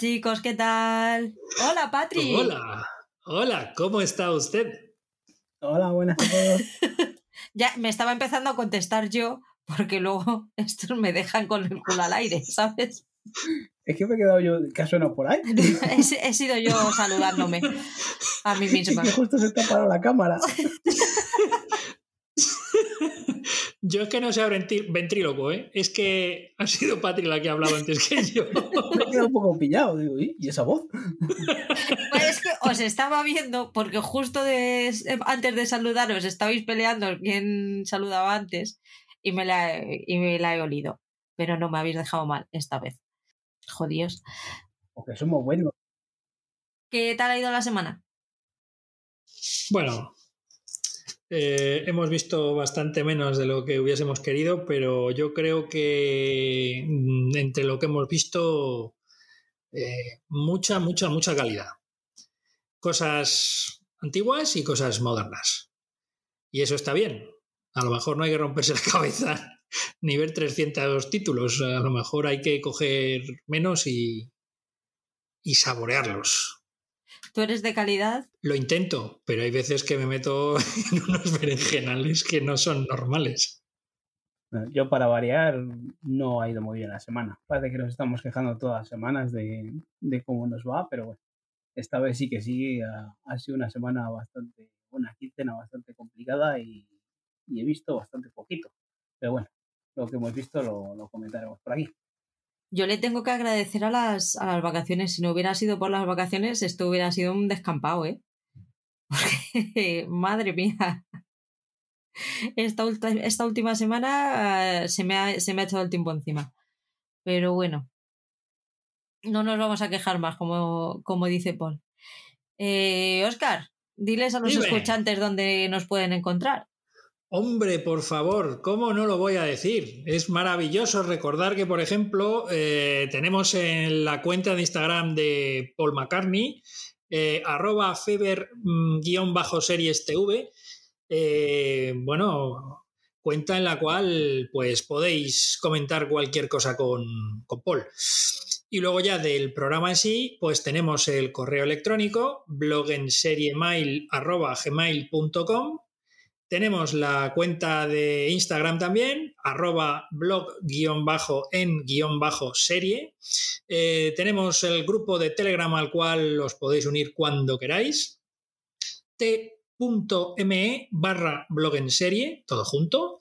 chicos, ¿qué tal? Hola Patri. Hola, hola, ¿cómo está usted? Hola, buenas a todos. ya me estaba empezando a contestar yo porque luego estos me dejan con el culo al aire, ¿sabes? Es que me he quedado yo, ¿qué ha sonado por ahí? he, he, sido yo saludándome a mí misma. Es que justo se está parando la cámara. Yo es que no soy ventríloco, ¿eh? Es que ha sido Patri la que ha hablado antes que yo. Me he quedado un poco pillado, digo, ¿y esa voz? Pues es que os estaba viendo, porque justo de, antes de saludaros estabais peleando quién saludaba antes, y me, la, y me la he olido. Pero no me habéis dejado mal esta vez. Jodidos. Porque somos buenos. ¿Qué tal ha ido la semana? Bueno, eh, hemos visto bastante menos de lo que hubiésemos querido, pero yo creo que mm, entre lo que hemos visto, eh, mucha, mucha, mucha calidad. Cosas antiguas y cosas modernas. Y eso está bien. A lo mejor no hay que romperse la cabeza ni ver 300 títulos. A lo mejor hay que coger menos y, y saborearlos. ¿Tú eres de calidad? Lo intento, pero hay veces que me meto en unos berenjenales que no son normales. Yo para variar no ha ido muy bien la semana. Parece que nos estamos quejando todas las semanas de, cómo nos va, pero bueno, esta vez sí que sí, ha, sido una semana bastante, una quincena bastante complicada y, he visto bastante poquito. Pero bueno, lo que hemos visto lo, lo comentaremos por aquí. Yo le tengo que agradecer a las, a las vacaciones. Si no hubiera sido por las vacaciones, esto hubiera sido un descampado, ¿eh? Porque, madre mía. Esta, esta última semana eh, se, me ha, se me ha echado el tiempo encima. Pero bueno, no nos vamos a quejar más, como, como dice Paul. Eh, Oscar, diles a los escuchantes dónde nos pueden encontrar. Hombre, por favor, ¿cómo no lo voy a decir? Es maravilloso recordar que, por ejemplo, eh, tenemos en la cuenta de Instagram de Paul McCartney, eh, arroba feber-series TV, eh, bueno, cuenta en la cual pues podéis comentar cualquier cosa con, con Paul. Y luego ya del programa en sí, pues tenemos el correo electrónico blogenseriemail.gmail.com tenemos la cuenta de Instagram también, arroba blog-en-serie. Eh, tenemos el grupo de Telegram al cual os podéis unir cuando queráis. t.me barra todo junto.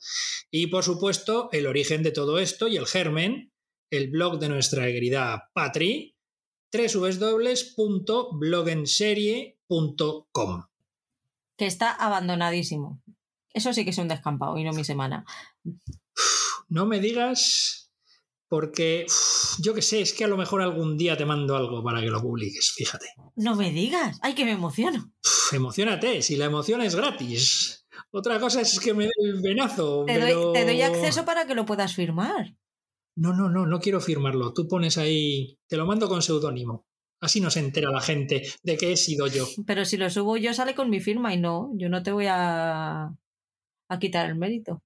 Y por supuesto, el origen de todo esto y el germen, el blog de nuestra querida Patri, www.blogenserie.com. Que está abandonadísimo. Eso sí que es un descampado y no mi semana. No me digas, porque yo qué sé, es que a lo mejor algún día te mando algo para que lo publiques, fíjate. No me digas, ay que me emociono. emocionate, si la emoción es gratis. Otra cosa es que me dé el venazo. Te, doy, te doy acceso para que lo puedas firmar. No, no, no, no quiero firmarlo. Tú pones ahí, te lo mando con seudónimo. Así no se entera la gente de que he sido yo. Pero si lo subo yo sale con mi firma y no, yo no te voy a a quitar el mérito.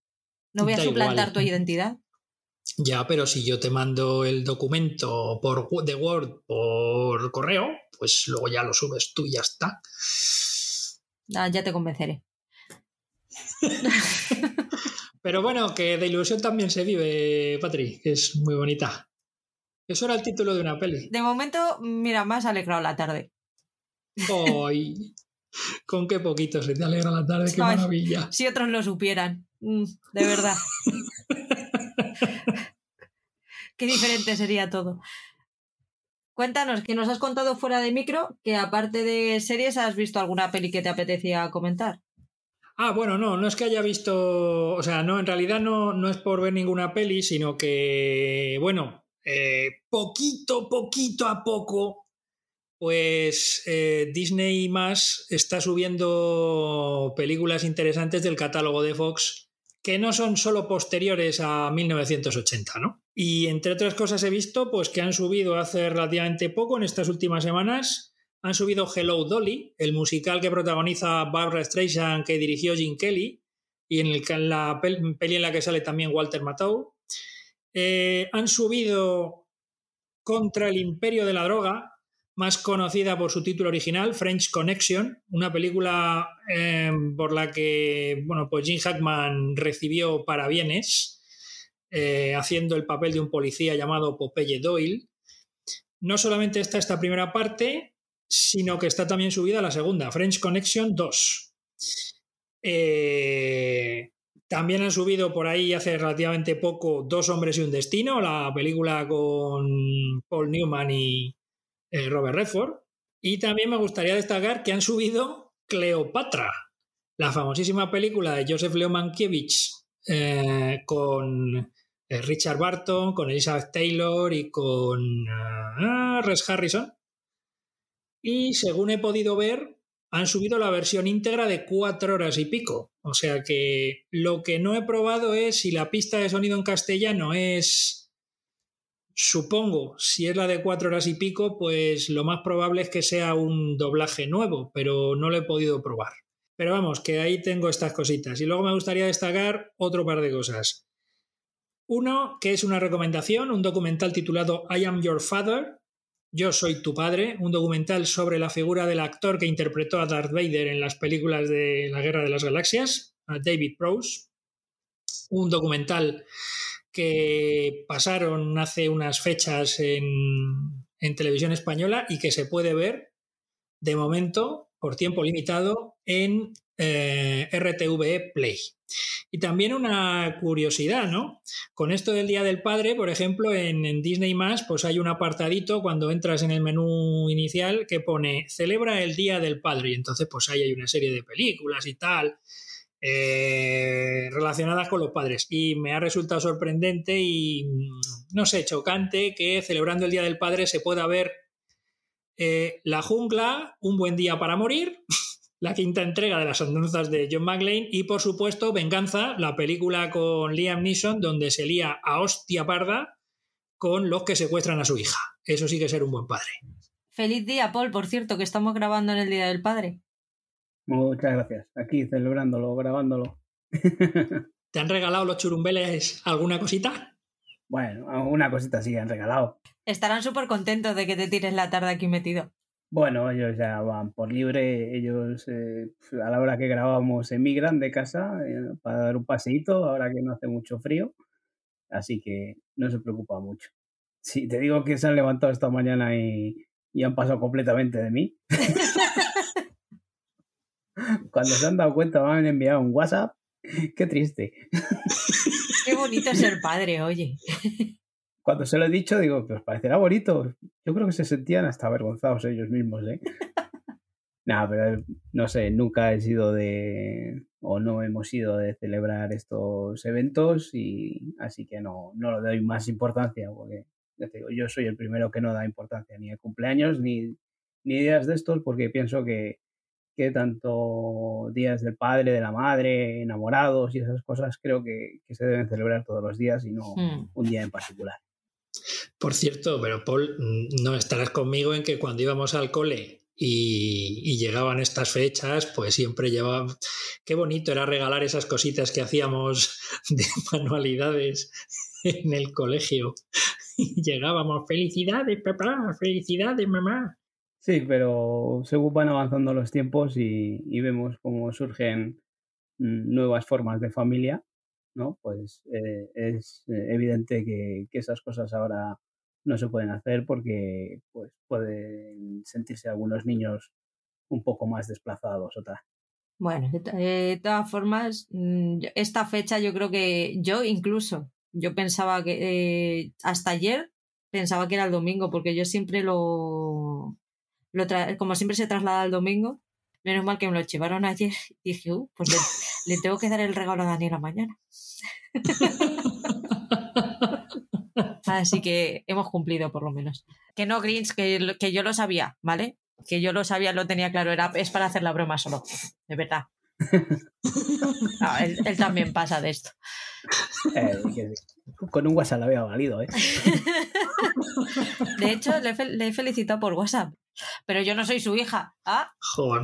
No voy a suplantar tu identidad. Ya, pero si yo te mando el documento por de Word por correo, pues luego ya lo subes tú y ya está. Ah, ya te convenceré. pero bueno, que de ilusión también se vive, Patri, que es muy bonita. Eso era el título de una peli. De momento, mira, más alegrado la tarde. Con qué poquito se te alegra la tarde, qué maravilla. Si otros lo supieran, mm, de verdad. qué diferente sería todo. Cuéntanos, que nos has contado fuera de micro que aparte de series has visto alguna peli que te apetecía comentar. Ah, bueno, no, no es que haya visto, o sea, no, en realidad no, no es por ver ninguna peli, sino que, bueno, eh, poquito, poquito a poco pues eh, Disney más está subiendo películas interesantes del catálogo de Fox que no son solo posteriores a 1980, ¿no? Y entre otras cosas he visto pues que han subido hace relativamente poco, en estas últimas semanas, han subido Hello Dolly, el musical que protagoniza Barbara Streisand que dirigió Jim Kelly y en, el, la peli en la que sale también Walter Matthau. Eh, han subido contra el imperio de la droga, más conocida por su título original, French Connection, una película em, por la que bueno, pues Jim Hackman recibió parabienes eh, haciendo el papel de un policía llamado Popeye Doyle. No solamente está esta primera parte, sino que está también subida la segunda, French Connection 2. Eh, también han subido por ahí hace relativamente poco Dos hombres y un destino, la película con Paul Newman y, eh, Robert Redford. Y también me gustaría destacar que han subido Cleopatra, la famosísima película de Joseph Leo Mankiewicz eh, con eh, Richard Barton, con Elizabeth Taylor y con uh, Res Harrison. Y según he podido ver, han subido la versión íntegra de cuatro horas y pico. O sea que lo que no he probado es si la pista de sonido en castellano es Supongo, si es la de cuatro horas y pico, pues lo más probable es que sea un doblaje nuevo, pero no lo he podido probar. Pero vamos, que ahí tengo estas cositas. Y luego me gustaría destacar otro par de cosas. Uno, que es una recomendación, un documental titulado I Am Your Father, Yo Soy Tu Padre, un documental sobre la figura del actor que interpretó a Darth Vader en las películas de la Guerra de las Galaxias, David Prowse. Un documental que pasaron hace unas fechas en, televisión española y que se puede ver de momento por tiempo limitado en eh, RTVE Play. Y también una curiosidad, ¿no? Con esto del Día del Padre, por ejemplo, en, en Disney pues hay un apartadito cuando entras en el menú inicial que pone celebra el Día del Padre. Y entonces, pues ahí hay una serie de películas y tal eh, relacionadas con los padres. Y me ha resultado sorprendente y, mm, no sé, chocante que celebrando el Día del Padre se pueda ver eh, La Jungla, Un Buen Día para Morir, la quinta entrega de las andanzas de John McLean y, por supuesto, Venganza, la película con Liam Neeson, donde se lía a hostia parda con los que secuestran a su hija. Eso sí que es ser un buen padre. Feliz día, Paul, por cierto, que estamos grabando en el Día del Padre. Muchas gracias. Aquí celebrándolo, grabándolo. ¿Te han regalado los churumbeles alguna cosita? Bueno, alguna cosita sí han regalado. Estarán súper contentos de que te tires la tarde aquí metido. Bueno, ellos ya van por libre. Ellos eh, a la hora que grabamos emigran de casa eh, para dar un paseíto, ahora que no hace mucho frío. Así que no se preocupa mucho. Si te digo que se han levantado esta mañana y, y han pasado completamente de mí. Cuando se han dado cuenta me han enviado un WhatsApp. Qué triste. Qué bonito ser padre, oye. Cuando se lo he dicho, digo, pues parecerá bonito. Yo creo que se sentían hasta avergonzados ellos mismos, ¿eh? Nada, pero no sé, nunca he sido de, o no hemos sido de celebrar estos eventos y así que no, no lo doy más importancia porque ya te digo, yo soy el primero que no da importancia ni a cumpleaños ni, ni días de estos porque pienso que, que tanto días del padre, de la madre, enamorados y esas cosas creo que, se deben celebrar todos los días y no hmm. un día en particular. Por cierto, pero Paul, mm, no estarás conmigo en que cuando íbamos al cole y, llegaban estas fechas, pues siempre llevaba... Qué bonito era regalar esas cositas que hacíamos de manualidades en el colegio. Y llegábamos, felicidades, papá, felicidades, mamá. Sí, pero según van avanzando los tiempos y, vemos cómo surgen mm, nuevas formas de familia, ¿no? Pues eh, es eh, evidente que, esas cosas ahora no se pueden hacer porque pues pueden sentirse algunos niños un poco más desplazados o tal. Bueno, de todas formas, mm, esta fecha yo creo que yo incluso, yo pensaba que eh, hasta ayer pensaba que era el domingo porque yo siempre lo, como siempre se traslada al domingo, menos mal que me lo llevaron ayer y dije, uh, pues le, tengo que dar el regalo a Daniela mañana. Así que hemos cumplido por lo menos. Que no, Greens, que, que yo lo sabía, ¿vale? Que yo lo sabía, lo tenía claro, era, es para hacer la broma solo, de verdad. él, también pasa de esto. Eh, con un WhatsApp lo había valido, ¿eh? De hecho, le, he felicitado por WhatsApp. Pero yo no soy su hija. ¿Ah? Joder.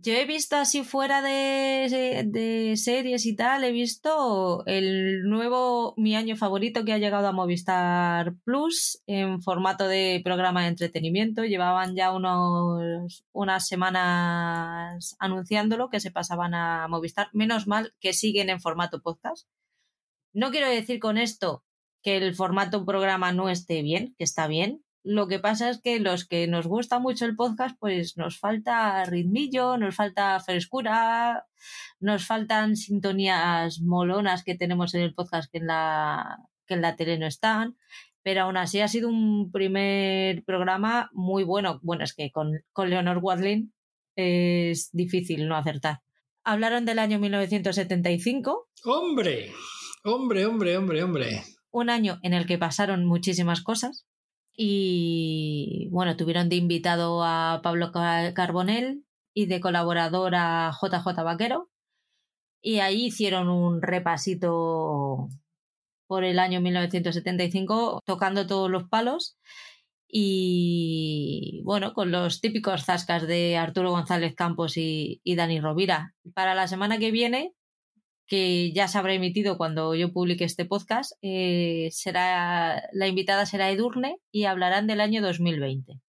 Yo he visto así fuera de, de, series y tal, he visto el nuevo, mi año favorito que ha llegado a Movistar Plus en formato de programa de entretenimiento. Llevaban ya unos, unas semanas anunciándolo que se pasaban a Movistar. Menos mal que siguen en formato podcast. No quiero decir con esto que el formato programa no esté bien, que está bien, lo que pasa es que los que nos gusta mucho el podcast, pues nos falta ritmillo, nos falta frescura, nos faltan sintonías molonas que tenemos en el podcast que en la, que en la tele no están. Pero aún así ha sido un primer programa muy bueno. Bueno, es que con, con Leonor Wadlin es difícil no acertar. Hablaron del año 1975. ¡Hombre! ¡Hombre, hombre, hombre, hombre! Un año en el que pasaron muchísimas cosas y bueno, tuvieron de invitado a Pablo Carbonell y de colaborador a JJ Vaquero. Y ahí hicieron un repasito por el año 1975, tocando todos los palos. Y bueno, con los típicos zascas de Arturo González Campos y, y Dani Rovira. Para la semana que viene que ya se habrá emitido cuando yo publique este podcast, eh, será, la invitada será Edurne y hablarán del año 2020.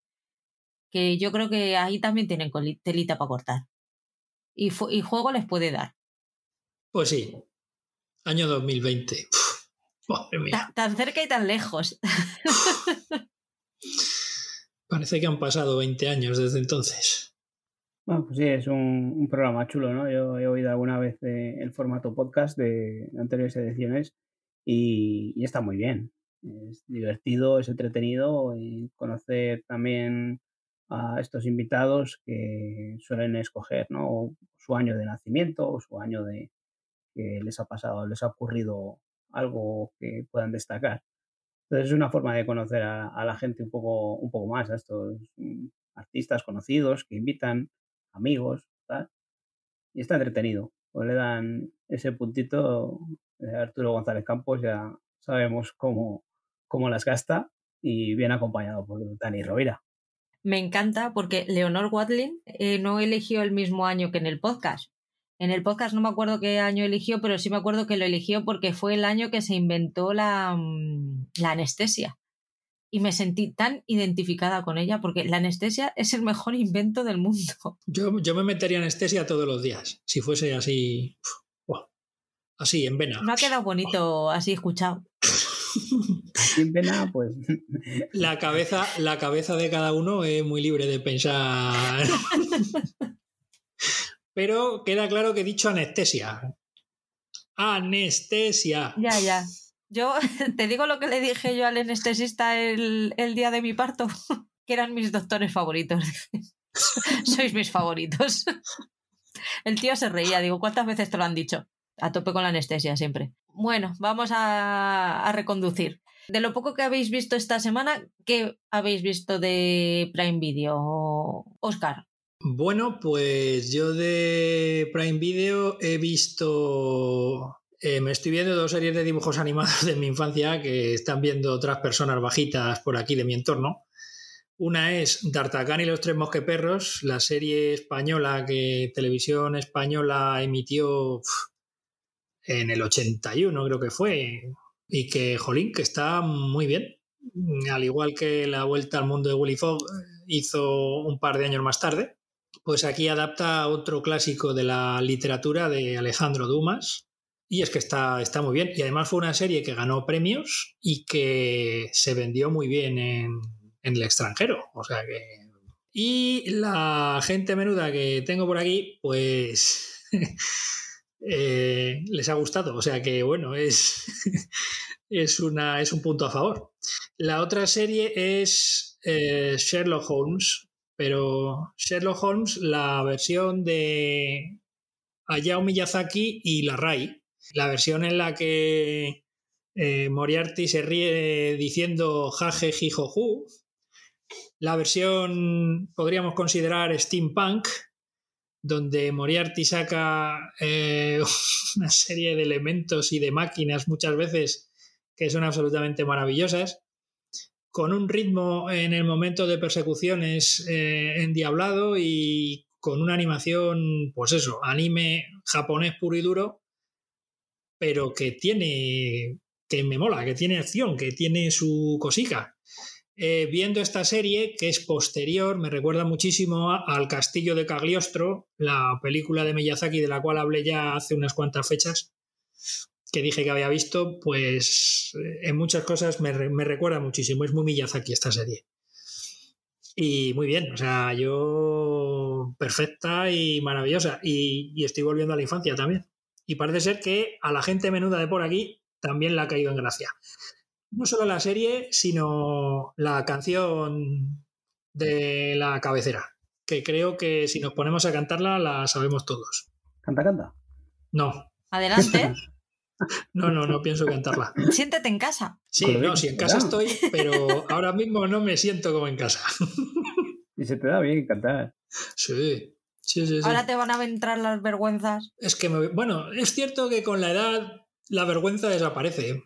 Que yo creo que ahí también tienen telita para cortar. Y, y juego les puede dar. Pues sí, año 2020. Tan, cerca y tan lejos. Parece que han pasado 20 años desde entonces. Bueno, pues sí, es un, programa chulo, ¿no? Yo he oído alguna vez el formato podcast de anteriores ediciones y, está muy bien. Es divertido, es entretenido y conocer también a estos invitados que suelen escoger, ¿no? Su año de nacimiento o su año de que les ha pasado, les ha ocurrido algo que puedan destacar. Entonces es una forma de conocer a, a la gente un poco, un poco más, a estos mm, artistas conocidos que invitan amigos. Y está entretenido. Pues le dan ese puntito. de Arturo González Campos ya sabemos cómo, cómo las gasta y bien acompañado por Dani Rovira. Me encanta porque Leonor Wadlin eh, no eligió el mismo año que en el podcast. En el podcast no me acuerdo qué año eligió, pero sí me acuerdo que lo eligió porque fue el año que se inventó la, mm, la anestesia y me sentí tan identificada con ella porque la anestesia es el mejor invento del mundo. Yo, yo me metería anestesia todos los días, si fuese así, así, en vena. No ha quedado bonito así escuchado. en vena, pues. La cabeza, la cabeza de cada uno es muy libre de pensar. Pero queda claro que he dicho anestesia. Anestesia. Ya, ya. Yo te digo lo que le dije yo al anestesista el, día de mi parto, que eran mis doctores favoritos. Sois mis favoritos. El tío se reía, digo, ¿cuántas veces te lo han dicho? A tope con la anestesia siempre. Bueno, vamos a, a reconducir. De lo poco que habéis visto esta semana, ¿qué habéis visto de Prime Video, Oscar? Bueno, pues yo de Prime Video he visto eh, me estoy viendo dos series de dibujos animados de mi infancia que están viendo otras personas bajitas por aquí de mi entorno. Una es D'Artagnan y los tres mosqueperros, la serie española que Televisión Española emitió en el 81, creo que fue, y que, jolín, que está muy bien. Al igual que La Vuelta al Mundo de Willy Fogg hizo un par de años más tarde, pues aquí adapta otro clásico de la literatura de Alejandro Dumas, y es que está, está muy bien. Y además fue una serie que ganó premios y que se vendió muy bien en, el extranjero. O sea que. Y la gente menuda que tengo por aquí, pues. Eh, les ha gustado. O sea que, bueno, es. es, una, es un punto a favor. La otra serie es eh, Sherlock Holmes, pero Sherlock Holmes, la versión de Hayao Miyazaki y la Rai, la versión en la que eh, Moriarty se ríe diciendo jaje jijoju. La versión podríamos considerar steampunk, donde Moriarty saca eh, una serie de elementos y de máquinas muchas veces que son absolutamente maravillosas, con un ritmo en el momento de persecuciones eh, endiablado y con una animación, pues eso, anime japonés puro y duro, pero que tiene, que me mola, que tiene acción, que tiene su cosica. Eh, viendo esta serie, que es posterior, me recuerda muchísimo al Castillo de Cagliostro, la película de Miyazaki de la cual hablé ya hace unas cuantas fechas, que dije que había visto, pues en muchas cosas me, me recuerda muchísimo. Es muy Miyazaki esta serie. Y muy bien, o sea, yo perfecta y maravillosa. Y, estoy volviendo a la infancia también. Y parece ser que a la gente menuda de por aquí también la ha caído en gracia. No solo la serie, sino la canción de la cabecera, que creo que si nos ponemos a cantarla la sabemos todos. Canta, canta. No. Adelante. No, no, no pienso cantarla. Siéntete en casa. Sí, no, sí, en casa estoy, pero ahora mismo no me siento como en casa. Y se te da bien cantar. Sí, sí, sí. sí. Ahora te van a entrar las vergüenzas. Es que, me... bueno, es cierto que con la edad la vergüenza desaparece,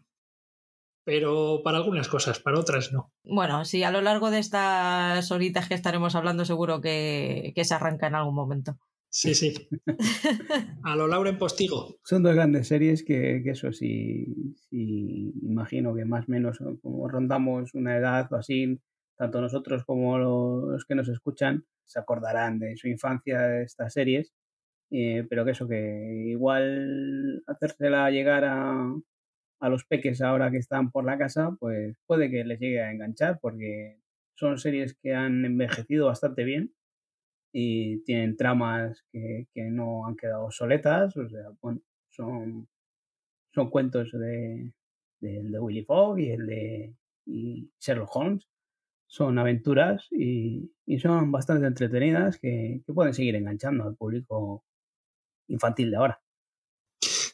pero para algunas cosas, para otras no. Bueno, sí, a lo largo de estas horitas que estaremos hablando seguro que, que se arranca en algún momento. Sí, sí. A lo Lauren Postigo. Son dos grandes series que, que eso sí, sí, imagino que más o menos como rondamos una edad o así, tanto nosotros como los que nos escuchan se acordarán de su infancia de estas series, eh, pero que eso que igual hacérsela llegar a, a los peques ahora que están por la casa, pues puede que les llegue a enganchar porque son series que han envejecido bastante bien y tienen tramas que, que, no han quedado soletas, o sea, bueno, son, son cuentos de, de, de Willy Fogg y el de Sherlock Holmes, son aventuras y, y son bastante entretenidas que, que, pueden seguir enganchando al público infantil de ahora.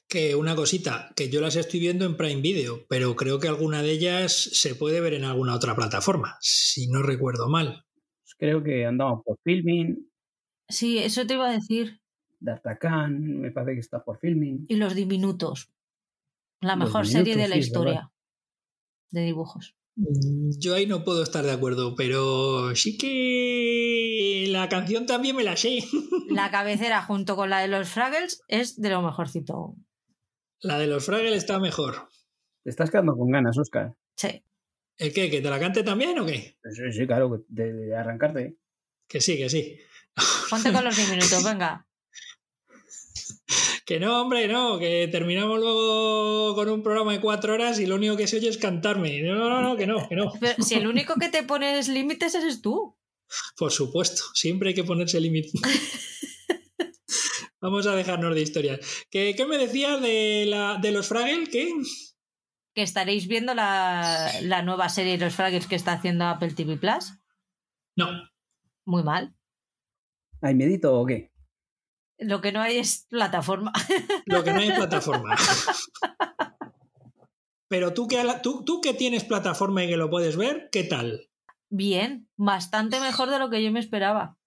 Que una cosita, que yo las estoy viendo en Prime Video, pero creo que alguna de ellas se puede ver en alguna otra plataforma, si no recuerdo mal. Creo que andaban por filming, Sí, eso te iba a decir. D'Artagnan, me parece que está por filming. Y Los Diminutos. La mejor serie de la sí, historia de dibujos. Yo ahí no puedo estar de acuerdo, pero sí que la canción también me la sé. La cabecera junto con la de los Fraggles es de lo mejorcito. La de los Fraggles está mejor. Te estás quedando con ganas, Oscar. Sí. ¿El qué? ¿Que te la cante también o qué? Sí, sí claro, de, de arrancarte. Que sí, que sí. Ponte con los 10 minutos, venga. Que no, hombre, no, que terminamos luego con un programa de cuatro horas y lo único que se oye es cantarme. No, no, no, que no, que no. Pero si el único que te pones límites eres tú. Por supuesto, siempre hay que ponerse límites. Vamos a dejarnos de historias. ¿Qué, qué me decías de, la, de los Fraggle? ¿Qué? Que estaréis viendo la, la nueva serie de los Fraggles que está haciendo Apple TV Plus. No. Muy mal. ¿Hay medito o qué? Lo que no hay es plataforma. Lo que no hay es plataforma. Pero tú que, tú, tú que tienes plataforma y que lo puedes ver, ¿qué tal? Bien, bastante mejor de lo que yo me esperaba.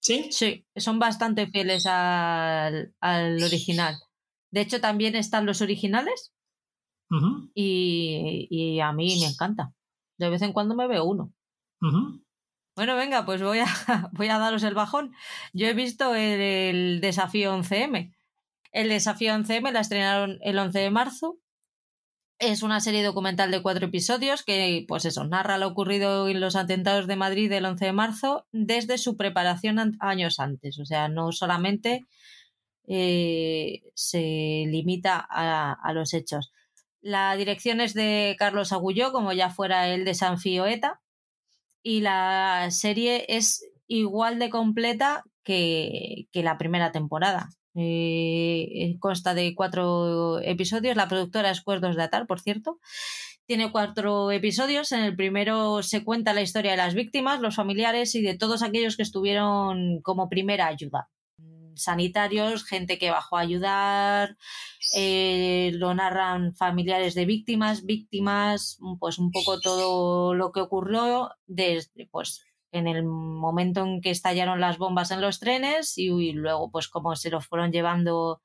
¿Sí? Sí, son bastante fieles al, al original. De hecho, también están los originales uh -huh. y, y, a mí me encanta. De vez en cuando me veo uno. Uh -huh. Bueno, venga, pues voy a, voy a daros el bajón. Yo he visto el, desafío 11M. El desafío 11M la estrenaron el 11 de marzo. Es una serie documental de cuatro episodios que, pues eso, narra lo ocurrido en los atentados de Madrid del 11 de marzo desde su preparación años antes. O sea, no solamente eh, se limita a, los hechos. La dirección es de Carlos Agulló, como ya fuera el de ETA y la serie es igual de completa que, que la primera temporada. Eh, consta de cuatro episodios. La productora es Cuerdos de Atar, por cierto. Tiene cuatro episodios. En el primero se cuenta la historia de las víctimas, los familiares y de todos aquellos que estuvieron como primera ayuda. Sanitarios, gente que bajó a ayudar, eh, lo narran familiares de víctimas, víctimas, pues un poco todo lo que ocurrió desde, pues, en el momento en que estallaron las bombas en los trenes y, luego, pues, cómo se los fueron llevando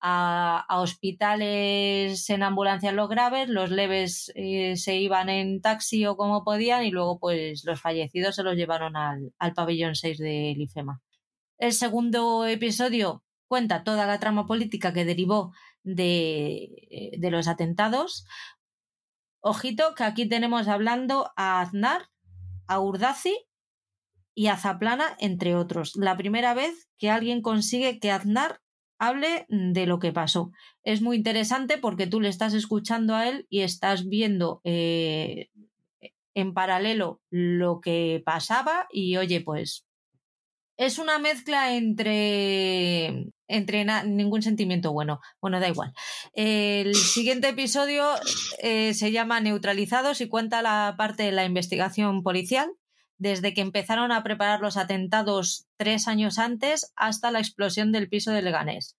a, hospitales en ambulancias los graves, los leves eh, se iban en taxi o como podían y luego, pues, los fallecidos se los llevaron al, al pabellón 6 del IFEMA. El segundo episodio cuenta toda la trama política que derivó de, de los atentados. Ojito que aquí tenemos hablando a Aznar, a Urdazi y a Zaplana, entre otros. La primera vez que alguien consigue que Aznar hable de lo que pasó. Es muy interesante porque tú le estás escuchando a él y estás viendo eh, en paralelo lo que pasaba y oye, pues es una mezcla entre entre ningún sentimiento bueno. Bueno, da igual. El siguiente episodio eh, se llama Neutralizados y cuenta la parte de la investigación policial desde que empezaron a preparar los atentados tres años antes hasta la explosión del piso de Leganés.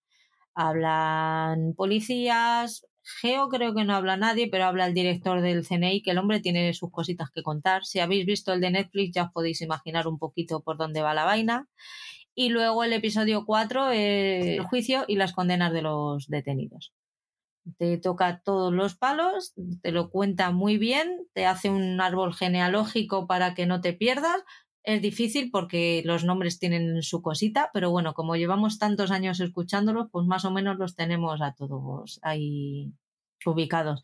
Hablan policías, Geo creo que no habla nadie, pero habla el director del CNI, que el hombre tiene sus cositas que contar. Si habéis visto el de Netflix ya os podéis imaginar un poquito por dónde va la vaina. Y luego el episodio 4, el juicio y las condenas de los detenidos te toca todos los palos, te lo cuenta muy bien, te hace un árbol genealógico para que no te pierdas. Es difícil porque los nombres tienen su cosita, pero bueno, como llevamos tantos años escuchándolos, pues más o menos los tenemos a todos ahí ubicados.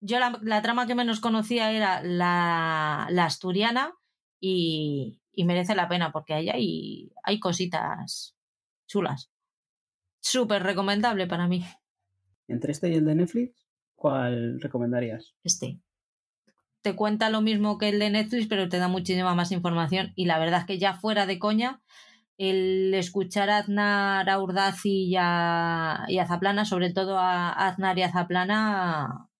Yo la, trama que menos conocía era la, asturiana y, merece la pena porque ahí hay, hay cositas chulas. Súper recomendable para mí. Entre este y el de Netflix, ¿cuál recomendarías? Este. Te cuenta lo mismo que el de Netflix, pero te da muchísima más información. Y la verdad es que ya fuera de coña, el escuchar a Aznar, a Urdazi y a, y a Zaplana, sobre todo a Aznar y a Zaplana,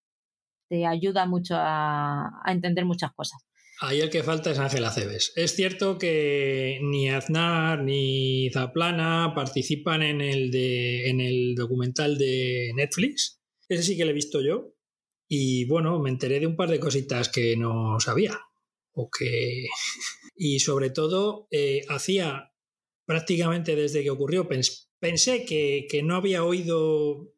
te ayuda mucho a entender muchas cosas. Ahí el que falta es Ángel Aceves. Es cierto que ni Aznar ni Zaplana participan en el, de, en el documental de Netflix. Ese sí que lo he visto yo. Y bueno, me enteré de un par de cositas que no sabía. O que. Y sobre todo, eh, hacía prácticamente desde que ocurrió, pensé que, no había oído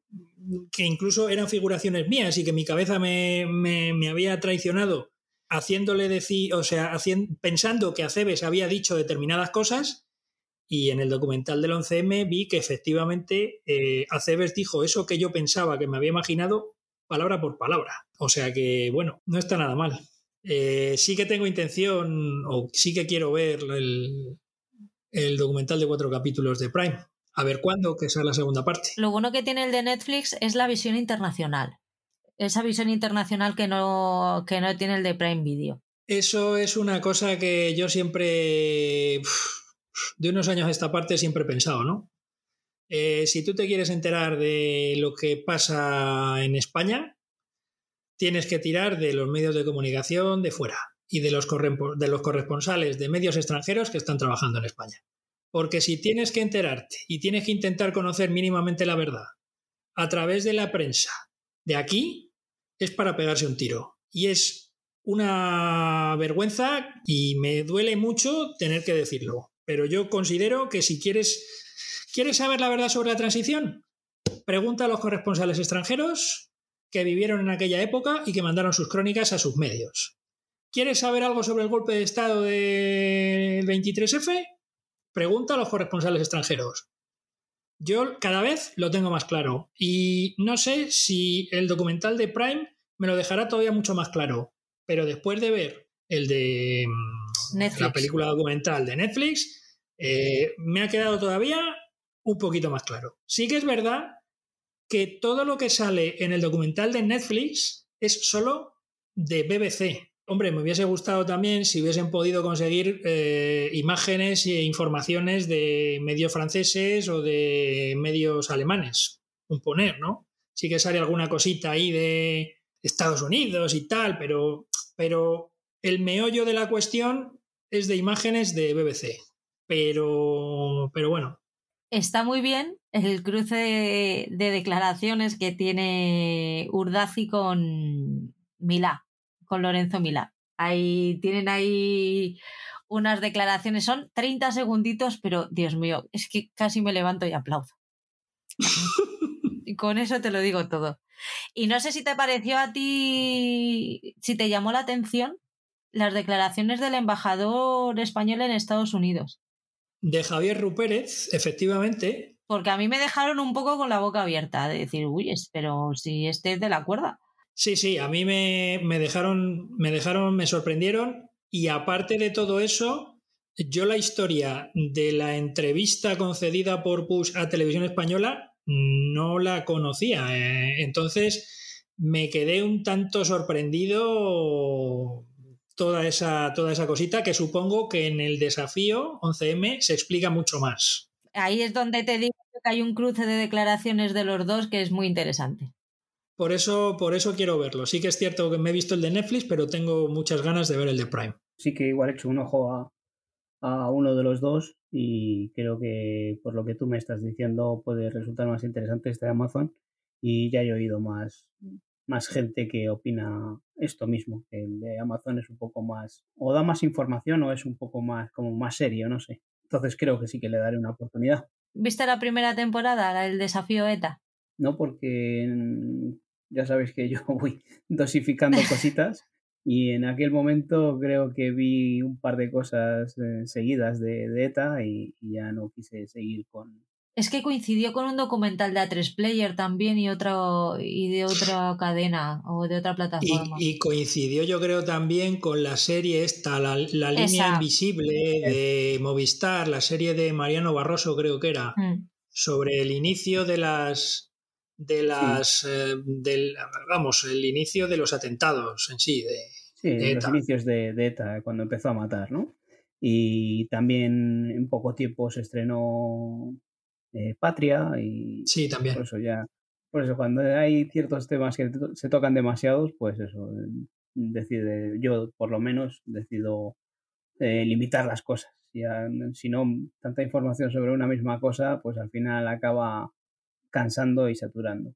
que incluso eran figuraciones mías y que mi cabeza me, me había traicionado haciéndole decir, o sea, pensando que Aceves había dicho determinadas cosas y en el documental del 11M vi que efectivamente eh, Aceves dijo eso que yo pensaba, que me había imaginado, palabra por palabra. O sea que, bueno, no está nada mal. Eh, sí que tengo intención, o sí que quiero ver el, el documental de cuatro capítulos de Prime. A ver cuándo, que sea la segunda parte. Lo bueno que tiene el de Netflix es la visión internacional esa visión internacional que no, que no tiene el de Prime Video. Eso es una cosa que yo siempre, de unos años a esta parte, siempre he pensado, ¿no? Eh, si tú te quieres enterar de lo que pasa en España, tienes que tirar de los medios de comunicación de fuera y de los, de los corresponsales de medios extranjeros que están trabajando en España. Porque si tienes que enterarte y tienes que intentar conocer mínimamente la verdad a través de la prensa de aquí, es para pegarse un tiro. Y es una vergüenza y me duele mucho tener que decirlo. Pero yo considero que si quieres, ¿quieres saber la verdad sobre la transición? Pregunta a los corresponsales extranjeros que vivieron en aquella época y que mandaron sus crónicas a sus medios. ¿Quieres saber algo sobre el golpe de Estado del 23F? Pregunta a los corresponsales extranjeros. Yo cada vez lo tengo más claro y no sé si el documental de Prime me lo dejará todavía mucho más claro, pero después de ver el de mm, la película documental de Netflix, eh, me ha quedado todavía un poquito más claro. Sí que es verdad que todo lo que sale en el documental de Netflix es solo de BBC, Hombre, me hubiese gustado también si hubiesen podido conseguir eh, imágenes e informaciones de medios franceses o de medios alemanes, un poner, ¿no? Sí que sale alguna cosita ahí de Estados Unidos y tal, pero, pero el meollo de la cuestión es de imágenes de BBC. Pero, pero bueno. Está muy bien el cruce de, de declaraciones que tiene Urdazi con Milá con Lorenzo Milá. Ahí tienen ahí unas declaraciones, son 30 segunditos, pero Dios mío, es que casi me levanto y aplaudo. y con eso te lo digo todo. Y no sé si te pareció a ti, si te llamó la atención las declaraciones del embajador español en Estados Unidos. De Javier Rupérez, efectivamente. Porque a mí me dejaron un poco con la boca abierta de decir, uy, pero si este es de la cuerda. Sí, sí, a mí me, me dejaron, me dejaron, me sorprendieron. Y aparte de todo eso, yo la historia de la entrevista concedida por Bush a Televisión Española no la conocía. Eh, entonces me quedé un tanto sorprendido toda esa, toda esa cosita que supongo que en el desafío 11M se explica mucho más. Ahí es donde te digo que hay un cruce de declaraciones de los dos que es muy interesante. Por eso, por eso quiero verlo. Sí que es cierto que me he visto el de Netflix, pero tengo muchas ganas de ver el de Prime. Sí que igual he hecho un ojo a, a uno de los dos y creo que por lo que tú me estás diciendo puede resultar más interesante este de Amazon y ya he oído más, más gente que opina esto mismo, que el de Amazon es un poco más, o da más información o es un poco más, como más serio, no sé. Entonces creo que sí que le daré una oportunidad. ¿Viste la primera temporada, el desafío ETA? No, porque ya sabéis que yo voy dosificando cositas y en aquel momento creo que vi un par de cosas eh, seguidas de, de ETA y, y, ya no quise seguir con, es que coincidió con un documental de A3 Player también y otro y de otra cadena o de otra plataforma. Y, y coincidió yo creo también con la serie esta, la, la línea invisible de Movistar, la serie de Mariano Barroso creo que era, mm. sobre el inicio de las de las sí. eh, del, vamos, el inicio de los atentados en sí, de, sí, de los inicios de, de ETA, cuando empezó a matar, ¿no? Y también en poco tiempo se estrenó eh, Patria y sí, también. por eso ya por eso cuando hay ciertos temas que se tocan demasiados pues eso decide yo por lo menos decido eh, limitar las cosas ya, si no tanta información sobre una misma cosa pues al final acaba cansando y saturando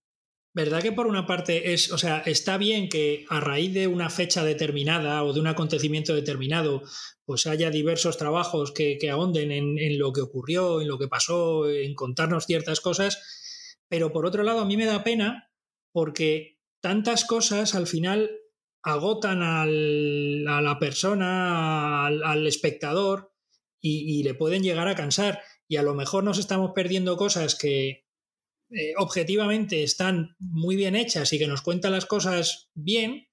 ¿Verdad que por una parte es, o sea, está bien que a raíz de una fecha determinada o de un acontecimiento determinado, pues haya diversos trabajos que, que ahonden en, en, lo que ocurrió, en lo que pasó, en contarnos ciertas cosas, pero por otro lado a mí me da pena porque tantas cosas al final agotan al, a la persona, al, espectador y, y le pueden llegar a cansar. Y a lo mejor nos estamos perdiendo cosas que, eh, objetivamente están muy bien hechas y que nos cuentan las cosas bien,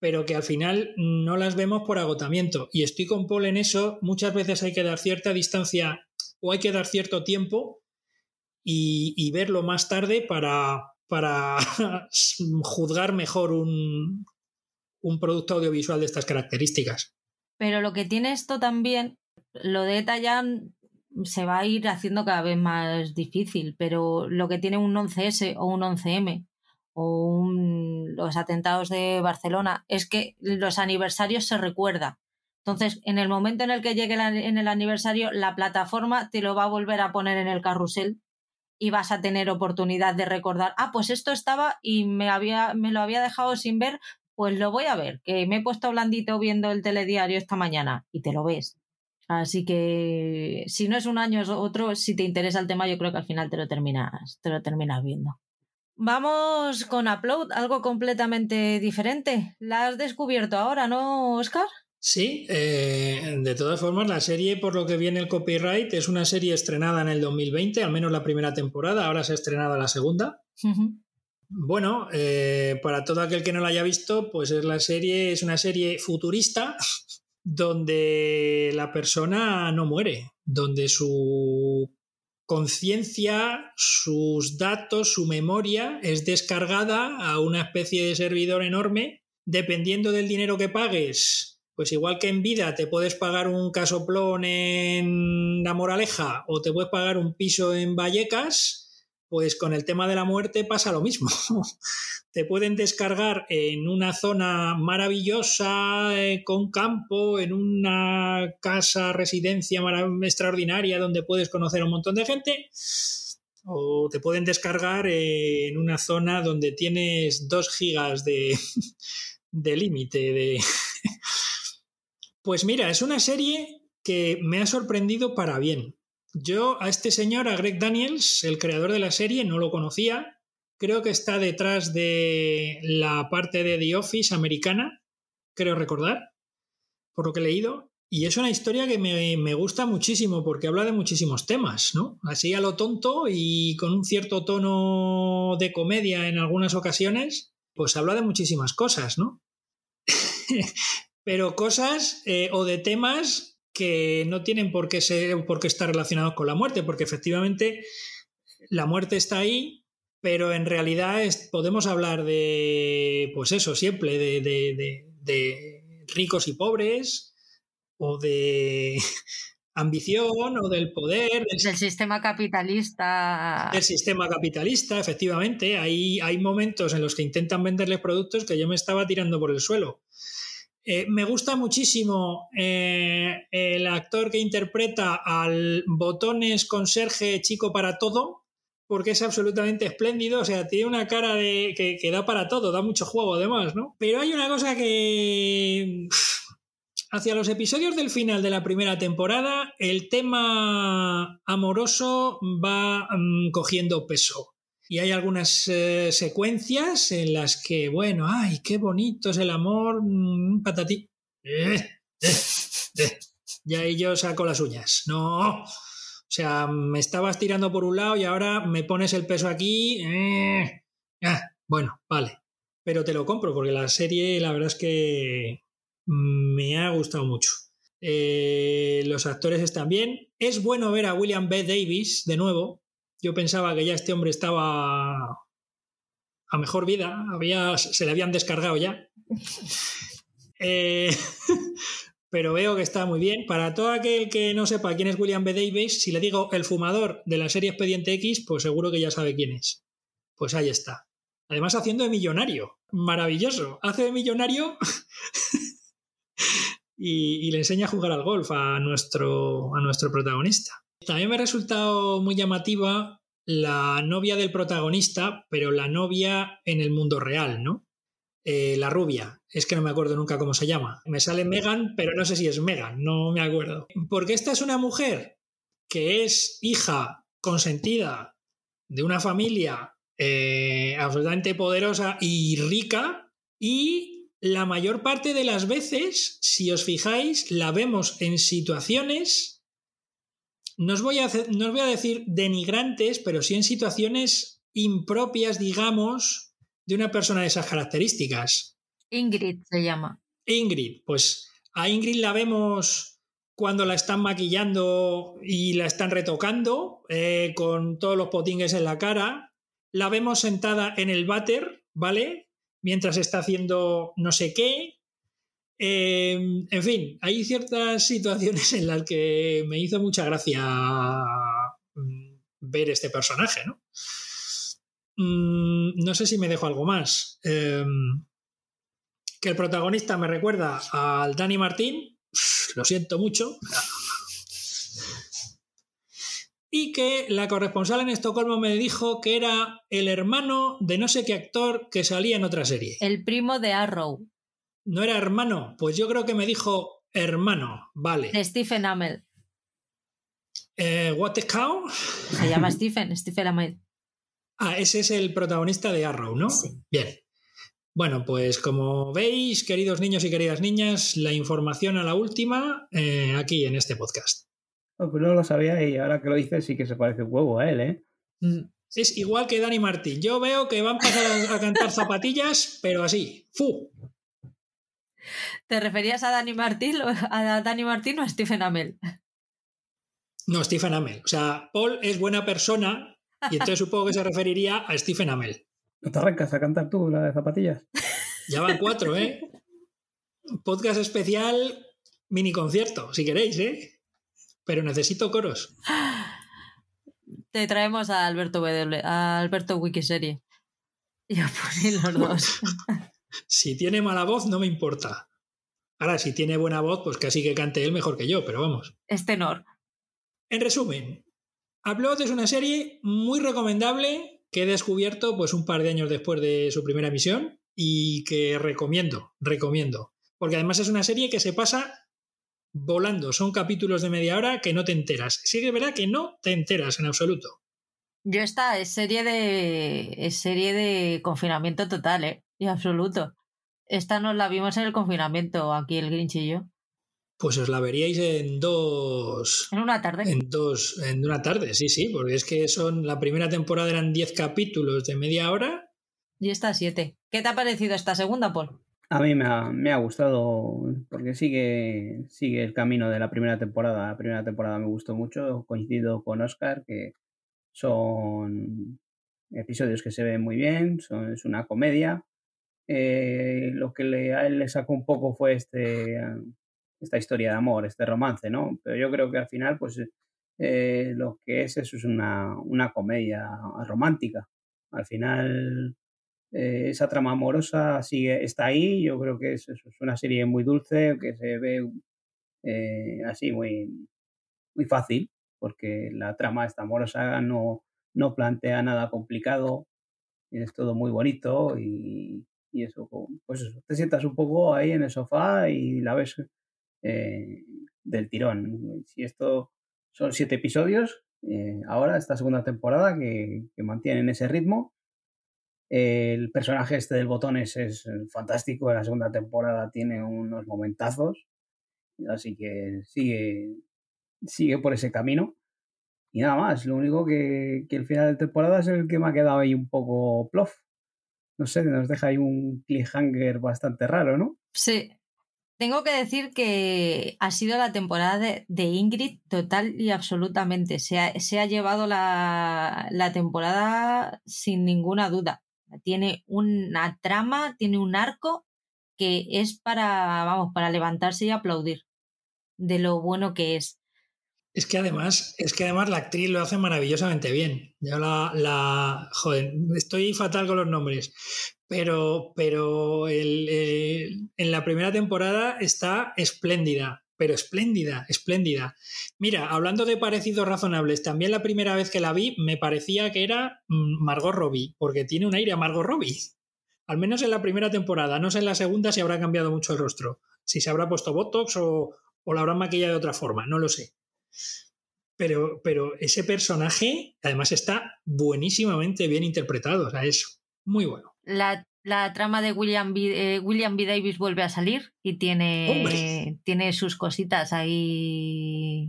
pero que al final no las vemos por agotamiento. Y estoy con Paul en eso, muchas veces hay que dar cierta distancia o hay que dar cierto tiempo y, verlo más tarde para, para juzgar mejor un, un producto audiovisual de estas características. Pero lo que tiene esto también, lo de ETA se va a ir haciendo cada vez más difícil, pero lo que tiene un 11S o un 11M o un, los atentados de Barcelona es que los aniversarios se recuerda. Entonces, en el momento en el que llegue en el aniversario, la plataforma te lo va a volver a poner en el carrusel y vas a tener oportunidad de recordar, ah, pues esto estaba y me, había, me lo había dejado sin ver, pues lo voy a ver, que me he puesto blandito viendo el telediario esta mañana y te lo ves. Así que si no es un año es otro, si te interesa el tema, yo creo que al final te lo terminas, te lo terminas viendo. Vamos con Upload, algo completamente diferente. La has descubierto ahora, ¿no, Oscar? Sí, eh, de todas formas, la serie, por lo que viene el copyright, es una serie estrenada en el 2020, al menos la primera temporada, ahora se ha estrenado la segunda. Uh -huh. Bueno, eh, para todo aquel que no la haya visto, pues es la serie, es una serie futurista donde la persona no muere, donde su conciencia, sus datos, su memoria es descargada a una especie de servidor enorme, dependiendo del dinero que pagues. Pues igual que en vida te puedes pagar un casoplón en La Moraleja o te puedes pagar un piso en Vallecas, pues con el tema de la muerte pasa lo mismo. Te pueden descargar en una zona maravillosa, eh, con campo, en una casa, residencia extraordinaria donde puedes conocer a un montón de gente. O te pueden descargar eh, en una zona donde tienes dos gigas de, de límite. De... Pues mira, es una serie que me ha sorprendido para bien. Yo a este señor, a Greg Daniels, el creador de la serie, no lo conocía. Creo que está detrás de la parte de The Office americana, creo recordar, por lo que he leído. Y es una historia que me, me, gusta muchísimo porque habla de muchísimos temas, ¿no? Así a lo tonto y con un cierto tono de comedia en algunas ocasiones, pues habla de muchísimas cosas, ¿no? Pero cosas eh, o de temas que no tienen por qué, ser, por qué estar relacionados con la muerte, porque efectivamente la muerte está ahí, pero en realidad es, podemos hablar de, pues eso, siempre, de, de, de ricos y pobres, o de ambición o del poder. Del, sistema capitalista. Del sistema capitalista, efectivamente. Hay, hay momentos en los que intentan venderles productos que yo me estaba tirando por el suelo. Eh, me gusta muchísimo eh, el actor que interpreta al botones conserje chico para todo, porque es absolutamente espléndido, o sea, tiene una cara de, que, que da para todo, da mucho juego además, ¿no? Pero hay una cosa que hacia los episodios del final de la primera temporada, el tema amoroso va mm, cogiendo peso. Y hay algunas eh, secuencias en las que, bueno, ay, qué bonito es el amor, mm, patatí. Eh, eh, ya ahí yo saco las uñas. No. O sea, me estabas tirando por un lado y ahora me pones el peso aquí. Ah, bueno, vale. Pero te lo compro porque la serie, la verdad es que me ha gustado mucho. Eh, los actores están bien. Es bueno ver a William B. Davis de nuevo. Yo pensaba que ya este hombre estaba a mejor vida, había, se le habían descargado ya. Eh, pero veo que está muy bien. Para todo aquel que no sepa quién es William B. Davis, si le digo el fumador de la serie Expediente X, pues seguro que ya sabe quién es. Pues ahí está. Además haciendo de millonario. Maravilloso. Hace de millonario y, le enseña a jugar al golf a nuestro, a nuestro protagonista. También me ha resultado muy llamativa la novia del protagonista, pero la novia en el mundo real, ¿no? Eh, la rubia, es que no me acuerdo nunca cómo se llama. Me sale Megan, pero no sé si es Megan, no me acuerdo. Porque esta es una mujer que es hija consentida de una familia eh, absolutamente poderosa y rica y la mayor parte de las veces, si os fijáis, la vemos en situaciones, no os voy a, no os voy a decir denigrantes, pero sí en situaciones impropias, digamos, de una persona de esas características. Ingrid se llama. Ingrid, pues a Ingrid la vemos cuando la están maquillando y la están retocando, eh, con todos los potingues en la cara. La vemos sentada en el váter, ¿vale? mientras está haciendo no sé qué. Em, en fin, hay ciertas situaciones en las que me hizo mucha gracia mm, ver este personaje, ¿no? Mm, no sé si me dejo algo más. Em, que el protagonista me recuerda al Dani Martín, lo siento mucho, y que la corresponsal en Estocolmo me dijo que era el hermano de no sé qué actor que salía en otra serie. El primo de Arrow. No era hermano, pues yo creo que me dijo hermano, vale. Stephen Amell. Eh, ¿What the cow? Se llama Stephen, Stephen Amell. Ah, ese es el protagonista de Arrow, ¿no? Sí. Bien. Bueno, pues como veis, queridos niños y queridas niñas, la información a la última eh, aquí en este podcast. Oh, pues no lo sabía y ahora que lo dices sí que se parece un huevo a él, ¿eh? Mm, es igual que Dani Martín. Yo veo que van a pasar a cantar zapatillas, pero así. ¡Fu! ¿Te referías a Dani Martín, a Dani Martín o a Stephen Amell? No, Stephen Amell. O sea, Paul es buena persona y entonces supongo que se referiría a Stephen Amell. ¿No te arrancas a cantar tú la de zapatillas? Ya van cuatro, ¿eh? Podcast especial, mini concierto, si queréis, ¿eh? Pero necesito coros. Te traemos a Alberto W, a Alberto Wikiserie. Y a poner los dos. Si tiene mala voz, no me importa. Ahora, si tiene buena voz, pues casi que cante él mejor que yo, pero vamos. Es tenor. En resumen, Upload es una serie muy recomendable que he descubierto pues un par de años después de su primera emisión y que recomiendo, recomiendo. Porque además es una serie que se pasa volando. Son capítulos de media hora que no te enteras. Sí que es verdad que no te enteras en absoluto. Yo esta es serie de. es serie de confinamiento total, ¿eh? Y absoluto. Esta nos la vimos en el confinamiento, aquí el Grinch y yo. Pues os la veríais en dos. En una tarde. En dos. En una tarde, sí, sí, porque es que son. La primera temporada eran 10 capítulos de media hora. Y esta siete. ¿Qué te ha parecido esta segunda, Paul? A mí me ha, me ha gustado porque sigue, sigue el camino de la primera temporada. La primera temporada me gustó mucho. Coincido con Oscar que son episodios que se ven muy bien. Son, es una comedia. Eh, lo que le, a él le sacó un poco fue este esta historia de amor, este romance, ¿no? Pero yo creo que al final, pues eh, lo que es eso es una, una comedia romántica. Al final, eh, esa trama amorosa sigue, está ahí. Yo creo que es, es una serie muy dulce, que se ve así muy, muy fácil, porque la trama esta amorosa no, no plantea nada complicado, es todo muy bonito y, y eso, pues te sientas un poco ahí en el sofá y la ves eh, del tirón. Si esto son siete episodios, eh, ahora esta segunda temporada que, mantienen ese ritmo. El personaje este del botones es fantástico, la segunda temporada tiene unos momentazos, así que sigue, sigue por ese camino. Y nada más, lo único que, que el final de temporada es el que me ha quedado ahí un poco plof. No sé, nos deja ahí un cliffhanger bastante raro, ¿no? Sí, tengo que decir que ha sido la temporada de, Ingrid total y absolutamente. Se ha, se ha llevado la, la, temporada sin ninguna duda. Tiene una trama, tiene un arco que es para, vamos, para levantarse y aplaudir de lo bueno que es. Es que además, es que además la actriz lo hace maravillosamente bien. Yo la, la joder, estoy fatal con los nombres, pero, pero en la primera temporada está espléndida, pero espléndida, espléndida. Mira, hablando de parecidos razonables, también la primera vez que la vi me parecía que era mm, Margot Robbie, porque tiene un aire a Margot Robbie. Al menos en la primera temporada, no sé en la segunda si habrá cambiado mucho el rostro, si se habrá puesto Botox o, o la habrá maquillado de otra forma, no lo sé. Pero, pero ese personaje además está buenísimamente bien interpretado, o sea, es muy bueno la, la trama de William B, eh, William B. Davis vuelve a salir y tiene, tiene sus cositas ahí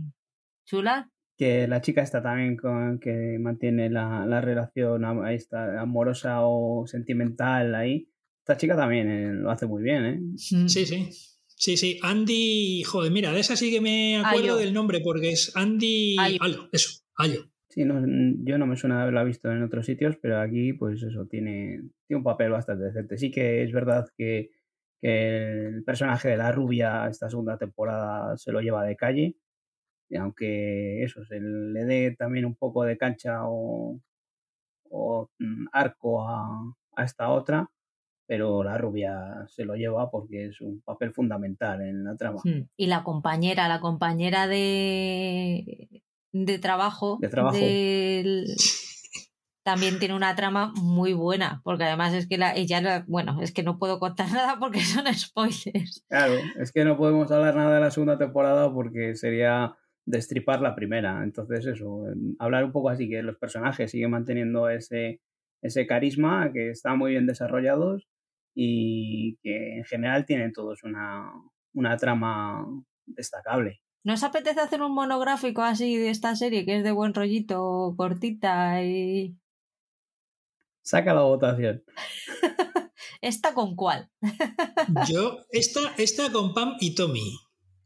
chulas. Que la chica está también con que mantiene la, la relación está amorosa o sentimental ahí. Esta chica también eh, lo hace muy bien, ¿eh? Sí, sí. Sí, sí. Andy, joder, mira, de esa sí que me acuerdo del nombre porque es Andy. Ayo. eso, Ayo. Sí, no, yo no me suena haberla visto en otros sitios, pero aquí, pues eso, tiene, tiene un papel bastante decente. Sí que es verdad que, el personaje de la rubia esta segunda temporada se lo lleva de calle, y aunque eso, se le dé también un poco de cancha o, mm, arco a, a esta otra, pero la rubia se lo lleva porque es un papel fundamental en la trama. Y la compañera, la compañera de, de trabajo, también tiene una trama muy buena, porque además es que la, ella, bueno, es que no puedo contar nada porque son spoilers. Claro, es que no podemos hablar nada de la segunda temporada porque sería destripar la primera. Entonces, eso, hablar un poco así, que los personajes siguen manteniendo ese, ese carisma, que están muy bien desarrollados y que en general tienen todos una, una trama destacable. ¿Nos apetece hacer un monográfico así de esta serie que es de buen rollito, cortita y. Saca la votación. ¿Esta con cuál? Yo, esta, esta con Pam y Tommy.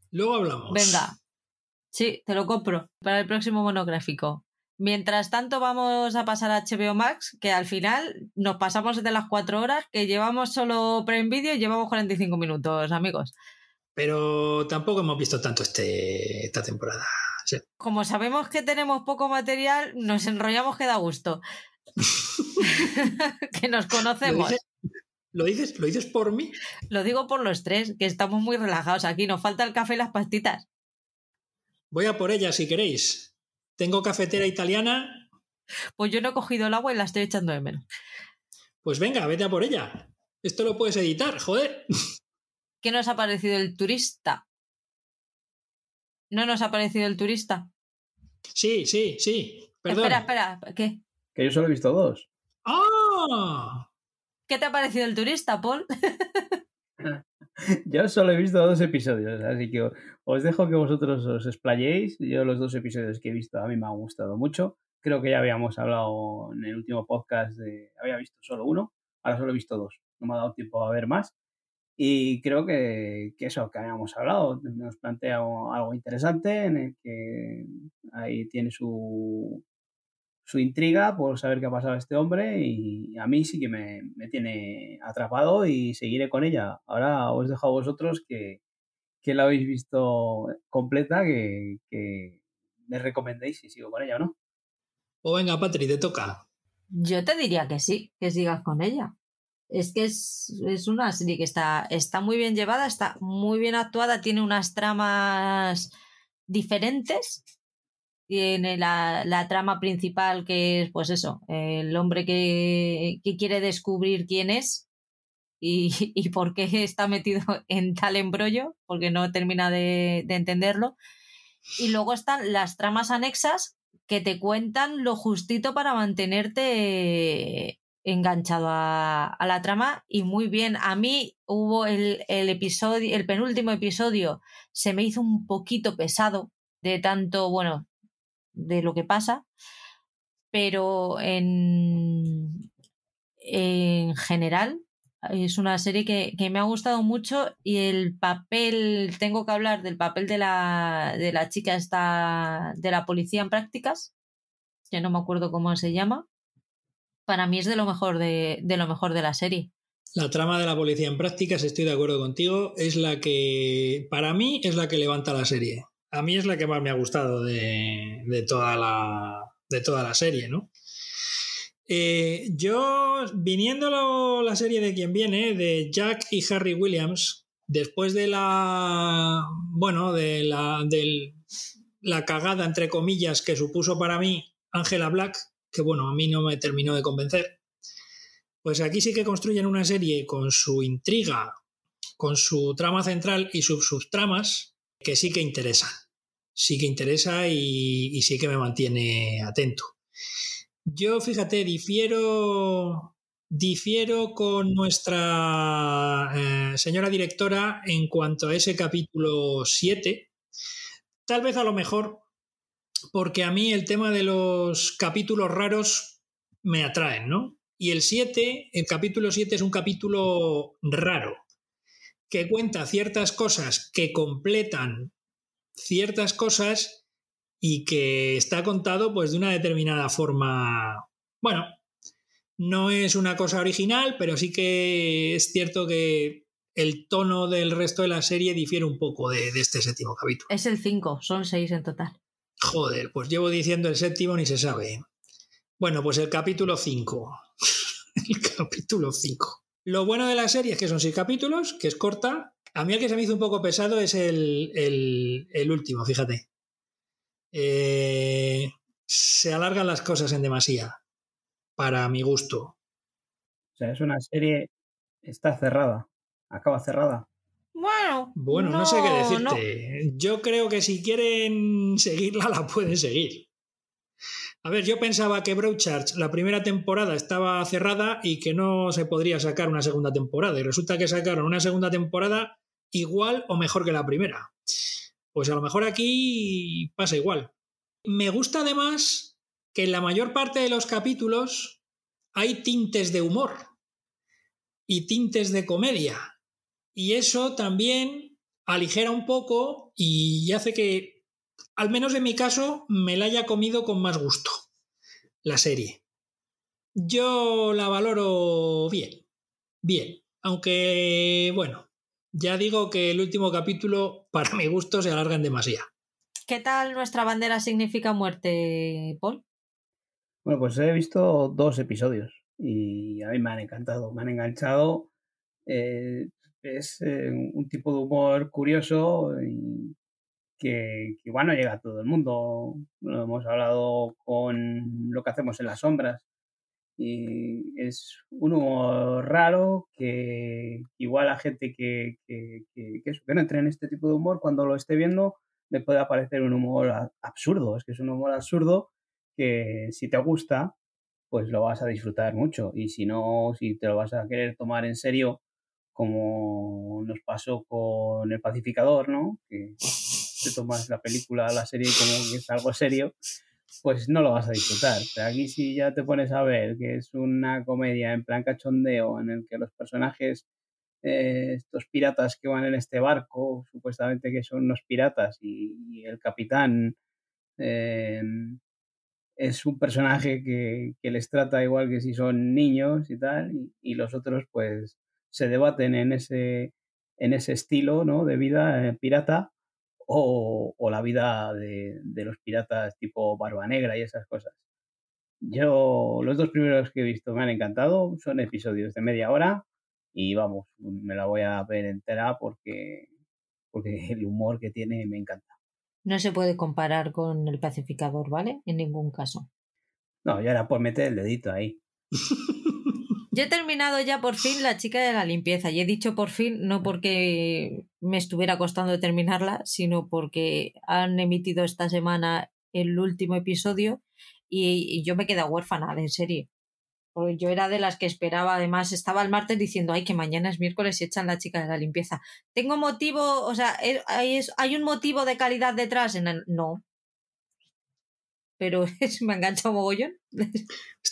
Luego hablamos. Venga. Sí, te lo compro para el próximo monográfico. Mientras tanto, vamos a pasar a HBO Max, que al final nos pasamos de las cuatro horas, que llevamos solo pre Video y llevamos 45 minutos, amigos pero tampoco hemos visto tanto este, esta temporada. Como sabemos que tenemos poco material, nos enrollamos que da gusto. que nos conocemos. ¿Lo dices, ¿Lo dices por mí? Lo digo por los tres, que estamos muy relajados aquí. Nos falta el café y las pastitas. Voy a por ella si queréis. Tengo cafetera italiana. Pues yo no he cogido el agua y la estoy echando de menos. Pues venga, vete a por ella. Esto lo puedes editar, joder. ¿Qué nos ha parecido el turista? ¿No nos ha parecido el turista? Sí, sí, sí. Perdón. Espera, espera, ¿qué? Que yo solo he visto dos. ¡Ah! ¿Qué te ha parecido el turista, Paul? Yo solo he visto dos episodios, así que os dejo que vosotros os explayéis. Yo los dos episodios que he visto a mí me han gustado mucho. Creo que ya habíamos hablado en el último podcast de... Había visto solo uno, ahora solo he visto dos. No me ha dado tiempo a ver más. Y creo que, que eso que habíamos hablado nos plantea algo interesante en el que ahí tiene su, su intriga por saber qué ha pasado a este hombre y a mí sí que me, me tiene atrapado y seguiré con ella. Ahora os dejo a vosotros que, que la habéis visto completa, que, que me recomendéis si sigo con ella o no. O venga, Patri, te toca. Yo te diría que sí, que sigas con ella. Es que es, es, una serie que está, está muy bien llevada, está muy bien actuada, tiene unas tramas diferentes tiene la, la, trama principal que es, pues eso, el hombre que, que quiere descubrir quién es y, y, por qué está metido en tal embrollo, porque no termina de, de, entenderlo. Y luego están las tramas anexas que te cuentan lo justito para mantenerte enganchado a, a la trama y muy bien. A mí hubo el, el episodio, el penúltimo episodio se me hizo un poquito pesado de tanto, bueno, de lo que pasa, pero en, en general es una serie que, que, me ha gustado mucho y el papel, tengo que hablar del papel de la, de la chica esta, de la policía en prácticas, que no me acuerdo cómo se llama, para mí es de lo mejor de, de lo mejor de la serie. La trama de la policía en prácticas, estoy de acuerdo contigo, es la que, para mí, es la que levanta la serie a mí es la que más me ha gustado de, de toda, la, de toda la serie, ¿no? Eh, yo, viniendo la serie de quien viene, de Jack y Harry Williams, después de la. Bueno, de la, de la cagada, entre comillas, que supuso para mí Angela Black, que bueno, a mí no me terminó de convencer. Pues aquí sí que construyen una serie con su intriga, con su trama central y sus subtramas, que sí que interesan sí que interesa y, sí que me mantiene atento. Yo, fíjate, difiero, difiero con nuestra eh, señora directora en cuanto a ese capítulo 7. Tal vez a lo mejor porque a mí el tema de los capítulos raros me atraen, ¿no? Y el 7, el capítulo 7 es un capítulo raro, que cuenta ciertas cosas que completan ciertas cosas y que está contado pues de una determinada forma. Bueno, no es una cosa original, pero sí que es cierto que el tono del resto de la serie difiere un poco de, de este séptimo capítulo. Es el 5, son 6 en total. Joder, pues llevo diciendo el séptimo ni se sabe. Bueno, pues el capítulo 5. el capítulo 5. Lo bueno de la serie es que son 6 capítulos, que es corta, a mí el que se me hizo un poco pesado es el, el, el último, fíjate. Eh, se alargan las cosas en demasía, para mi gusto. O sea, es una serie, está cerrada, acaba cerrada. Bueno, bueno, no, no sé qué decirte. No. Yo creo que si quieren seguirla, la pueden seguir. A ver, yo pensaba que Broadchurch la primera temporada estaba cerrada y que no se podría sacar una segunda temporada. Y resulta que sacaron una segunda temporada igual o mejor que la primera. Pues a lo mejor aquí pasa igual. Me gusta además que en la mayor parte de los capítulos hay tintes de humor y tintes de comedia. Y eso también aligera un poco y hace que, al menos en mi caso, me la haya comido con más gusto la serie. Yo la valoro bien, bien, aunque bueno, ya digo que el último capítulo, para mi gusto, se alarga en demasía. ¿Qué tal nuestra bandera significa muerte, Paul? Bueno, pues he visto dos episodios y a mí me han encantado, me han enganchado. Eh, es eh, un tipo de humor curioso y que, que igual no llega a todo el mundo. Lo hemos hablado con lo que hacemos en las sombras y es un humor raro que igual a gente que, que, que, que, entre en este tipo de humor, cuando lo esté viendo, le puede parecer un humor absurdo. Es que es un humor absurdo que si te gusta, pues lo vas a disfrutar mucho. Y si no, si te lo vas a querer tomar en serio, como nos pasó con El Pacificador, ¿no? Que te tomas la película, la serie como que es algo serio, pues no lo vas a disfrutar. Aquí si ya te pones a ver que es una comedia en plan cachondeo en el que los personajes, eh, estos piratas que van en este barco, supuestamente que son unos piratas y, el capitán eh, es un personaje que, les trata igual que si son niños y tal, y, los otros pues se debaten en ese, en ese estilo ¿no? de vida eh, pirata o, la vida de, los piratas tipo Barba Negra y esas cosas. Yo, los dos primeros que he visto me han encantado, son episodios de media hora y vamos, me la voy a ver entera porque, porque el humor que tiene me encanta. No se puede comparar con el pacificador, ¿vale? En ningún caso. No, ya era por meter el dedito ahí. Yo he terminado ya por fin la chica de la limpieza y he dicho por fin no porque me estuviera costando terminarla, sino porque han emitido esta semana el último episodio y, yo me quedado huérfana de serie. Yo era de las que esperaba, además estaba el martes diciendo, ay, que mañana es miércoles y echan la chica de la limpieza. ¿Tengo motivo, o sea, hay, hay un motivo de calidad detrás? En. No, pero me ha enganchado mogollón.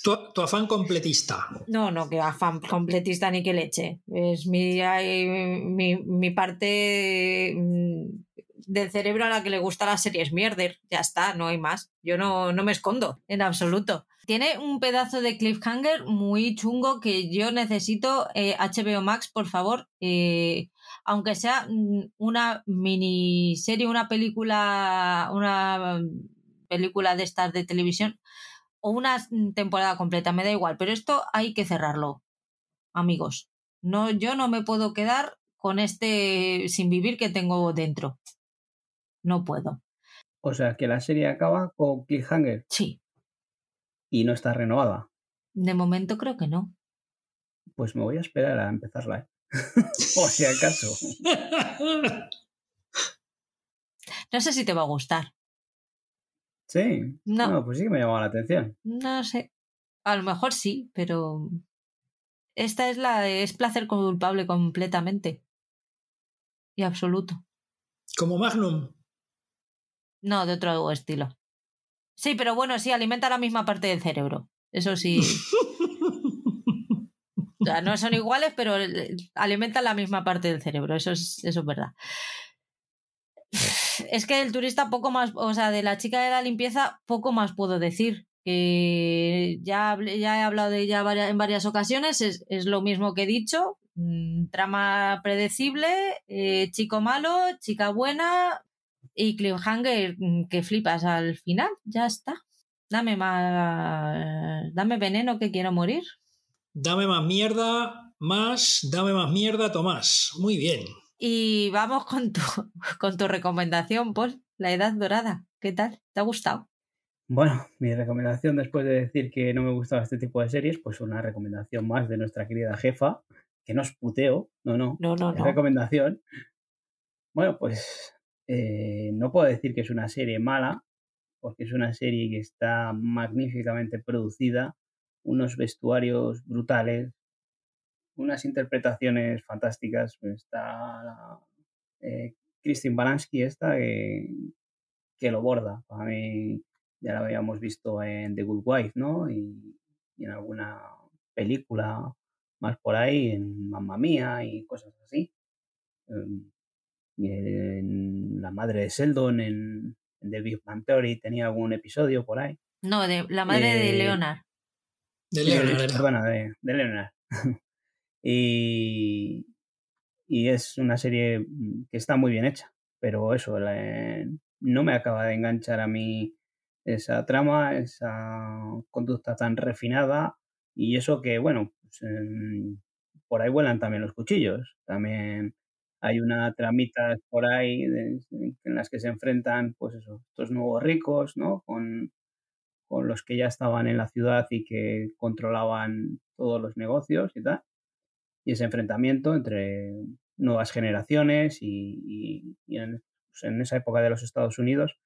tu, afán completista. No, no, que afán completista ni que leche. Es mi, mi, mi parte mm, del cerebro a la que le gusta la series mierder. Ya está, no hay más. Yo no, no me escondo en absoluto. Tiene un pedazo de cliffhanger muy chungo que yo necesito. HBO eh, Max, por favor. Eh, aunque sea mm, una miniserie, una película, una película de estas de televisión o una temporada completa, me da igual, pero esto hay que cerrarlo, amigos. No, yo no me puedo quedar con este sin vivir que tengo dentro. No puedo. O sea, que la serie acaba con cliffhanger. Sí. Y no está renovada. De momento creo que no. Pues me voy a esperar a empezarla. ¿eh? o si acaso. no sé si te va a gustar. Sí. No. pues sí que me llamaba la atención. No sé. A lo mejor sí, pero esta es la de es placer culpable completamente. Y absoluto. Como Magnum. No, de otro estilo. Sí, pero bueno, sí, alimenta la misma parte del cerebro. Eso sí. o sea, no son iguales, pero alimentan la misma parte del cerebro. Eso es, eso es verdad es que el turista poco más, o sea, de la chica de la limpieza poco más puedo decir. Que ya, ya he hablado de ella en varias ocasiones, es, lo mismo que he dicho. Mm, trama predecible, eh, chico malo, chica buena y cliffhanger mm, que flipas al final, ya está. Dame más. Dame veneno que quiero morir. Dame más mierda, más, dame más mierda, Tomás. Muy bien. Y vamos con tu, con tu recomendación, Paul, La Edad Dorada. ¿Qué tal? ¿Te ha gustado? Bueno, mi recomendación después de decir que no me gustaba este tipo de series, pues una recomendación más de nuestra querida jefa, que no es puteo, no, no, no, no, es recomendación. Bueno, pues eh, no puedo decir que es una serie mala, porque es una serie que está magníficamente producida, unos vestuarios brutales, unas interpretaciones fantásticas. Está eh, Christine Balanski esta que, lo borda. Para mí ya la habíamos visto en The Good Wife, ¿no? Y, en alguna película más por ahí, en Mamma Mía y cosas así. Em, en La madre de Sheldon, en, The Big Bang Theory, tenía algún episodio por ahí. No, de la madre de eh, Leonard. De Leonard. de, de Leonard. Y, y es una serie mm, que está muy bien hecha, pero eso, no me acaba de enganchar a mí esa trama, esa conducta tan refinada y eso que, bueno, pues, em, por ahí vuelan también los cuchillos, también hay una tramita por ahí en las que se enfrentan, pues eso, estos nuevos ricos, ¿no? Con, con los que ya estaban en la ciudad y que controlaban todos los negocios y tal y ese enfrentamiento entre nuevas generaciones y, pues, en, esa época de los Estados Unidos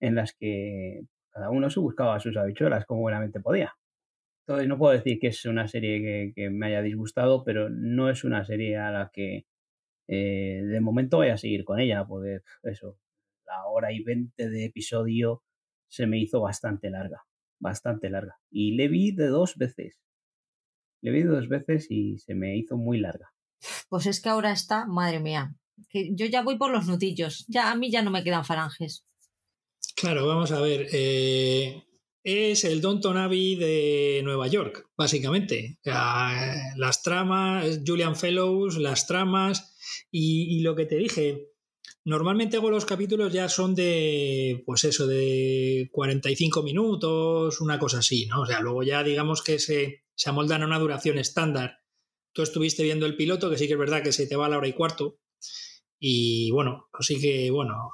en las que cada uno se buscaba sus habichuelas como buenamente podía. Entonces, no puedo decir que es una serie que, me haya disgustado, pero no es una serie a la que eh, de momento voy a seguir con ella, porque eso, la hora y veinte de episodio se me hizo bastante larga, bastante larga. Y le vi de dos veces. Le vi de dos veces y se me hizo muy larga. Pues es que ahora está, madre mía, que yo ya voy por los nutillos, ya a mí ya no me quedan faranges. Claro, vamos a ver. eh, es el Downton Abbey de Nueva York, básicamente. Las tramas, Julian Fellows, las tramas y, y lo que te dije. Normalmente hago los capítulos ya son de, pues eso, de 45 minutos, una cosa así, ¿no? O sea, luego ya digamos que se, se amoldan a una duración estándar. Tú estuviste viendo el piloto, que sí que es verdad que se te va a la hora y cuarto. Y bueno, así que bueno,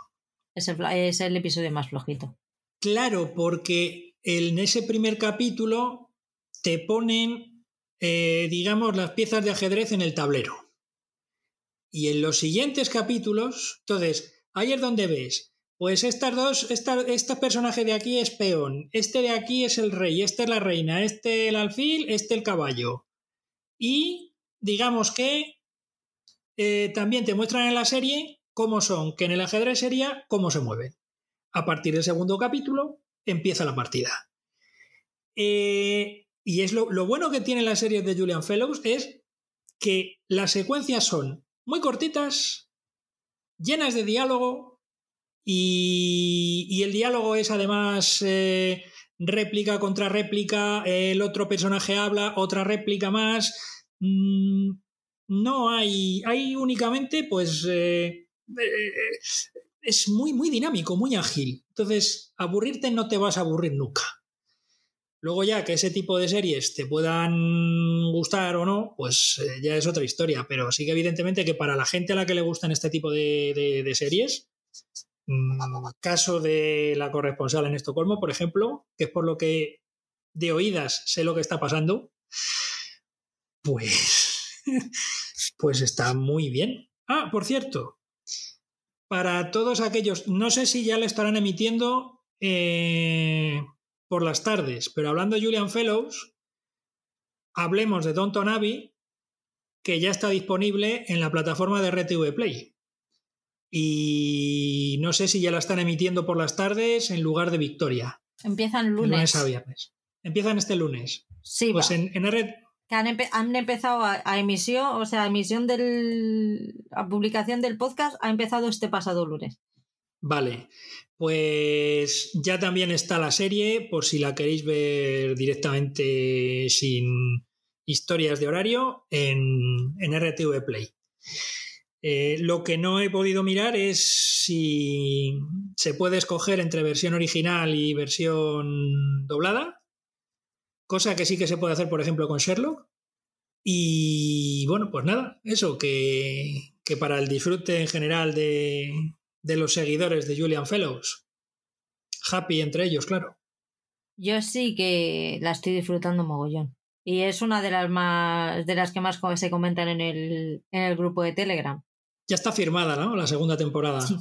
Es el, es el episodio más flojito. Claro, porque en ese primer capítulo te ponen, eh, digamos, las piezas de ajedrez en el tablero. Y en los siguientes capítulos, entonces, ahí es donde ves, pues estas dos, esta, este personaje de aquí es peón, este de aquí es el rey, este es la reina, este el alfil, este el caballo. Y digamos que eh, también te muestran en la serie cómo son, que en el ajedrez sería cómo se mueven. A partir del segundo capítulo empieza la partida. Eh, y es lo, lo bueno que tiene la serie de Julian Fellows es que las secuencias son muy cortitas, llenas de diálogo y, y el diálogo es además eh, réplica contra réplica, el otro personaje habla, otra réplica más. Mm, no hay, hay únicamente pues... eh, eh, es muy, muy dinámico, muy ágil. Entonces, aburrirte no te vas a aburrir nunca. Luego ya que ese tipo de series te puedan gustar o no, pues ya es otra historia. Pero sí que evidentemente que para la gente a la que le gustan este tipo de, series, caso de la corresponsal en Estocolmo, por ejemplo, que es por lo que de oídas sé lo que está pasando, pues, pues está muy bien. Ah, por cierto, para todos aquellos, no sé si ya lo estarán emitiendo eh, por las tardes, pero hablando de Julian Fellows, hablemos de Downton Abbey, que ya está disponible en la plataforma de RTV Play. Y no sé si ya la están emitiendo por las tardes en lugar de Victoria, Empiezan lunes. lunes a viernes. Empiezan este lunes. Sí, Pues va. en, en R- que han, empe- han empezado a, a emisión, o sea, emisión del. a publicación del podcast ha empezado este pasado lunes. Vale, pues ya también está la serie, por si la queréis ver directamente sin historias de horario, en, en RTV Play. Eh, lo que no he podido mirar es si se puede escoger entre versión original y versión doblada, cosa que sí que se puede hacer, por ejemplo, con Sherlock. Y bueno, pues nada, eso, que, que para el disfrute en general de, de los seguidores de Julian Fellows, happy entre ellos, claro. Yo sí que la estoy disfrutando mogollón. Y es una de las más de las que más se comentan en el, en el grupo de Telegram. Ya está firmada, ¿no? La segunda temporada. Sí.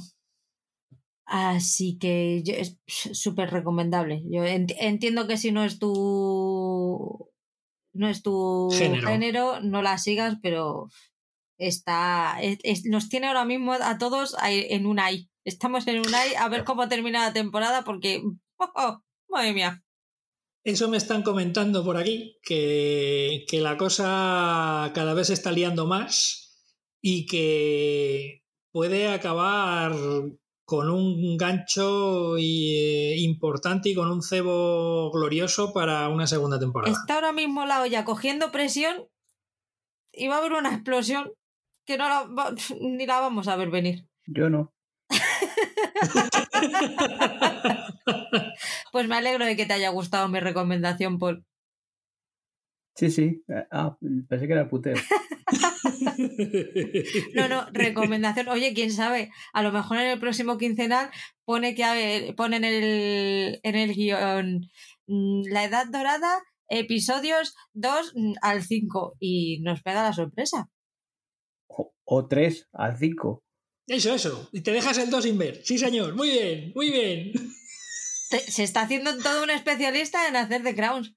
Así que yo- es súper recomendable. Yo ent- entiendo que si no es tu no es tu Género. género, no la sigas, pero está es- es- nos tiene ahora mismo a todos en un ay. Estamos en un ay a ver cómo termina la temporada porque oh, oh, madre mía. Eso me están comentando por aquí, que, que la cosa cada vez se está liando más y que puede acabar con un gancho y, eh, importante y con un cebo glorioso para una segunda temporada. Está ahora mismo la olla cogiendo presión y va a haber una explosión que no la va- ni la vamos a ver venir. Yo no. Pues me alegro de que te haya gustado mi recomendación, Paul. Sí, sí. Ah, pensé que era puteo. No, no, recomendación. Oye, quién sabe, a lo mejor en el próximo quincenal pone que a ver, pone en el, en el guion mm, La Edad Dorada, episodios 2 mm, al 5 y nos pega la sorpresa. O, o tres al cinco. Eso, eso. Y te dejas el 2 sin ver. Sí, señor. Muy bien, muy bien. Te- se está haciendo todo un especialista en hacer The Crowns.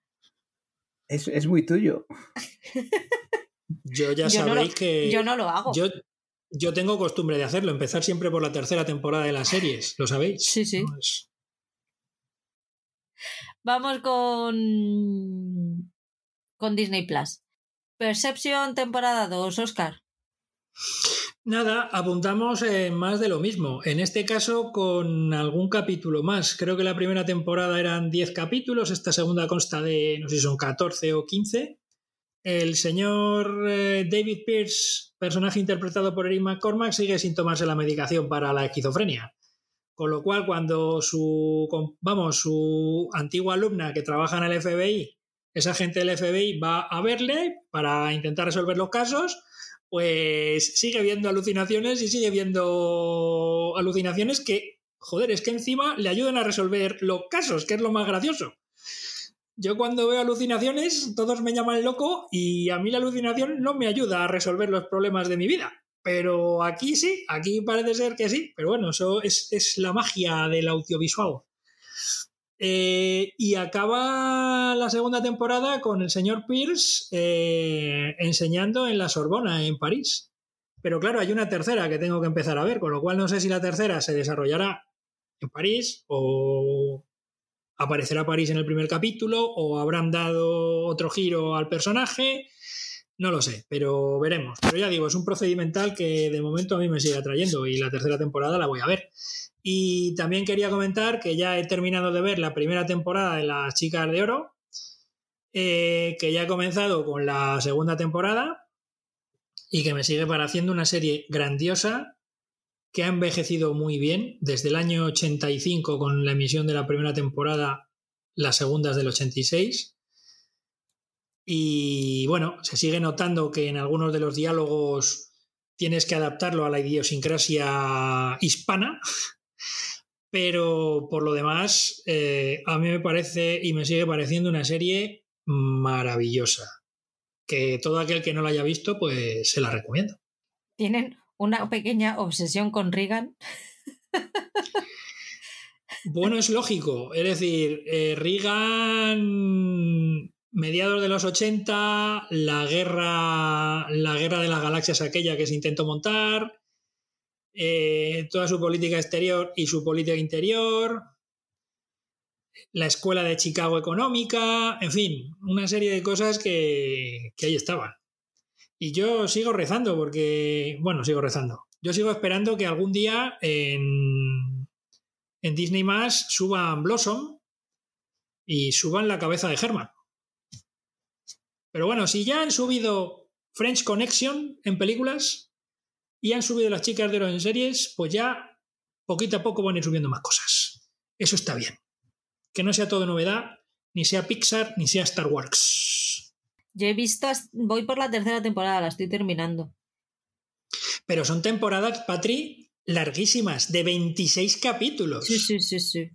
Es, es muy tuyo. Yo ya Yo no sabéis lo- que. Yo no lo hago. Yo, yo tengo costumbre de hacerlo, empezar siempre por la tercera temporada de las series, ¿lo sabéis? Sí, sí. No, es- Vamos con. con Disney Plus. Perception, temporada 2, Oscar. Nada, apuntamos en más de lo mismo. En este caso, con algún capítulo más. Creo que la primera temporada eran 10 capítulos, esta segunda consta de, no sé si son 14 o 15. El señor eh, David Pierce, personaje interpretado por Eric McCormack, sigue sin tomarse la medicación para la esquizofrenia. Con lo cual, cuando su, vamos, su antigua alumna que trabaja en el FBI, esa gente del FBI va a verle para intentar resolver los casos, pues sigue viendo alucinaciones y sigue viendo alucinaciones que, joder, es que encima le ayudan a resolver los casos, que es lo más gracioso. Yo cuando veo alucinaciones, todos me llaman loco y a mí la alucinación no me ayuda a resolver los problemas de mi vida. Pero aquí sí, aquí parece ser que sí. Pero bueno, eso es, es la magia del audiovisual. Eh, y acaba la segunda temporada con el señor Pierce eh, enseñando en la Sorbona, en París. Pero claro, hay una tercera que tengo que empezar a ver, con lo cual no sé si la tercera se desarrollará en París o aparecerá París en el primer capítulo o habrán dado otro giro al personaje. No lo sé, pero veremos. Pero ya digo, es un procedimental que de momento a mí me sigue atrayendo y la tercera temporada la voy a ver. Y también quería comentar que ya he terminado de ver la primera temporada de Las Chicas de Oro, eh, que ya he comenzado con la segunda temporada y que me sigue pareciendo una serie grandiosa que ha envejecido muy bien desde el año 85 con la emisión de la primera temporada, las segundas del 86. Y bueno, se sigue notando que en algunos de los diálogos tienes que adaptarlo a la idiosincrasia hispana, pero por lo demás, eh, a mí me parece y me sigue pareciendo una serie maravillosa. Que todo aquel que no la haya visto, pues se la recomiendo. Tienen una pequeña obsesión con Reagan. Bueno, es lógico. Es decir, eh, Reagan, mediados de los 80, la guerra, la guerra de las galaxias aquella que se intentó montar, eh, toda su política exterior y su política interior, la escuela de Chicago económica, en fin, una serie de cosas que, que ahí estaban. Y yo sigo rezando porque, bueno, sigo rezando. Yo sigo esperando que algún día en, Disney más suban Blossom y suban la cabeza de Herman. Pero bueno, si ya han subido French Connection en películas y han subido las chicas de oro en series, pues ya poquito a poco van a ir subiendo más cosas. Eso está bien. Que no sea todo novedad, ni sea Pixar, ni sea Star Wars. Yo he visto, voy por la tercera temporada, la estoy terminando. Pero son temporadas, Patri, larguísimas, de 26 capítulos. Sí, sí, sí, sí.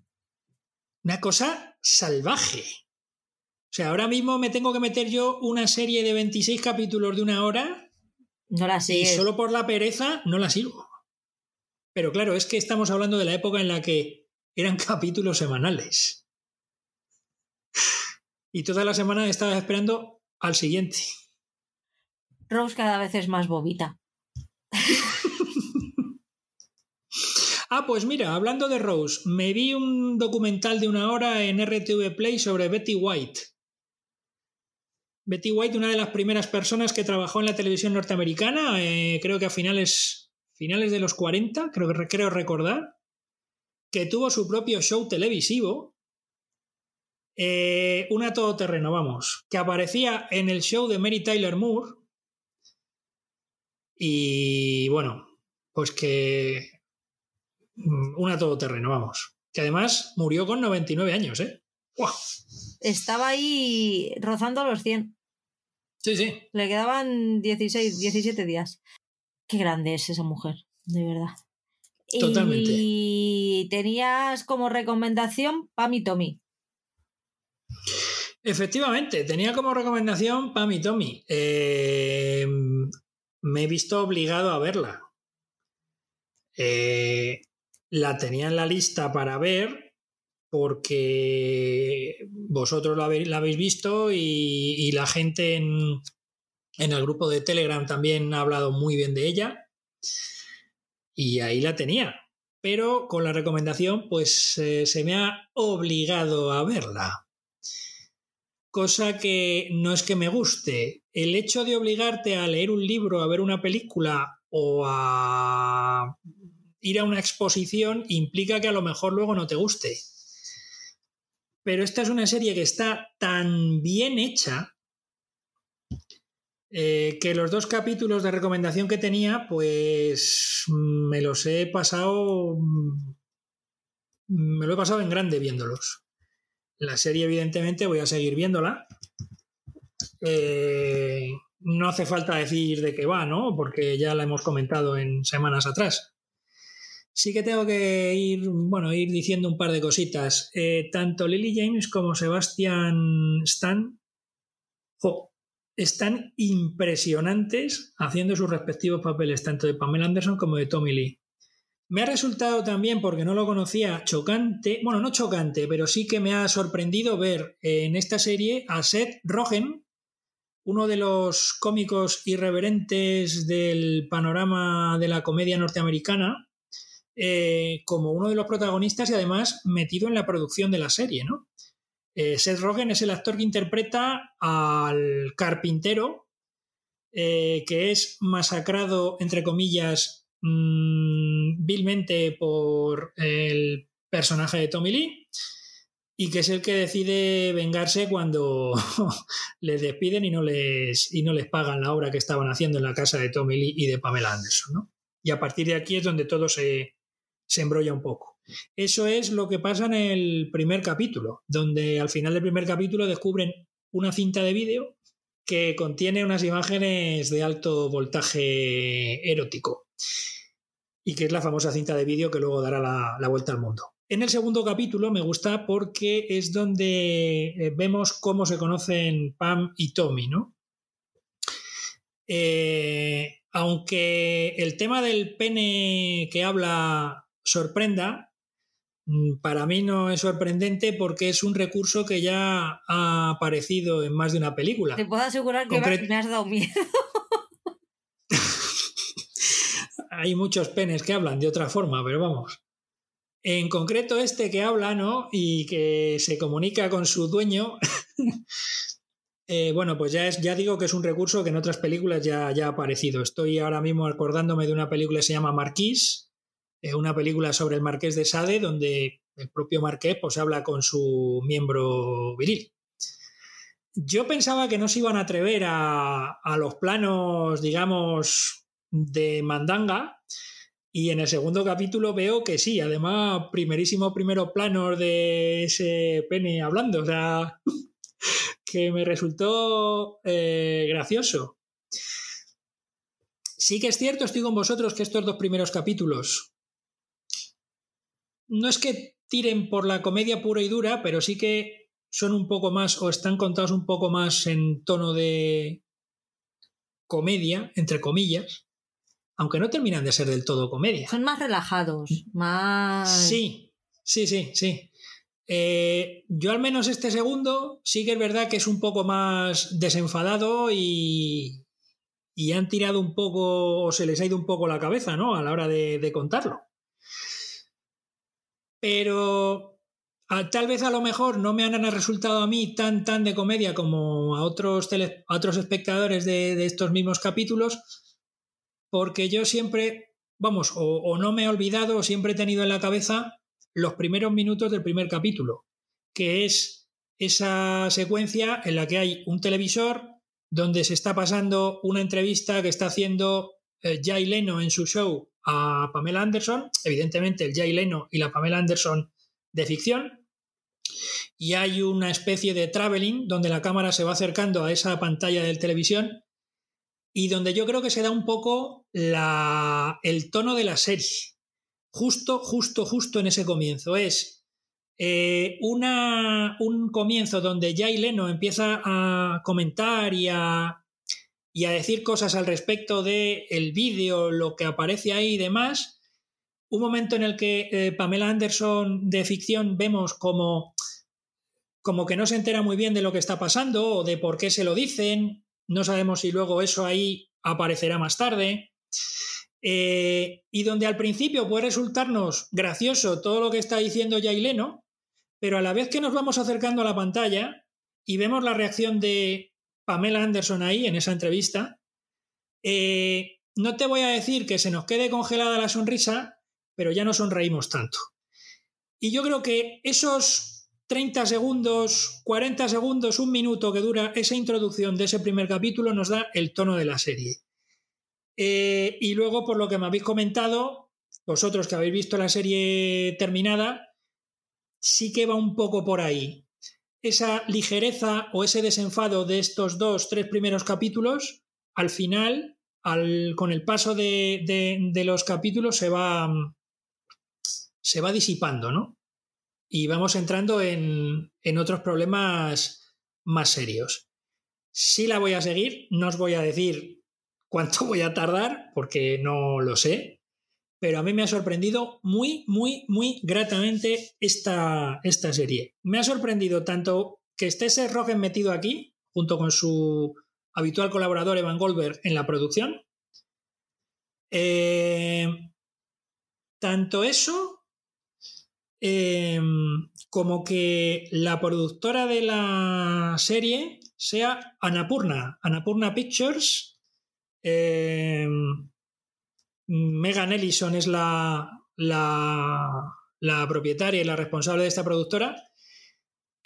Una cosa salvaje. O sea, ahora mismo me tengo que meter yo una serie de 26 capítulos de una hora No la y sigues. solo por la pereza no la sigo. Pero claro, es que estamos hablando de la época en la que eran capítulos semanales. Y toda la semana estaba esperando al siguiente. Rose cada vez es más bobita. Ah, pues mira, hablando de Rose, me vi un documental de una hora en RTV Play sobre Betty White. Betty White, una de las primeras personas que trabajó en la televisión norteamericana, eh, creo que a finales, finales de los 40, creo, creo recordar, que tuvo su propio show televisivo, eh, una todoterreno, vamos, que aparecía en el show de Mary Tyler Moore. Y bueno, pues que mm, una todoterreno, vamos. Que además murió con 99 años, ¿eh? ¡Guau! Estaba ahí rozando los 100. Sí, sí. Le quedaban 16, 17 días. Qué grande es esa mujer, de verdad. Totalmente. Y tenías como recomendación Pam y Tommy. Efectivamente, tenía como recomendación Pam y Tommy. Eh, me he visto obligado a verla. Eh, la tenía en la lista para ver porque vosotros la habéis, visto y, la gente en, el grupo de Telegram también ha hablado muy bien de ella. Y ahí la tenía. Pero con la recomendación, pues eh, se me ha obligado a verla. Cosa que no es que me guste. El hecho de obligarte a leer un libro, a ver una película o a ir a una exposición implica que a lo mejor luego no te guste. Pero esta es una serie que está tan bien hecha eh, que los dos capítulos de recomendación que tenía, pues me los he pasado. Me lo he pasado en grande viéndolos. La serie, evidentemente, voy a seguir viéndola. Eh, no hace falta decir de qué va, ¿no? Porque ya la hemos comentado en semanas atrás. Sí que tengo que ir, bueno, ir diciendo un par de cositas. Eh, tanto Lily James como Sebastian Stan están impresionantes haciendo sus respectivos papeles, tanto de Pamela Anderson como de Tommy Lee. Me ha resultado también, porque no lo conocía, chocante, bueno, no chocante, pero sí que me ha sorprendido ver en esta serie a Seth Rogen, uno de los cómicos irreverentes del panorama de la comedia norteamericana, eh, como uno de los protagonistas y además metido en la producción de la serie, ¿no? Eh, Seth Rogen es el actor que interpreta al carpintero eh, que es masacrado, entre comillas, mm, vilmente por el personaje de Tommy Lee y que es el que decide vengarse cuando les despiden y no les, y no les pagan la obra que estaban haciendo en la casa de Tommy Lee y de Pamela Anderson. ¿no? Y a partir de aquí es donde todo se, se embrolla un poco. Eso es lo que pasa en el primer capítulo, donde al final del primer capítulo descubren una cinta de vídeo que contiene unas imágenes de alto voltaje erótico y que es la famosa cinta de vídeo que luego dará la, vuelta al mundo. En el segundo capítulo me gusta porque es donde eh, vemos cómo se conocen Pam y Tommy, ¿no? Eh, aunque el tema del pene que habla sorprenda, mm, para mí no es sorprendente porque es un recurso que ya ha aparecido en más de una película. Te puedo asegurar que me has dado miedo. Hay muchos penes que hablan de otra forma, pero vamos. En concreto este que habla, ¿no? Y que se comunica con su dueño. Eh, bueno, pues ya, es, ya digo que es un recurso que en otras películas ya, ya ha aparecido. Estoy ahora mismo acordándome de una película que se llama Marquís, una película sobre el marqués de Sade, donde el propio marqués pues, habla con su miembro viril. Yo pensaba que no se iban a atrever a, los planos, digamos, de mandanga, y en el segundo capítulo veo que sí, además, primerísimo primero plano de ese pene hablando, o sea, que me resultó eh, gracioso. Sí que es cierto, estoy con vosotros, que estos dos primeros capítulos no es que tiren por la comedia pura y dura, pero sí que son un poco más o están contados un poco más en tono de comedia, entre comillas, aunque no terminan de ser del todo comedia. Son más relajados, más... Sí, sí, sí, sí. Eh, yo al menos este segundo sí que es verdad que es un poco más desenfadado y, y han tirado un poco o se les ha ido un poco la cabeza, ¿no? A la hora de contarlo pero tal vez a lo mejor no me han resultado a mí tan tan de comedia como a otros, otros espectadores de, estos mismos capítulos, porque yo siempre, vamos, o, no me he olvidado o siempre he tenido en la cabeza los primeros minutos del primer capítulo, que es esa secuencia en la que hay un televisor donde se está pasando una entrevista que está haciendo Jay Leno en su show a Pamela Anderson, evidentemente el Jay Leno y la Pamela Anderson de ficción, y hay una especie de traveling donde la cámara se va acercando a esa pantalla de televisión y donde yo creo que se da un poco la, el tono de la serie. Justo, justo, justo en ese comienzo. Es eh, una, un comienzo donde Jay Leno empieza a comentar y a y a decir cosas al respecto del el vídeo, lo que aparece ahí y demás. un momento en el que eh, Pamela Anderson de ficción vemos como, como que no se entera muy bien de lo que está pasando o de por qué se lo dicen. No sabemos si luego eso ahí aparecerá más tarde. Eh, y donde al principio puede resultarnos gracioso todo lo que está diciendo Yaileno, pero a la vez que nos vamos acercando a la pantalla y vemos la reacción de Pamela Anderson ahí en esa entrevista, eh, no te voy a decir que se nos quede congelada la sonrisa, pero ya no sonreímos tanto. Y yo creo que esos 30 segundos, 40 segundos, un minuto que dura esa introducción de ese primer capítulo nos da el tono de la serie. Eh, y luego, por lo que me habéis comentado, vosotros que habéis visto la serie terminada, sí que va un poco por ahí. Esa ligereza o ese desenfado de estos dos, tres primeros capítulos, al final, con el paso de, los capítulos, se va, se va disipando, ¿no? Y vamos entrando en, en otros problemas más serios. Sí la voy a seguir, no os voy a decir cuánto voy a tardar, porque no lo sé, pero a mí me ha sorprendido muy, muy, muy gratamente esta, esta serie. Me ha sorprendido tanto que esté Seth Rogen metido aquí, junto con su habitual colaborador Evan Goldberg en la producción. Eh, tanto eso em, como que la productora de la serie sea Anapurna, Anapurna Pictures, Em, Megan Ellison es la, la, propietaria y la responsable de esta productora,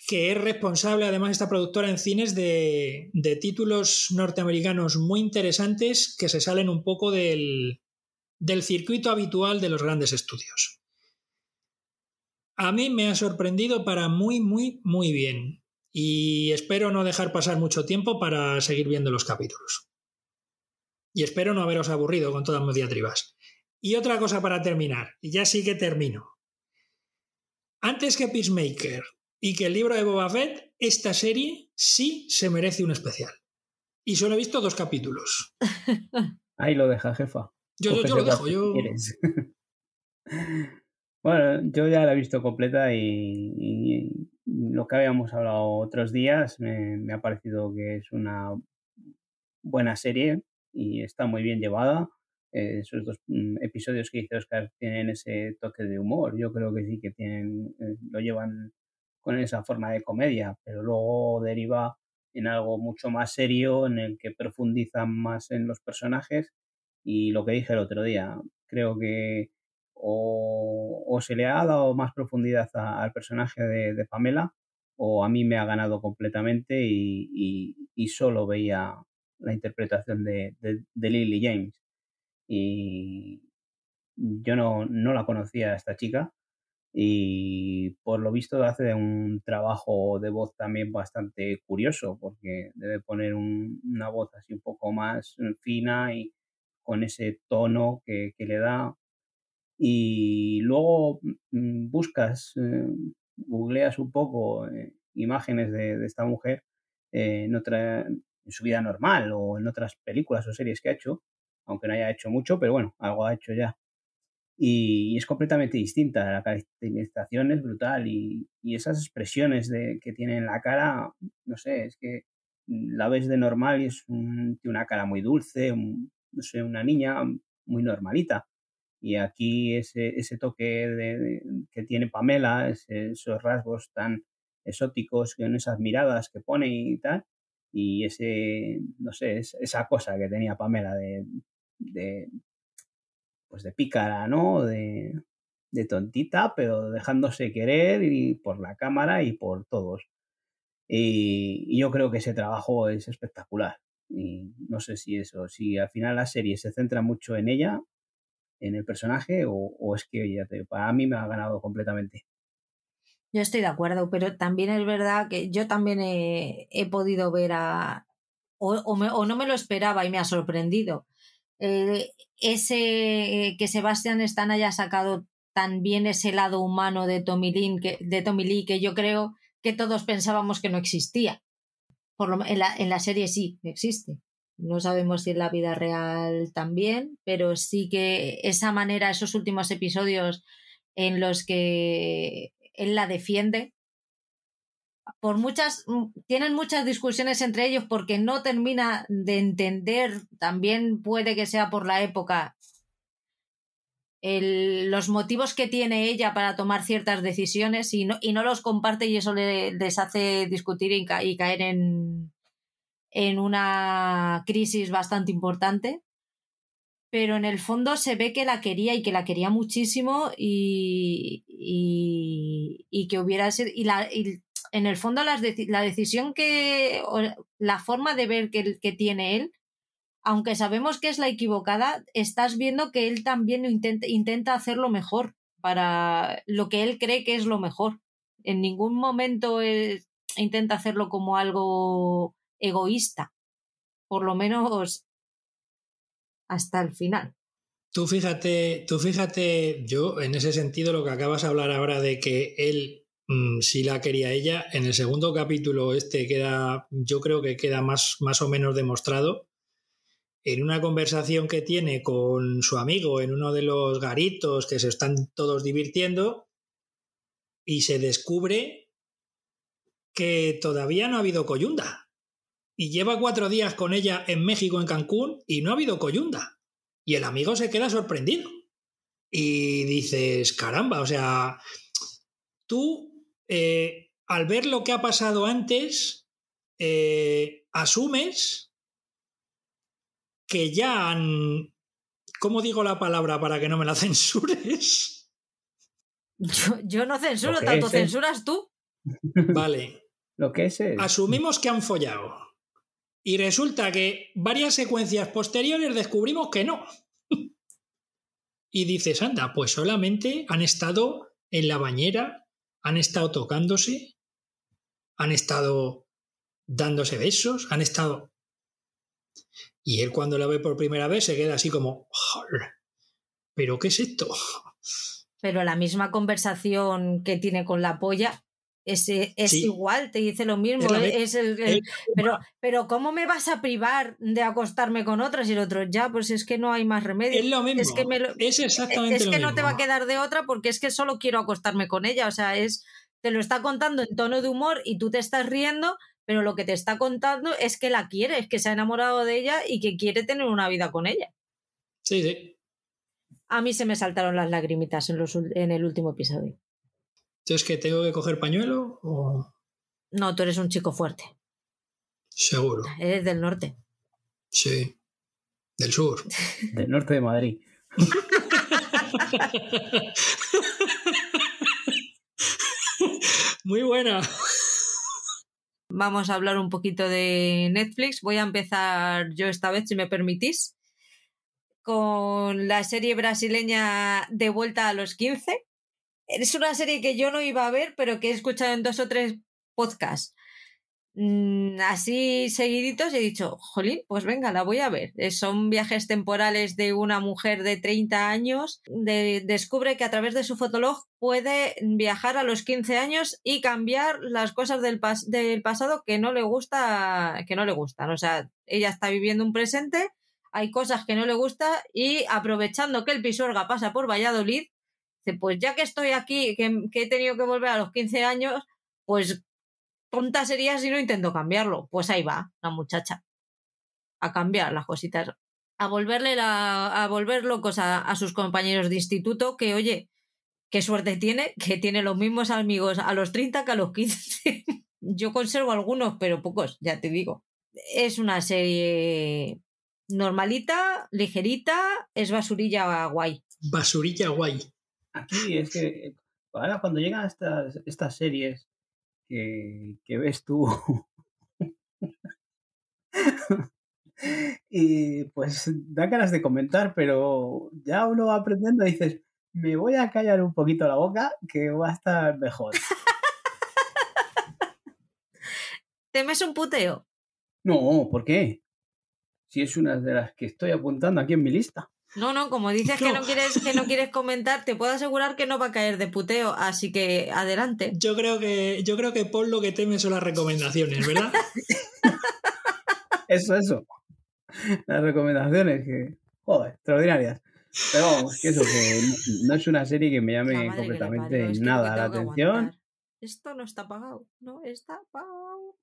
que es responsable además esta productora en cines de, de, títulos norteamericanos muy interesantes que se salen un poco del, del circuito habitual de los grandes estudios. A mí me ha sorprendido para muy, muy, muy bien y espero no dejar pasar mucho tiempo para seguir viendo los capítulos. Y espero no haberos aburrido con todas mis diatribas. Y otra cosa para terminar, y ya sí que termino. Antes que Peacemaker y que el libro de Boba Fett, esta serie sí se merece un especial. Y solo he visto dos capítulos. Ahí lo deja, jefa. Yo, lo dejo, yo. bueno, yo ya la he visto completa y, lo que habíamos hablado otros días me ha parecido que es una buena serie y está muy bien llevada. Eh, esos dos mm, episodios que dice Oscar tienen ese toque de humor. Yo creo que sí que tienen, eh, lo llevan con esa forma de comedia, pero luego deriva en algo mucho más serio, en el que profundizan más en los personajes. Y lo que dije el otro día, creo que o, se le ha dado más profundidad al personaje de, Pamela, o a mí me ha ganado completamente y, y solo veía la interpretación de, de, Lily James. Y yo no, no la conocía a esta chica y por lo visto hace un trabajo de voz también bastante curioso porque debe poner una voz así un poco más fina y con ese tono que, le da y luego mm, buscas, eh, googleas un poco eh, imágenes de, esta mujer eh, en, otra, en su vida normal o en otras películas o series que ha hecho, aunque no haya hecho mucho, pero bueno, algo ha hecho ya. Y, es completamente distinta, la caracterización es brutal y, esas expresiones de, que tiene en la cara, no sé, es que la ves de normal y es una cara muy dulce, no sé, una niña muy normalita. Y aquí ese, ese toque de, que tiene Pamela, esos rasgos tan exóticos, con esas miradas que pone y tal, y ese, no sé, esa cosa que tenía Pamela de, pues de pícara, ¿no? De, de tontita, pero dejándose querer y por la cámara y por todos. Y, yo creo que ese trabajo es espectacular. Y no sé si eso, si al final la serie se centra mucho en ella, en el personaje, o, es que te, para mí me ha ganado completamente. Yo estoy de acuerdo, pero también es verdad que yo también he, podido ver a... O, no me lo esperaba y me ha sorprendido. Eh, ese que Sebastián Stan haya sacado también ese lado humano de Tommy, Lee, que, de Tommy Lee que yo creo que todos pensábamos que no existía. Por lo, en, la, en la serie sí existe. No sabemos si en la vida real también, pero sí que esa manera, esos últimos episodios en los que él la defiende, por muchas, tienen muchas discusiones entre ellos porque no termina de entender, también puede que sea por la época, los motivos que tiene ella para tomar ciertas decisiones y no, y no los comparte y eso les hace discutir y, caer en, en una crisis bastante importante. Pero en el fondo se ve que la quería y que la quería muchísimo y, y, que hubiera sido. Y, la, en el fondo la decisión que. la forma de ver que, que tiene él aunque sabemos que es la equivocada, estás viendo que él también intenta, intenta hacerlo mejor para lo que él cree que es lo mejor. En ningún momento intenta hacerlo como algo egoísta, por lo menos hasta el final. Tú fíjate, tú fíjate, yo en ese sentido lo que acabas de hablar ahora de que él mm, sí la quería ella, en el segundo capítulo este queda, yo creo que queda más, más o menos demostrado en una conversación que tiene con su amigo en uno de los garitos que se están todos divirtiendo y se descubre que todavía no ha habido coyunda. Y lleva cuatro días con ella en México, en Cancún, y no ha habido coyunda. Y el amigo se queda sorprendido. Y dices, caramba, o sea, tú, eh, al ver lo que ha pasado antes, eh, asumes que ya han... ¿Cómo digo la palabra para que no me la censures? Yo, no censuro, tanto censuras tú. Vale. Lo que es, Asumimos que han follado. Y resulta que varias secuencias posteriores descubrimos que no. y dices, anda, pues solamente han estado en la bañera, han estado tocándose, han estado dándose besos, han estado... Y él cuando la ve por primera vez se queda así como, ¿pero qué es esto? Pero la misma conversación que tiene con la polla es, es igual, te dice lo mismo. Es el, pero, pero ¿cómo me vas a privar de acostarme con otras y el otro? Ya, pues es que no hay más remedio. Es lo mismo. Es, que es exactamente Es que no te va a quedar de otra porque es que solo quiero acostarme con ella. O sea, es te lo está contando en tono de humor y tú te estás riendo pero lo que te está contando es que la quiere, es que se ha enamorado de ella y que quiere tener una vida con ella. Sí, sí. A mí se me saltaron las lagrimitas en, los, en el último episodio. ¿Entonces que tengo que coger pañuelo o...? No, tú eres un chico fuerte. Seguro. Eres del norte. Sí. Del sur. del norte de Madrid. Muy buena vamos a hablar un poquito de Netflix. Voy a empezar yo esta vez, si me permitís, con la serie brasileña De vuelta a los 15. Es una serie que yo no iba a ver, pero que he escuchado en dos o tres podcasts. Mm, así seguiditos he dicho, jolín, pues venga, la voy a ver. Eh, son viajes temporales de una mujer de 30 años. descubre que a través de su fotolog puede viajar a los 15 años y cambiar las cosas del, pasado que no le gusta, que no le gustan. O sea, ella está viviendo un presente, hay cosas que no le gusta y aprovechando que el Pisuerga pasa por Valladolid, pues ya que estoy aquí, que, he tenido que volver a los 15 años, pues tonta sería si no intento cambiarlo. Pues ahí va, la muchacha. A cambiar las cositas. A volverle la, a volver locos a, sus compañeros de instituto, que oye, qué suerte tiene, que tiene los mismos amigos a los 30 que a los 15. Yo conservo algunos, pero pocos, ya te digo. Es una serie normalita, ligerita, es basurilla guay. Basurilla guay. Aquí es que ahora cuando llegan estas, estas series que, ves tú. y pues da ganas de comentar, pero ya uno va aprendiendo y dices, me voy a callar un poquito la boca que va a estar mejor. ¿Temes un puteo? No, ¿por qué? Si es una de las que estoy apuntando aquí en mi lista. No, no, como dices que no quieres que no quieres comentar, te puedo asegurar que no va a caer de puteo, así que adelante. Yo creo que yo creo que Paul lo que teme son las recomendaciones, ¿verdad? eso, eso. las recomendaciones, que, joder, extraordinarias. Pero vamos, que eso, que no, es una serie que me llame completamente nada la atención. Esto no está pagado, no está pagado.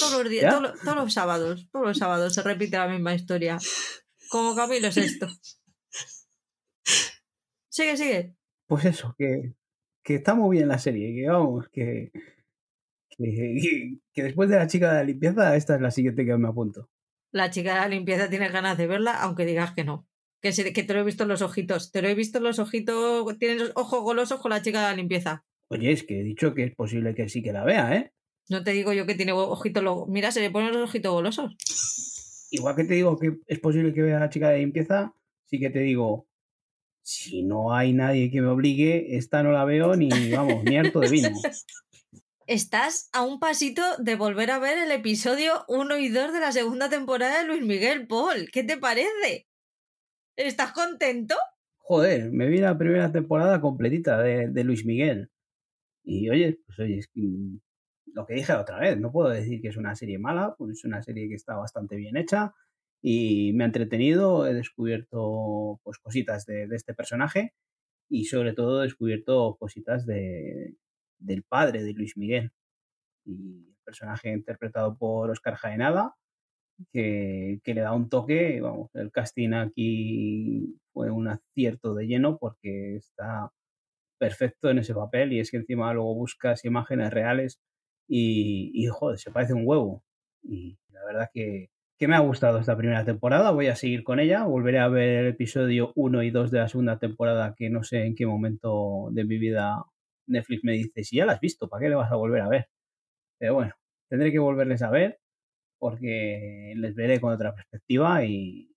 Todos los días, todos, los sábados, todos los sábados se repite la misma historia. Como Camilo es esto. Sigue, sigue. Pues eso, que, que está muy bien la serie, que vamos, que, que, que, después de la chica de la limpieza, esta es la siguiente que me apunto. La chica de la limpieza tiene ganas de verla, aunque digas que no. Que, que te lo he visto en los ojitos. Te lo he visto en los ojitos. Tienes los ojos golosos con la chica de la limpieza. Oye, es que he dicho que es posible que sí que la vea, ¿eh? No te digo yo que tiene ojitos. Mira, se le ponen los ojitos golosos. Igual que te digo que es posible que vea a la chica de limpieza, sí que te digo, si no hay nadie que me obligue, esta no la veo ni, vamos, ni harto de vino. Estás a un pasito de volver a ver el episodio 1 y 2 de la segunda temporada de Luis Miguel Paul. ¿Qué te parece? ¿Estás contento? Joder, me vi la primera temporada completita de, de Luis Miguel. Y oye, pues oye, es lo que dije otra vez, no puedo decir que es una serie mala, pues es una serie que está bastante bien hecha y me ha entretenido, he descubierto pues cositas de, de este personaje y sobre todo he descubierto cositas de, del padre de Luis Miguel. Y el personaje interpretado por Oscar Jaenada, que, que, le da un toque, vamos, el casting aquí fue un acierto de lleno porque está perfecto en ese papel y es que encima luego buscas imágenes reales y, y joder, se parece un huevo. Y la verdad que, que me ha gustado esta primera temporada, voy a seguir con ella, volveré a ver el episodio 1 y 2 de la segunda temporada que no sé en qué momento de mi vida Netflix me dice, si ya la has visto, ¿para qué le vas a volver a ver? Pero bueno, tendré que volverles a ver porque les veré con otra perspectiva y,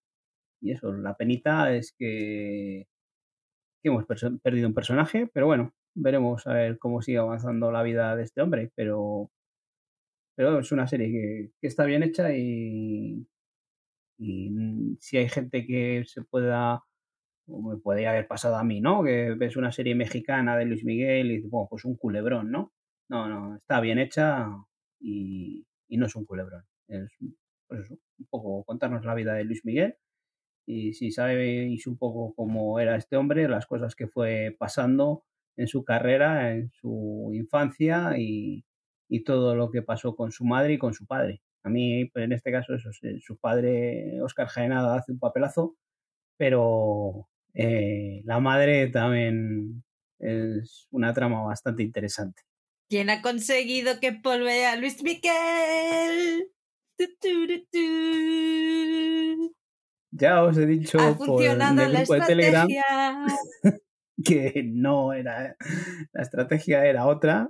y eso, la penita es que, que hemos perdido un personaje, pero bueno, veremos a ver cómo sigue avanzando la vida de este hombre, pero, pero es una serie que, está bien hecha y, y si hay gente que se pueda me podría haber pasado a mí, ¿no? Que ves una serie mexicana de Luis Miguel y dices, bueno, pues un culebrón, ¿no? No, no, está bien hecha y, y no es un culebrón. Es pues un poco contarnos la vida de Luis Miguel y si sabéis un poco cómo era este hombre, las cosas que fue pasando en su carrera, en su infancia y, y todo lo que pasó con su madre y con su padre. A mí, pues en este caso, eso, su padre, Oscar Jaenada, hace un papelazo, pero eh, la madre también es una trama bastante interesante. ¿Quién ha conseguido que Paul vea a Luis Miguel? Ya os he dicho por el grupo de Telegram que no era la estrategia era otra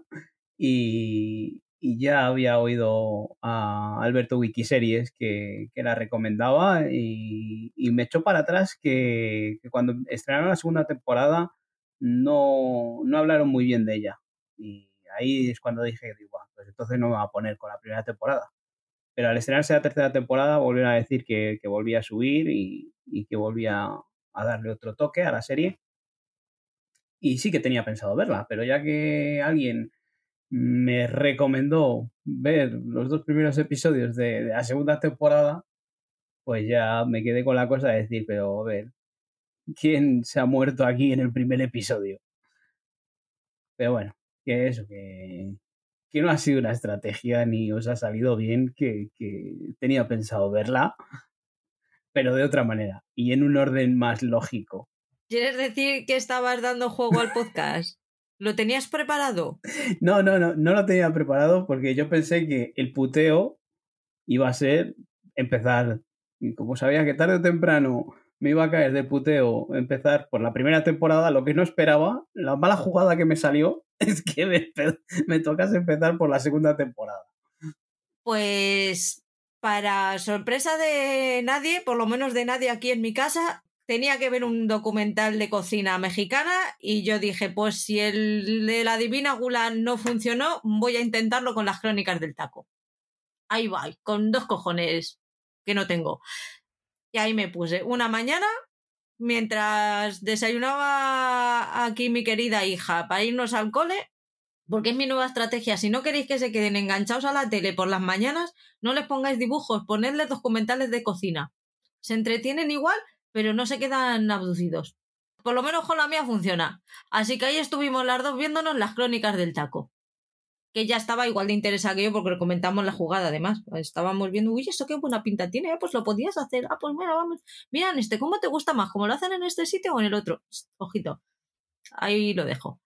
y, y ya había oído a Alberto Wikiseries que, que la recomendaba y, y, me echó para atrás que, que, cuando estrenaron la segunda temporada no, no hablaron muy bien de ella. Y ahí es cuando dije, digo, pues entonces no me va a poner con la primera temporada. Pero al estrenarse la tercera temporada volvieron a decir que, que volvía a subir y, y que volvía a darle otro toque a la serie. Y sí que tenía pensado verla, pero ya que alguien me recomendó ver los dos primeros episodios de, la segunda temporada, pues ya me quedé con la cosa de decir, pero a ver, ¿quién se ha muerto aquí en el primer episodio? Pero bueno, que eso, que, que no ha sido una estrategia ni os ha salido bien, que, que tenía pensado verla, pero de otra manera y en un orden más lógico. ¿Quieres decir que estabas dando juego al podcast? ¿Lo tenías preparado? No, no, no, no lo tenía preparado porque yo pensé que el puteo iba a ser empezar, y como sabía que tarde o temprano me iba a caer de puteo empezar por la primera temporada, lo que no esperaba, la mala jugada que me salió es que me, me tocas empezar por la segunda temporada. Pues para sorpresa de nadie, por lo menos de nadie aquí en mi casa, tenía que ver un documental de cocina mexicana y yo dije, pues si el de la Divina Gula no funcionó, voy a intentarlo con las crónicas del taco. Ahí va, con dos cojones que no tengo. Y ahí me puse una mañana, mientras desayunaba aquí mi querida hija para irnos al cole, porque es mi nueva estrategia. Si no queréis que se queden enganchados a la tele por las mañanas, no les pongáis dibujos, ponedles documentales de cocina se entretienen igual, pero no se quedan abducidos. Por lo menos con la mía funciona. Así que ahí estuvimos las dos viéndonos las crónicas del taco. Que ya estaba igual de interesada que yo porque comentamos la jugada además. Estábamos viendo, uy, eso qué buena pinta tiene, pues lo podías hacer. Ah, pues mira, vamos. Mira, este, ¿cómo te gusta más? ¿Cómo lo hacen en este sitio o en el otro? Ojito. Ahí lo dejo.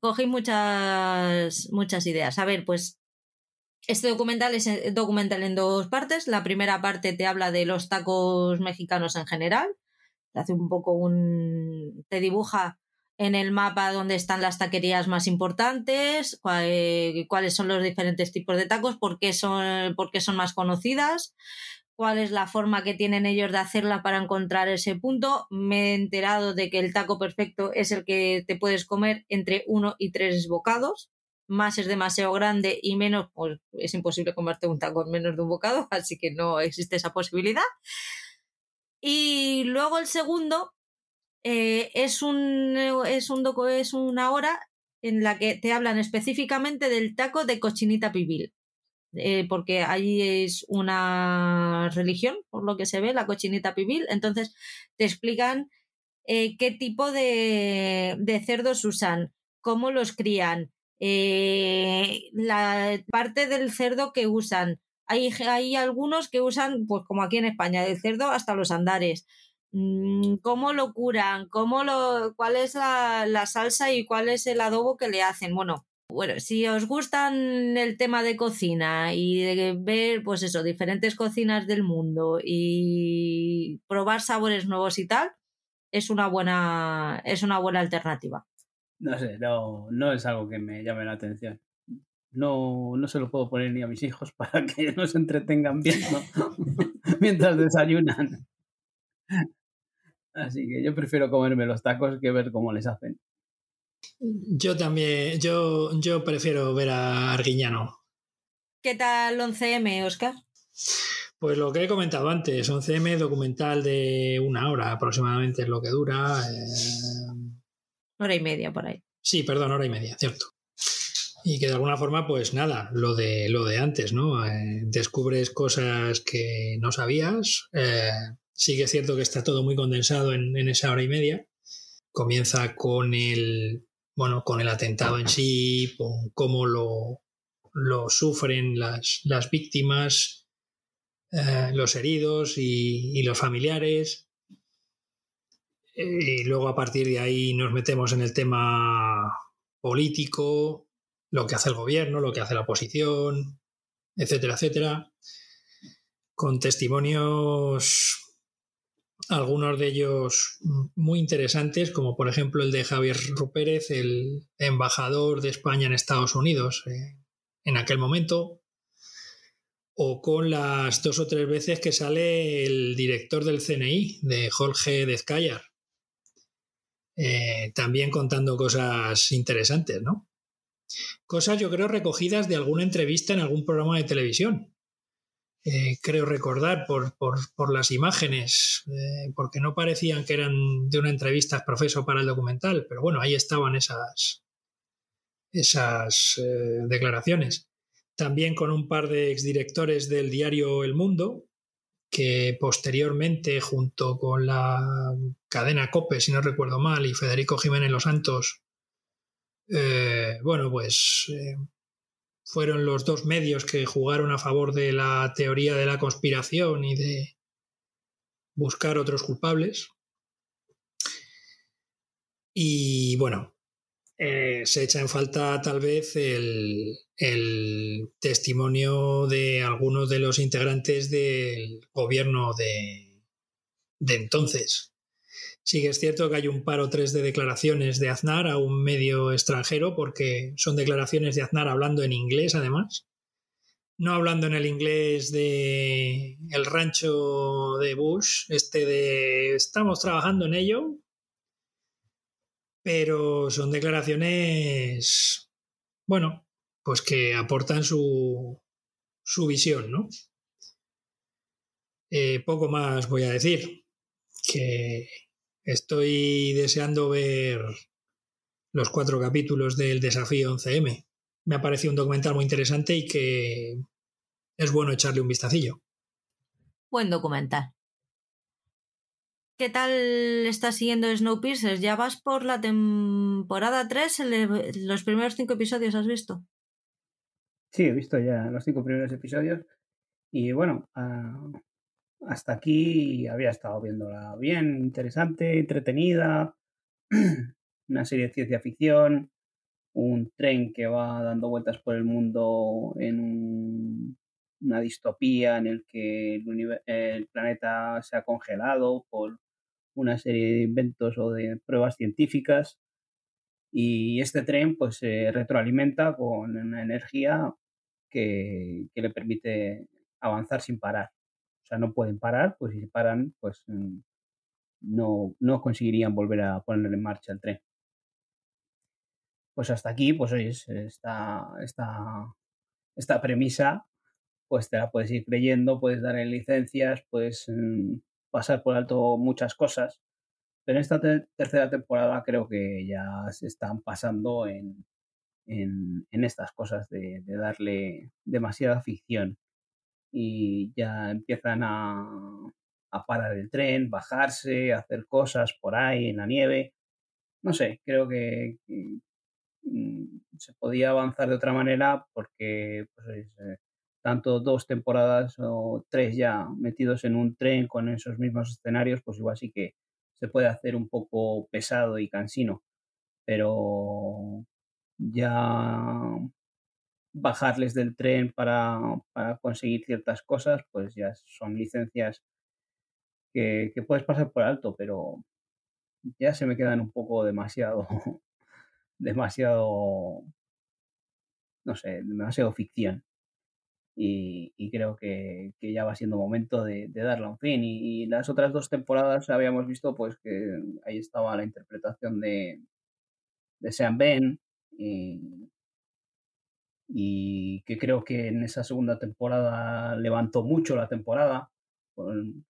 Cogí muchas, muchas ideas. A ver, pues este documental es eh, documental en dos partes. La primera parte te habla de los tacos mexicanos en general. Te hace un poco un. te dibuja en el mapa donde están las taquerías más importantes, eh, cuáles son los diferentes tipos de tacos, por qué son, por qué son más conocidas, cuál es la forma que tienen ellos de hacerla para encontrar ese punto. Me he enterado de que el taco perfecto es el que te puedes comer entre uno y tres bocados más es demasiado grande y menos, pues es imposible comerte un taco en menos de un bocado, así que no existe esa posibilidad. Y luego el segundo eh, es, un, es, un es una hora en la que te hablan específicamente del taco de cochinita pibil. Eh, porque allí es una religión, por lo que se ve, la cochinita pibil. Entonces te explican eh, qué tipo de, de cerdos usan, cómo los crían, eh, la parte del cerdo que usan. Hay, hay algunos que usan, pues como aquí en España, del cerdo hasta los andares. Mm, ¿Cómo lo curan? ¿Cómo lo, ¿Cuál es la, la salsa y cuál es el adobo que le hacen? Bueno, bueno, si os gustan el tema de cocina y de ver, pues eso, diferentes cocinas del mundo y probar sabores nuevos y tal, es una buena, es una buena alternativa. No sé, no, no es algo que me llame la atención. No, no se lo puedo poner ni a mis hijos para que no se entretengan viendo mientras desayunan. Así que yo prefiero comerme los tacos que ver cómo les hacen. Yo también, yo, yo prefiero ver a Arguiñano. ¿Qué tal 11M, Oscar? Pues lo que he comentado antes, 11M documental de una hora aproximadamente es lo que dura. Eh, Hora y media por ahí. Sí, perdón, hora y media, cierto. Y que de alguna forma, pues nada, lo de, lo de antes, ¿no? Eh, descubres cosas que no sabías. Eh, sí que es cierto que está todo muy condensado en, esa hora y media. Comienza con el, bueno, con el atentado en sí, con cómo lo, lo sufren las, las víctimas, eh, los heridos y, y los familiares y luego a partir de ahí nos metemos en el tema político, lo que hace el gobierno, lo que hace la oposición, etcétera, etcétera, con testimonios, algunos de ellos muy interesantes, como por ejemplo el de Javier Rupérez, el embajador de España en Estados Unidos eh, en aquel momento, o con las dos o tres veces que sale el director del CNI, de Jorge Dezcayar, eh, también contando cosas interesantes, ¿no? Cosas yo creo recogidas de alguna entrevista en algún programa de televisión. Eh, creo recordar por, por, las imágenes, eh, porque no parecían que eran de una entrevista profeso para el documental, pero bueno, ahí estaban esas, esas declaraciones. También con un par de exdirectores del diario El Mundo, que posteriormente, junto con la cadena COPE, si no recuerdo mal, y Federico Jiménez Los Santos, eh, bueno, pues eh, fueron los dos medios que jugaron a favor de la teoría de la conspiración y de buscar otros culpables. Y bueno, eh, se echa en falta tal vez el, testimonio de algunos de los integrantes del gobierno de, de entonces. Sí que es cierto que hay un par o tres de declaraciones de Aznar a un medio extranjero, porque son declaraciones de Aznar hablando en inglés, además. No hablando en el inglés de el rancho de Bush, este de estamos trabajando en ello, pero son declaraciones, bueno, pues que aportan su, su visión, ¿no? Eh, poco más voy a decir, que estoy deseando ver los cuatro capítulos del desafío 11M. Me ha parecido un documental muy interesante y que es bueno echarle un vistacillo. Buen documental. ¿Qué tal estás siguiendo Snowpiercer? ¿Ya vas por la temporada 3? ¿Los primeros cinco episodios has visto? Sí, he visto ya los cinco primeros episodios. Y bueno, ah, hasta aquí había estado viéndola bien, interesante, entretenida. Una serie de ciencia ficción, un tren que va dando vueltas por el mundo en una distopía en el que el, planeta se ha congelado por una serie de inventos o de pruebas científicas y este tren pues se retroalimenta con una energía que, le permite avanzar sin parar. O sea, no pueden parar, pues si paran, pues mm, no, no conseguirían volver a poner en marcha el tren pues hasta aquí, pues oye, esta, esta, esta premisa, pues te la puedes ir creyendo, puedes dar en licencias, puedes mm, pasar por alto muchas cosas, pero en esta tercera temporada creo que ya se están pasando en, en, estas cosas de, darle demasiada ficción y ya empiezan a, a parar el tren, bajarse, hacer cosas por ahí en la nieve. No sé, creo que, Mm, se podía avanzar de otra manera porque pues, eh, tanto dos temporadas o tres ya metidos en un tren con esos mismos escenarios, pues igual sí que se puede hacer un poco pesado y cansino. Pero ya bajarles del tren para, conseguir ciertas cosas, pues ya son licencias que puedes pasar por alto, pero ya se me quedan un poco demasiado demasiado, no sé, demasiado ficción. Y, creo que, ya va siendo momento de, darle un fin. Y, las otras dos temporadas habíamos visto pues que ahí estaba la interpretación de, de Sean Ben y, y que creo que en esa segunda temporada levantó mucho la temporada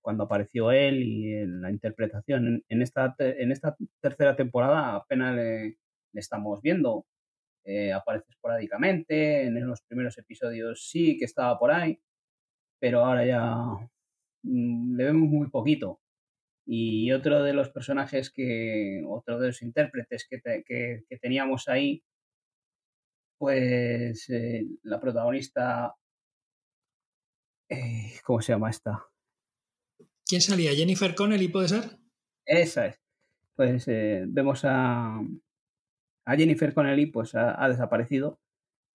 cuando apareció él y la interpretación. En, esta, en esta tercera temporada apenas le, estamos viendo. Eh, aparece esporádicamente, en los primeros episodios sí que estaba por ahí, pero ahora ya mm, le vemos muy poquito. Y otro de los personajes que, otro de los intérpretes que, que, teníamos ahí, pues eh, la protagonista, eh, ¿cómo se llama esta? ¿Quién salía? ¿Jennifer Connelly puede ser? Esa es. Pues vemos a, a Jennifer Connelly pues ha, desaparecido.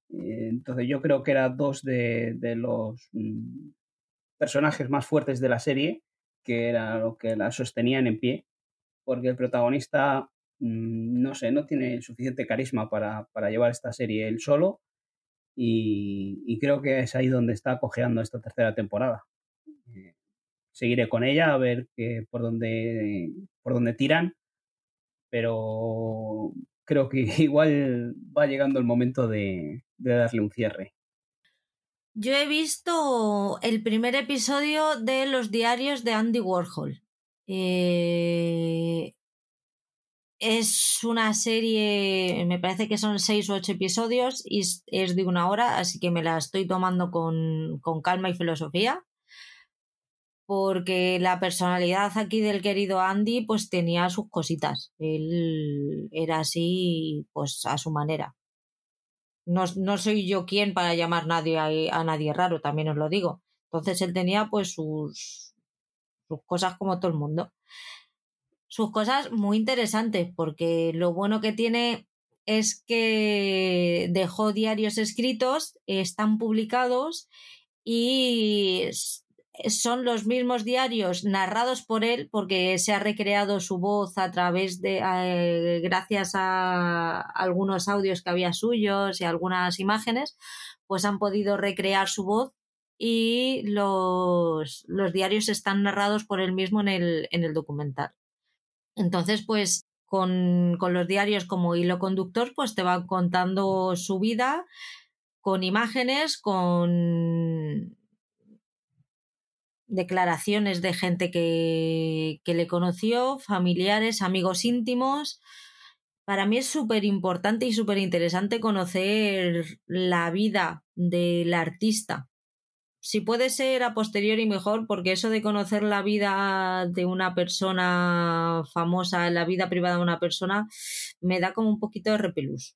Eh, entonces yo creo que era dos de, los mm, personajes más fuertes de la serie, que era lo que la sostenían en pie, porque el protagonista, mm, no sé, no tiene suficiente carisma para, llevar esta serie él solo. Y, creo que es ahí donde está cojeando esta tercera temporada. Eh, seguiré con ella a ver que, por, dónde, por dónde tiran, pero creo que igual va llegando el momento de, darle un cierre. Yo he visto el primer episodio de los diarios de Andy Warhol. Eh, es una serie, me parece que son seis o ocho episodios y es de una hora, así que me la estoy tomando con, con calma y filosofía porque la personalidad aquí del querido Andy pues tenía sus cositas. Él era así pues a su manera. No, soy yo quien para llamar nadie a, nadie raro, también os lo digo. Entonces él tenía pues sus, sus cosas como todo el mundo. Sus cosas muy interesantes porque lo bueno que tiene es que dejó diarios escritos, están publicados y son los mismos diarios narrados por él porque se ha recreado su voz a través de eh, gracias a algunos audios que había suyos y algunas imágenes pues han podido recrear su voz y los, los diarios están narrados por él mismo en el, en el documental. Entonces pues con, con los diarios como hilo conductor pues te van contando su vida con imágenes con declaraciones de gente que, le conoció, familiares, amigos íntimos. Para mí es súper importante y súper interesante conocer la vida del artista. si puede ser a posteriori mejor, porque eso de conocer la vida de una persona famosa, la vida privada de una persona, me da como un poquito de repelús.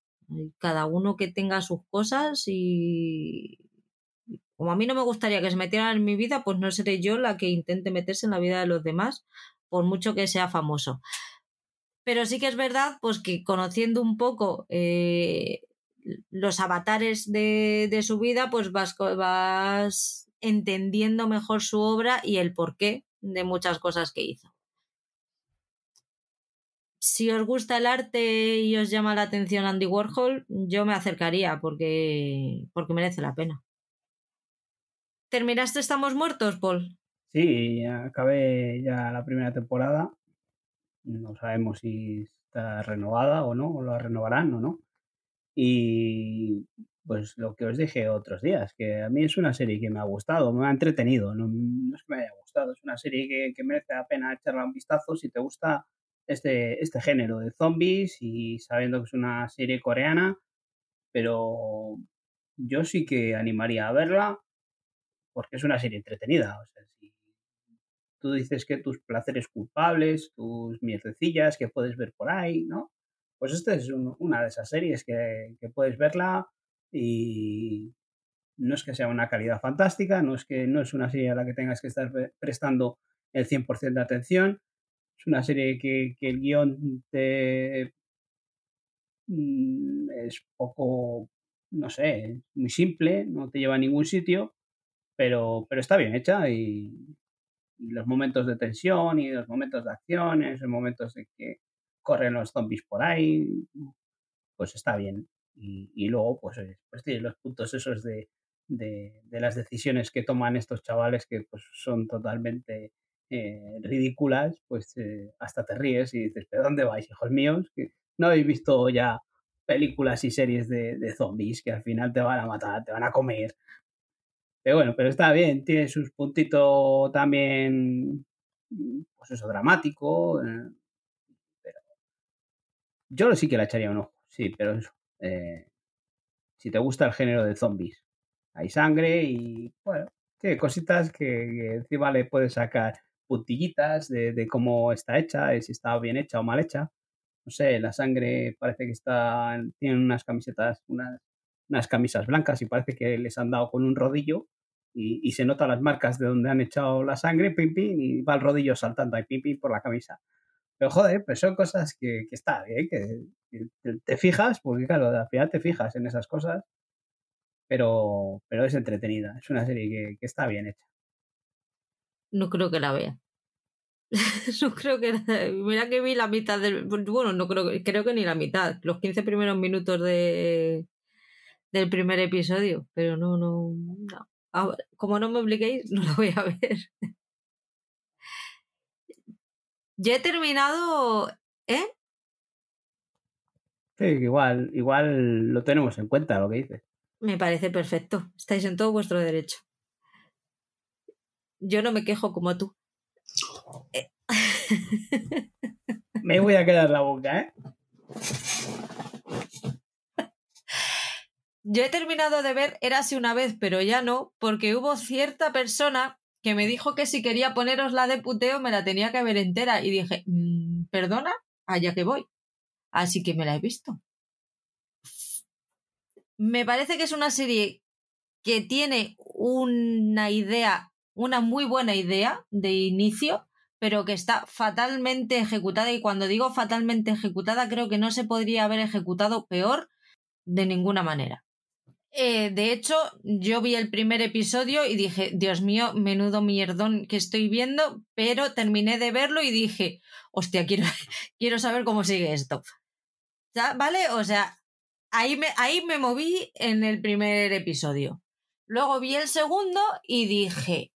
Cada uno que tenga sus cosas y como a mí no me gustaría que se metieran en mi vida, pues no seré yo la que intente meterse en la vida de los demás, por mucho que sea famoso. Pero sí que es verdad, pues que conociendo un poco eh, los avatares de, de, su vida, pues vas, vas entendiendo mejor su obra y el porqué de muchas cosas que hizo. Si os gusta el arte y os llama la atención Andy Warhol, yo me acercaría porque, porque merece la pena. ¿Terminaste Estamos Muertos, Paul? Sí, acabé ya la primera temporada. No sabemos si está renovada o no, o la renovarán o no. Y pues lo que os dije otros días, que a mí es una serie que me ha gustado, me ha entretenido, no, es que me haya gustado, es una serie que, merece la pena echarle un vistazo si te gusta este, este género de zombies y sabiendo que es una serie coreana, pero yo sí que animaría a verla porque es una serie entretenida. O sea, si tú dices que tus placeres culpables, tus mierdecillas que puedes ver por ahí, ¿no? Pues esta es una de esas series que, puedes verla y no es que sea una calidad fantástica, no es que no es una serie a la que tengas que estar prestando el 100% de atención, es una serie que, el guion te mm, es poco, no sé, muy simple, no te lleva a ningún sitio, pero, pero está bien hecha y, y los momentos de tensión y los momentos de acciones, los momentos de que corren los zombies por ahí, pues está bien. Y, luego, pues, pues tiene los puntos esos de, de, las decisiones que toman estos chavales que pues son totalmente eh, ridículas, pues eh, hasta te ríes y dices, ¿pero dónde vais, hijos míos? Que no habéis visto ya películas y series de, de, zombies que al final te van a matar, te van a comer. Pero bueno, pero está bien, tiene sus puntitos también, pues eso, dramático. Eh, yo sí que la echaría un ojo, sí, pero eso. Eh, si te gusta el género de zombies, hay sangre y, bueno, tiene cositas que, encima le puedes sacar puntillitas de, cómo está hecha, si está bien hecha o mal hecha. No sé, la sangre parece que está, tienen unas camisetas, unas, unas camisas blancas y parece que les han dado con un rodillo y, se notan las marcas de donde han echado la sangre, pim, pim, y va el rodillo saltando ahí, pim, pim, por la camisa. Pero joder, pues son cosas que, que está bien, que, te fijas, porque claro, al final te fijas en esas cosas, pero, pero es entretenida, es una serie que, que está bien hecha. No creo que la vea. no creo que. Mira que vi la mitad del. Bueno, no creo, creo que ni la mitad. Los 15 primeros minutos de, del primer episodio. Pero no, no. no. Como no me obliguéis, no la voy a ver. Ya he terminado, ¿eh? Sí, igual, igual lo tenemos en cuenta lo que dices. Me parece perfecto. Estáis en todo vuestro derecho. Yo no me quejo como tú. Eh. me voy a quedar la boca, ¿eh? Yo he terminado de ver Érase una vez, pero ya no, porque hubo cierta persona que me dijo que si quería poneros la de puteo me la tenía que ver entera y dije, mm, perdona, allá que voy. Así que me la he visto. Me parece que es una serie que tiene una idea, una muy buena idea de inicio, pero que está fatalmente ejecutada y cuando digo fatalmente ejecutada creo que no se podría haber ejecutado peor de ninguna manera. Eh, de hecho, yo vi el primer episodio y dije, Dios mío, menudo mierdón que estoy viendo, pero terminé de verlo y dije, hostia, quiero, quiero saber cómo sigue esto. ¿Vale? O sea, ahí me, ahí me moví en el primer episodio. Luego vi el segundo y dije,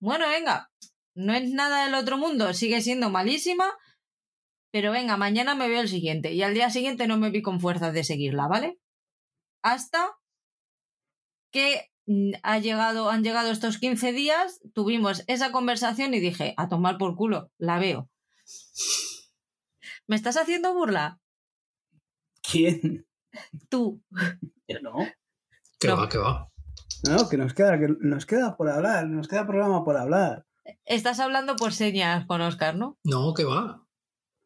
bueno, venga, no es nada del otro mundo, sigue siendo malísima, pero venga, mañana me veo el siguiente. Y al día siguiente no me vi con fuerzas de seguirla, ¿vale? Hasta que mm, ha llegado, han llegado estos 15 días, tuvimos esa conversación y dije, a tomar por culo, la veo. ¿Me estás haciendo burla? ¿Quién? Tú. Yo no. ¿Qué va, qué va? No, que nos queda, que nos queda por hablar, nos queda programa por hablar. Estás hablando por señas con Oscar, ¿no? No, que va.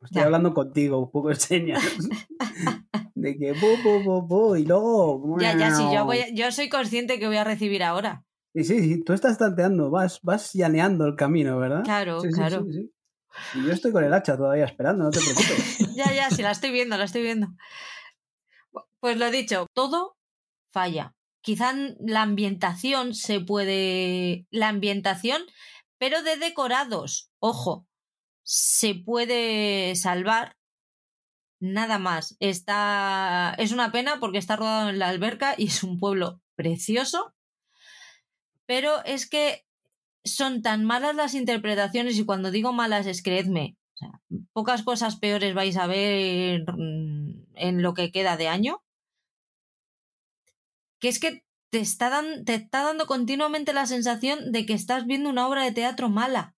Estoy hablando contigo, un poco de señas. de que bu, bu, bu, bu, y luego. Ya, ya, sí, yo, voy, yo soy consciente que voy a recibir ahora. Sí, sí, sí, tú estás tanteando, vas, vas llaneando el camino, ¿verdad? Claro, Sí, claro. sí. Y yo estoy con el hacha todavía esperando, no te preocupes. Ya, ya, sí, la estoy viendo, la estoy viendo. Pues lo dicho, todo falla. Quizá la ambientación se puede. La ambientación, pero de decorados, ojo, se puede salvar. Nada más. Está. Es una pena porque está rodado en la alberca y es un pueblo precioso. Pero es que son tan malas las interpretaciones, y cuando digo malas es creedme, pocas cosas peores vais a ver en lo que queda de año. Que es que te está, te está dando continuamente la sensación de que estás viendo una obra de teatro mala.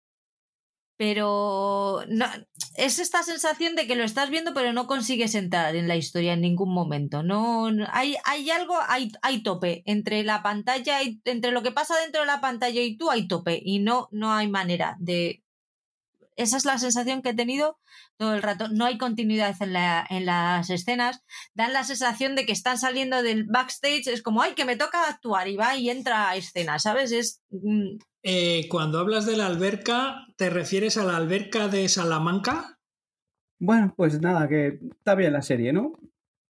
Pero no, es esta sensación de que lo estás viendo, pero no consigues entrar en la historia en ningún momento. No, no- hay, hay algo, hay, hay tope entre la pantalla y entre lo que pasa dentro de la pantalla y tú hay tope y no, no hay manera de. Esa es la sensación que he tenido todo el rato. No hay continuidad en, la, en las escenas. Dan la sensación de que están saliendo del backstage. Es como, ay, que me toca actuar y va y entra a escena, ¿sabes? Es. mm, Eh, cuando hablas de la alberca, ¿te refieres a la alberca de Salamanca? Bueno, pues nada, que está bien la serie, ¿no?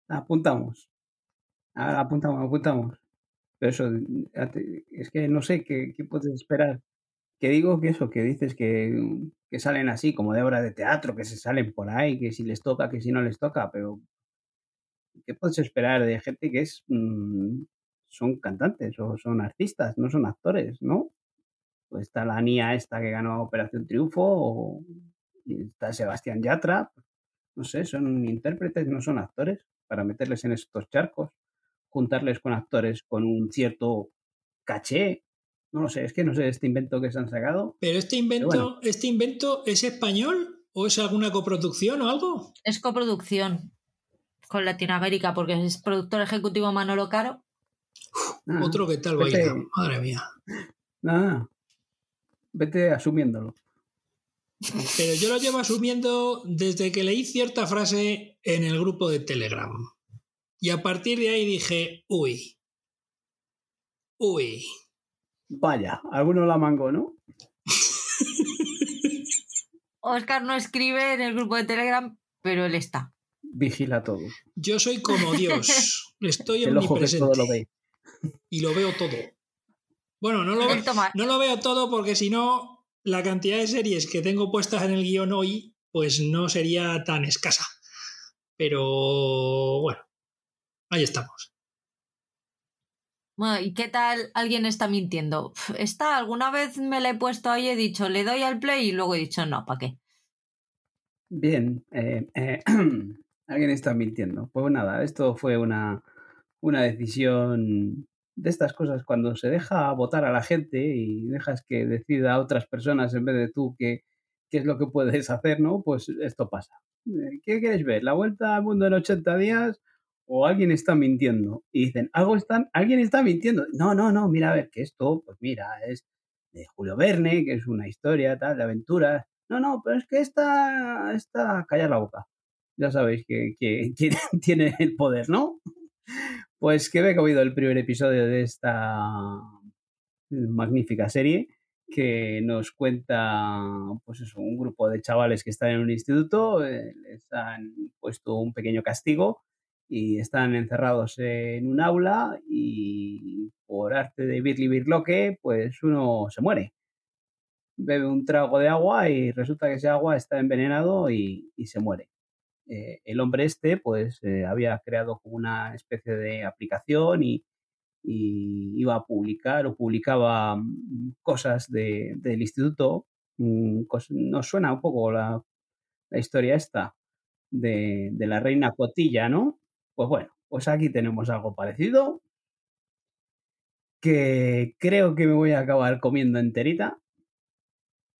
Apuntamos. Ahora apuntamos, apuntamos. Pero eso, es que no sé qué, qué puedes esperar. Que digo que eso, que dices que, salen así, como de obra de teatro, que se salen por ahí, que si les toca, que si no les toca, pero ¿qué puedes esperar de gente que es mm, son cantantes o son artistas, no son actores, ¿no? Pues está la Nia esta que ganó Operación Triunfo, o está Sebastián Yatra, no sé, son intérpretes, no son actores, para meterles en estos charcos, juntarles con actores con un cierto caché, no lo sé, es que no sé este invento que se han sacado. ¿Pero este invento, bueno. este invento es español o es alguna coproducción o algo? es coproducción con Latinoamérica, porque es productor ejecutivo Manolo Caro. Ah, Otro que tal vete- baila. Madre mía. nada, vete asumiéndolo. Pero yo lo llevo asumiendo desde que leí cierta frase en el grupo de Telegram. Y a partir de ahí dije, uy. Uy. Vaya, alguno la mango, ¿no? Oscar no escribe en el grupo de Telegram, pero él está. Vigila todo. Yo soy como Dios. Estoy El ojo que omnipresente. todo lo ve. Y lo veo todo. Bueno, no lo, no lo veo todo porque si no, la cantidad de series que tengo puestas en el guion hoy, pues no sería tan escasa. Pero bueno, ahí estamos. Bueno, ¿y qué tal alguien está mintiendo? Esta alguna vez me la he puesto ahí he dicho, le doy al play y luego he dicho, no, ¿para qué? Bien, eh, eh, alguien está mintiendo. Pues nada, esto fue una, una decisión de estas cosas cuando se deja votar a la gente y dejas que decida a otras personas en vez de tú qué, qué es lo que puedes hacer, ¿no? Pues esto pasa. Eh, ¿Qué quieres ver? ¿La vuelta al mundo en 80 días o alguien está mintiendo? Y dicen, ¿algo están, alguien está mintiendo. No, no, no, mira, a ver, que esto, pues mira, es de Julio Verne, que es una historia tal, de aventuras. No, no, pero es que esta, esta, callar la boca. Ya sabéis que, tiene el poder, ¿no? Pues que he oído el primer episodio de esta magnífica serie que nos cuenta, pues eso, un grupo de chavales que están en un instituto, eh, les han puesto un pequeño castigo y están encerrados en un aula y por arte de Birli Birloque, pues uno se muere. Bebe un trago de agua y resulta que ese agua está envenenado y, y se muere. Eh, el hombre este, pues, eh, había creado una especie de aplicación y, y iba a publicar o publicaba mm, cosas de, del instituto. Mm, Nos suena un poco la, la historia esta de, de la reina Cotilla, ¿no? Pues bueno, pues aquí tenemos algo parecido que creo que me voy a acabar comiendo enterita.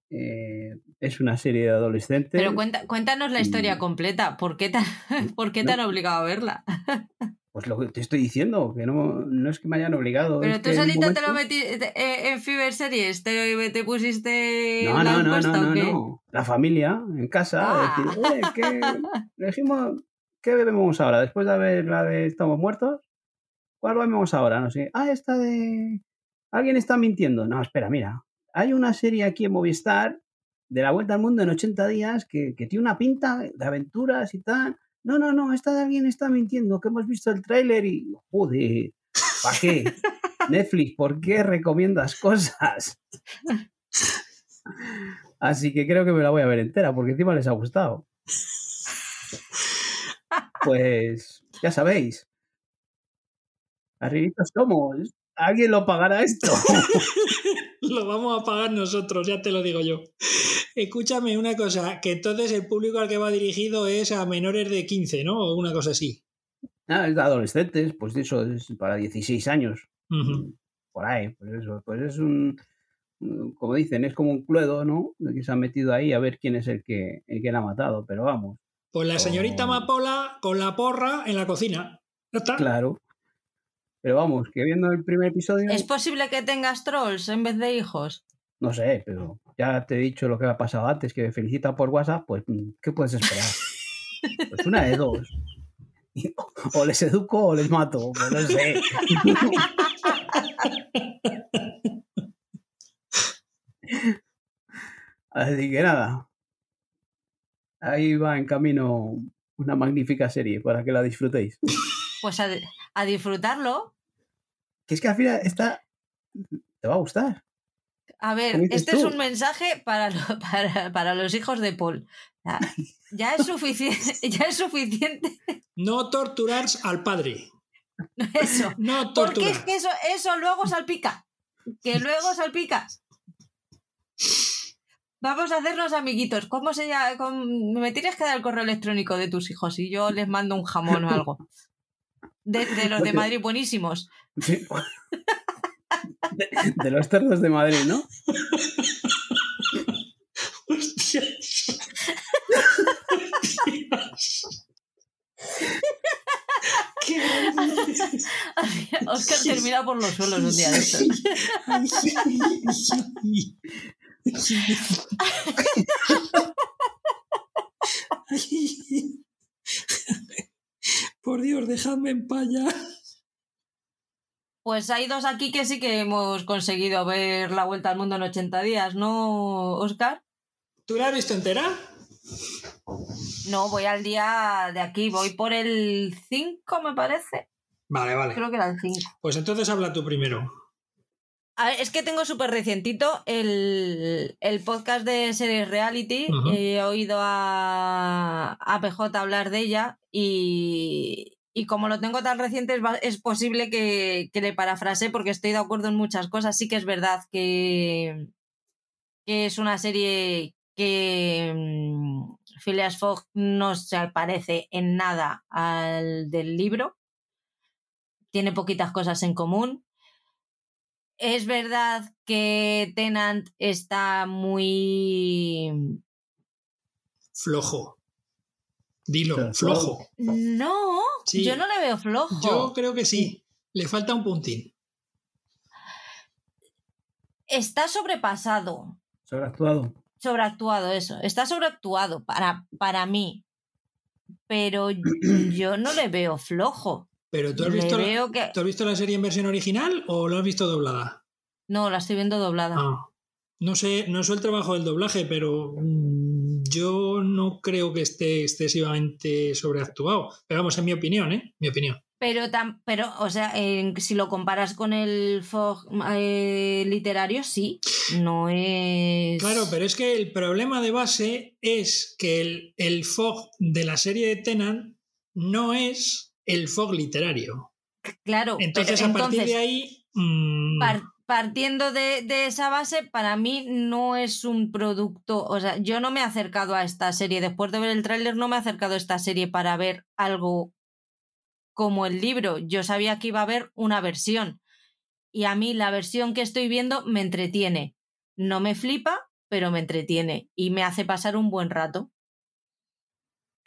Eh, es una serie de adolescentes. Pero cuenta, cuéntanos la historia completa. ¿Por qué, te, ¿por qué te No. han obligado a verla? Pues lo que te estoy diciendo, que no, no es que me hayan obligado. Pero tú que solito te lo metiste eh, en Fever Series, te, te pusiste No, no, no, no, ¿o no, no. La familia, en casa, Ah. decir, "Oye, ¿qué, elegimos, ¿qué bebemos ahora? Después de ver la de Estamos Muertos, ¿cuál bebemos ahora? No sé. Ah, esta de... ¿Alguien está mintiendo? No, espera, mira. Hay una serie aquí en Movistar de la Vuelta al Mundo en 80 días que, que tiene una pinta de aventuras y tal. No, no, no, esta de alguien está mintiendo, que hemos visto el tráiler y... Joder, ¿para qué? Netflix, ¿por qué recomiendas cosas? Así que creo que me la voy a ver entera, porque encima les ha gustado. Pues ya sabéis. Arribitos somos. ¿Alguien lo pagará esto? Lo vamos a pagar nosotros, ya te lo digo yo. Escúchame una cosa, que entonces el público al que va dirigido es a menores de 15, ¿no? O una cosa así. Ah, es de adolescentes, pues eso es para 16 años. Por ahí, pues eso. Pues es un. Como dicen, es como un cluedo, ¿no? Que se han metido ahí a ver quién es el que, el que la ha matado. Pero vamos, Pues la señorita Oh. Mapola con la porra en la cocina. Ya está. claro. Pero vamos, que viendo el primer episodio. ¿Es posible que tengas trolls en vez de hijos? No sé, pero ya te he dicho lo que ha pasado antes, que me felicita por WhatsApp, pues mm, ¿qué puedes esperar? Pues una de dos. O les educo o les mato, pues no sé. Así que nada. Ahí va en camino una magnífica serie para que la disfrutéis. Pues a, a disfrutarlo. Que es que al final está. Te va a gustar. A ver, ¿Cómo dices este es un mensaje para, lo- para, para los hijos de Paul. Ya, ya es suficiente, ya es suficiente No torturar al padre. eso. No Porque torturar. es que eso, eso luego salpica. Que luego salpica. Vamos a hacernos amiguitos. ¿Cómo se llama? ¿Cómo- Me tienes que dar el correo electrónico de tus hijos y yo les mando un jamón o algo. De, de los de Madrid buenísimos. Sí. De, de los cerdos de Madrid, ¿no? Hostia. Qué. Oscar termina por los suelos un día de estos. Por Dios, dejadme en paya. Pues hay dos aquí que sí que hemos conseguido ver la vuelta al mundo en 80 días, ¿no, Oscar? ¿Tú la has visto entera? No, voy al día de aquí, voy por el 5, me parece. Vale, vale. Creo que era el 5. Pues entonces habla tú primero. A ver, es que tengo súper recientito el, el podcast de Series Reality. Ujú. He oído a, a PJ hablar de ella y, y como lo tengo tan reciente es, es posible que, que le parafrase porque estoy de acuerdo en muchas cosas. Sí que es verdad que, que es una serie que mm, Phileas Fogg no se parece en nada al del libro. Tiene poquitas cosas en común. Es verdad que Tenant está muy... Flojo. Dilo, flojo. No, Sí. yo no le veo flojo. Yo creo que sí. Le falta un puntín. Está sobrepasado, Sobreactuado. sobreactuado eso. Está sobreactuado para, para mí. Pero yo no le veo flojo. Pero ¿tú has, visto la, que... ¿tú has visto la serie en versión original o la has visto doblada? No, la estoy viendo doblada. Ah. No sé, no sé el trabajo del doblaje, pero mm, yo no creo que esté excesivamente sobreactuado. Pero vamos, en mi opinión, ¿eh? Mi opinión. Pero, tam- pero o sea, si lo comparas con el Fog eh, literario, sí. No es... Claro, pero es que el problema de base es que el, el Fog de la serie de Tenant no es el Fog literario. Claro, Entonces, pero a partir entonces, de ahí. mm, par- partiendo de, de esa base, para mí no es un producto. O sea, yo no me he acercado a esta serie. Después de ver el tráiler, no me he acercado a esta serie para ver algo como el libro. Yo sabía que iba a haber una versión. Y a mí la versión que estoy viendo me entretiene. No me flipa, pero me entretiene y me hace pasar un buen rato.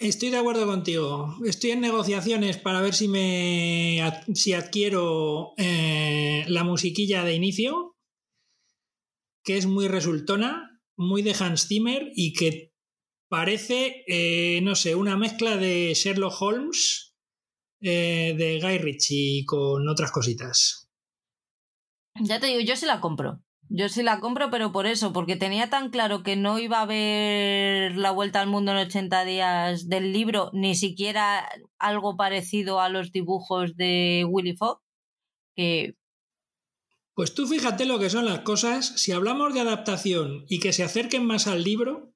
Estoy de acuerdo contigo. Estoy en negociaciones para ver si me si adquiero eh, la musiquilla de inicio, que es muy resultona, muy de Hans Zimmer y que parece, eh, no sé, una mezcla de Sherlock Holmes, eh, de Guy Ritchie con otras cositas. Ya te digo, yo se la compro. Yo sí la compro, pero por eso, porque tenía tan claro que no iba a ver la vuelta al mundo en 80 días del libro, ni siquiera algo parecido a los dibujos de Willy Fogg, que... Pues tú fíjate lo que son las cosas, si hablamos de adaptación y que se acerquen más al libro,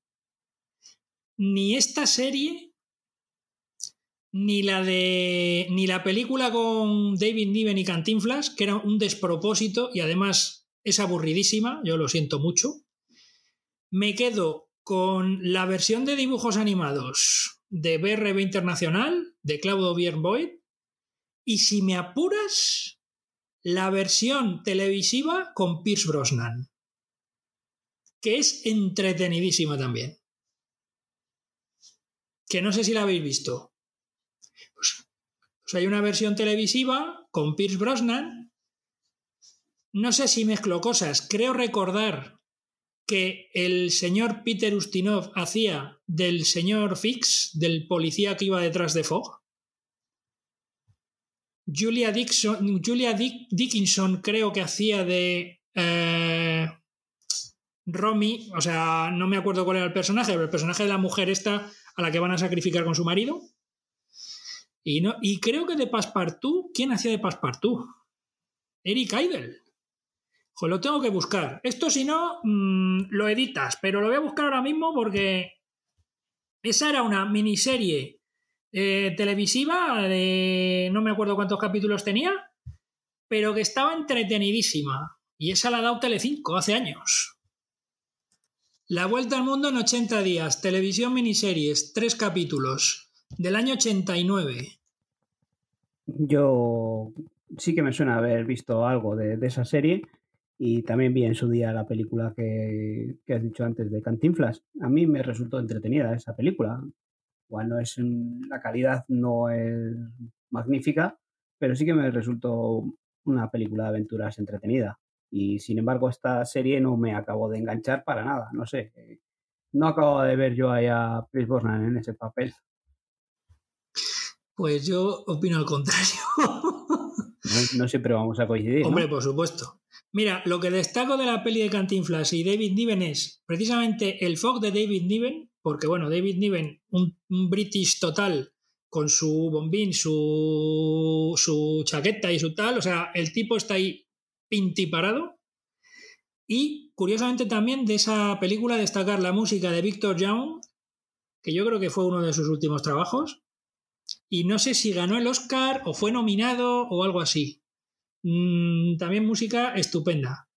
ni esta serie, ni la de. ni la película con David Niven y Cantinflas, que era un despropósito y además es aburridísima, yo lo siento mucho. Me quedo con la versión de dibujos animados de BRB Internacional, de Claudio Bierboyd, y si me apuras, la versión televisiva con Pierce Brosnan, que es entretenidísima también. Que no sé si la habéis visto. Pues, pues hay una versión televisiva con Pierce Brosnan no sé si mezclo cosas. Creo recordar que el señor Peter Ustinov hacía del señor Fix, del policía que iba detrás de Fogg. Julia, Dickinson creo que hacía de eh, Romy, o sea, no me acuerdo cuál era el personaje, pero el personaje de la mujer esta a la que van a sacrificar con su marido. Y, no, y creo que de Passepartout, ¿quién hacía de Passepartout? Eric Idle lo tengo que buscar. Esto si no, mm, lo editas, pero lo voy a buscar ahora mismo porque esa era una miniserie eh, televisiva de no me acuerdo cuántos capítulos tenía, pero que estaba entretenidísima. Y esa la ha dado Telecinco hace años. La Vuelta al Mundo en 80 días, televisión miniseries, tres capítulos, del año 89. Yo sí que me suena haber visto algo de, de esa serie y también vi en su día la película que, has dicho antes de Cantinflas. A mí me resultó entretenida esa película. Igual no es la calidad no es magnífica, pero sí que me resultó una película de aventuras entretenida. Y sin embargo, esta serie no me acabó de enganchar para nada. No sé. Eh, no acabo de ver yo a Chris Brosnan en ese papel. Pues yo opino al contrario. no, no siempre vamos a coincidir. Hombre, por supuesto. Mira, lo que destaco de la peli de Cantinflas y David Niven es precisamente el fog de David Niven, porque bueno, David Niven, un, british total, con su bombín, su, su chaqueta y su tal, o sea, el tipo está ahí pintiparado. Y curiosamente también de esa película destacar la música de Victor Young, que yo creo que fue uno de sus últimos trabajos. Y no sé si ganó el Oscar o fue nominado o algo así. Mm, también música estupenda.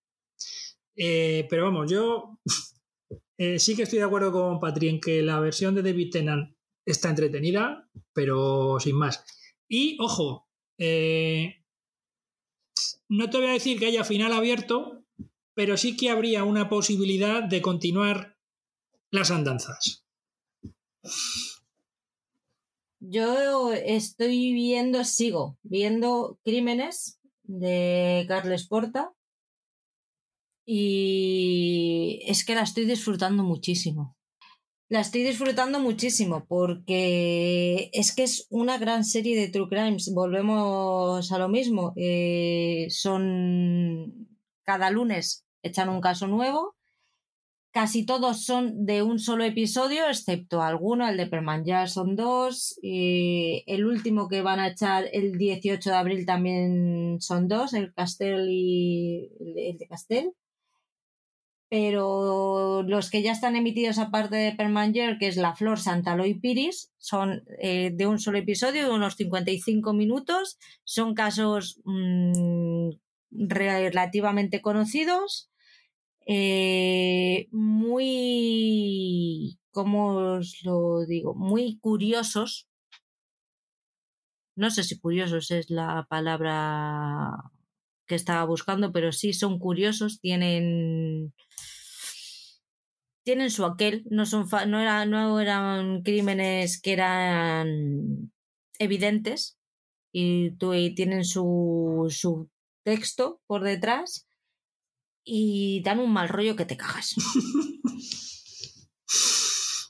Eh, pero vamos, yo eh, sí que estoy de acuerdo con Patri en que la versión de David Tennant está entretenida, pero sin más. Y ojo, eh, no te voy a decir que haya final abierto, pero sí que habría una posibilidad de continuar las andanzas. Yo estoy viendo, sigo viendo Crímenes de Carles Porta. Y es que la estoy disfrutando muchísimo. La estoy disfrutando muchísimo porque es que es una gran serie de True Crimes. Volvemos a lo mismo. Eh, son cada lunes echan un caso nuevo Casi todos son de un solo episodio, excepto alguno, el de Permanjar son dos. El último que van a echar el 18 de abril también son dos, el Castel y el de Castel. Pero los que ya están emitidos aparte de Permanger, que es La Flor, Santa y Piris, son eh, de un solo episodio, de unos 55 minutos. Son casos mm, relativamente conocidos eh, muy, ¿cómo os lo digo? Muy curiosos. No sé si curiosos es la palabra que estaba buscando, pero sí son curiosos, tienen tienen su aquel, no, son no, era, no eran crímenes que eran evidentes y, tú, tienen su, su texto por detrás y dan un mal rollo que te cagas.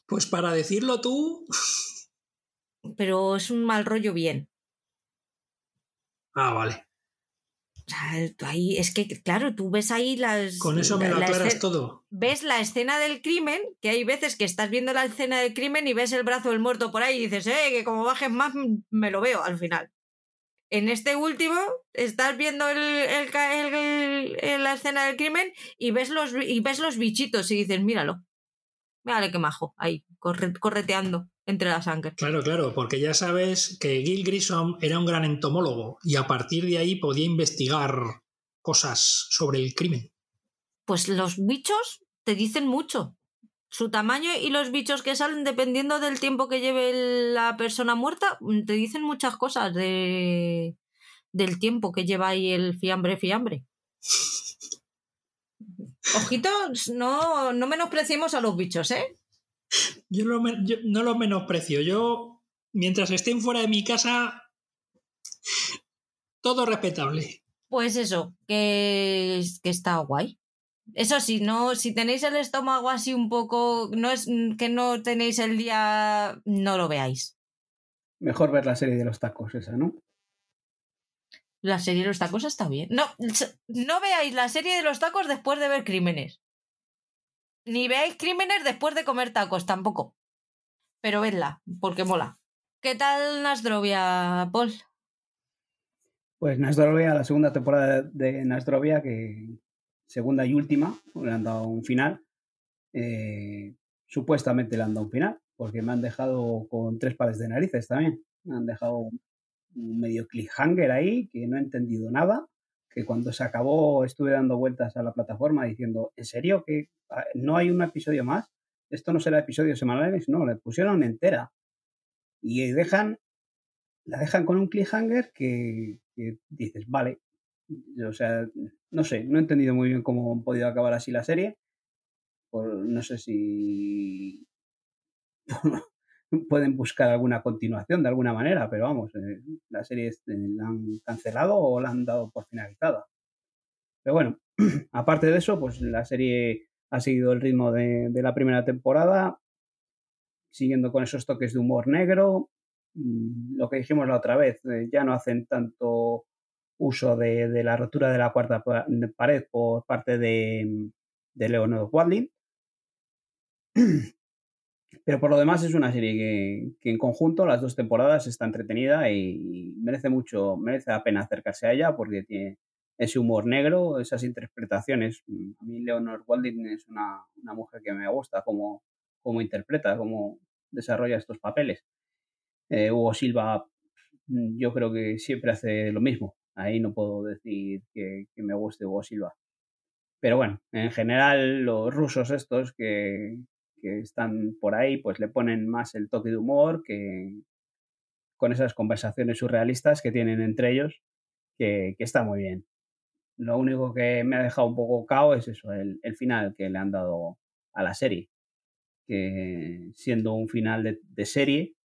Pues para decirlo tú. Pero es un mal rollo bien. Ah, vale. O sea, ahí, es que, claro, tú ves ahí las. Con eso me lo aclaras todo. Ves la escena del crimen, que hay veces que estás viendo la escena del crimen y ves el brazo del muerto por ahí y dices, eh, que como bajes más me lo veo al final. En este último, estás viendo el, el, la escena del crimen y ves, los, y ves los bichitos y dices, míralo. Mírale qué majo, ahí, correteando entre la sangre. Claro, claro, porque ya sabes que Gil Grissom era un gran entomólogo y a partir de ahí podía investigar cosas sobre el crimen. Pues los bichos te dicen mucho. Su tamaño y los bichos que salen, dependiendo del tiempo que lleve la persona muerta, te dicen muchas cosas de del tiempo que lleva ahí el fiambre fiambre. Ojito, no, no menospreciemos a los bichos, ¿eh? Yo, no los menosprecio. Yo, mientras estén fuera de mi casa, todo respetable. Pues eso, que, que está guay. Eso sí, no, si tenéis el estómago así un poco, no es que no tenéis el día, no lo veáis. Mejor ver la serie de los tacos esa, ¿no? La serie de los tacos está bien. No, no veáis la serie de los tacos después de ver crímenes. Ni veáis crímenes después de comer tacos, tampoco. Pero vedla, porque mola. ¿Qué tal Nasdrovia, Paul? Pues Nasdrovia, la segunda temporada de Nasdrovia, que segunda y última, le han dado un final. Eh, supuestamente le han dado un final, porque me han dejado con tres pares de narices también. Me han dejado un medio cliffhanger ahí, que no he entendido nada, que cuando se acabó estuve dando vueltas a la plataforma diciendo, ¿en serio que ah, no hay un episodio más? Esto no será episodio semanal, no, le pusieron entera. Y dejan, la dejan con un cliffhanger que, que dices, vale, o sea, no sé, no he entendido muy bien cómo han podido acabar así la serie. No sé si pueden buscar alguna continuación de alguna manera, pero vamos, eh, la serie la han cancelado o la han dado por finalizada. Pero bueno, aparte de eso, pues la serie ha seguido el ritmo de, la primera temporada, siguiendo con esos toques de humor negro. Mm, lo que dijimos la otra vez, eh, ya no hacen tanto uso de, la rotura de la cuarta pared por parte de, de Leonardo Wadlin. Pero por lo demás es una serie que, en conjunto las dos temporadas está entretenida y, merece mucho, merece la pena acercarse a ella porque tiene ese humor negro, esas interpretaciones. A mí Leonor Walding es una, mujer que me gusta como, como interpreta, cómo desarrolla estos papeles. Eh, Hugo Silva yo creo que siempre hace lo mismo. Ahí no puedo decir que, que me guste Hugo Silva. Pero bueno, en general los rusos estos que, que están por ahí, pues le ponen más el toque de humor que con esas conversaciones surrealistas que tienen entre ellos, que, está muy bien. Lo único que me ha dejado un poco cao es eso, el, final que le han dado a la serie. Que siendo un final de, serie,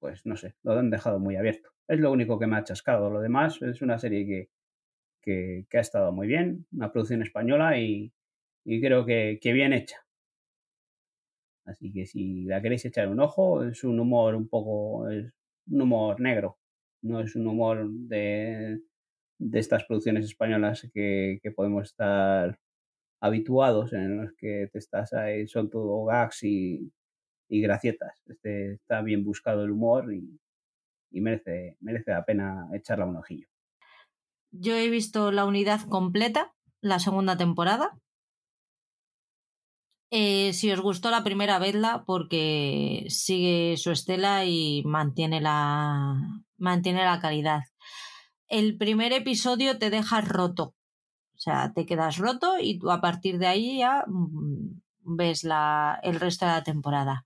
pues no sé, lo han dejado muy abierto. Es lo único que me ha chascado. Lo demás es una serie que, que, ha estado muy bien, una producción española y, y creo que, bien hecha. Así que si la queréis echar un ojo, es un humor un poco, es un humor negro, no es un humor de, de estas producciones españolas que, podemos estar habituados, en los que te estás ahí, son todo gags y, y gracietas. Este, está bien buscado el humor y, y merece, merece la pena echarla un ojillo. Yo he visto la unidad completa, la segunda temporada, eh, si os gustó la primera, vedla porque sigue su estela y mantiene la, mantiene la calidad. El primer episodio te deja roto. O sea, te quedas roto y tú a partir de ahí ya mm, ves la, el resto de la temporada.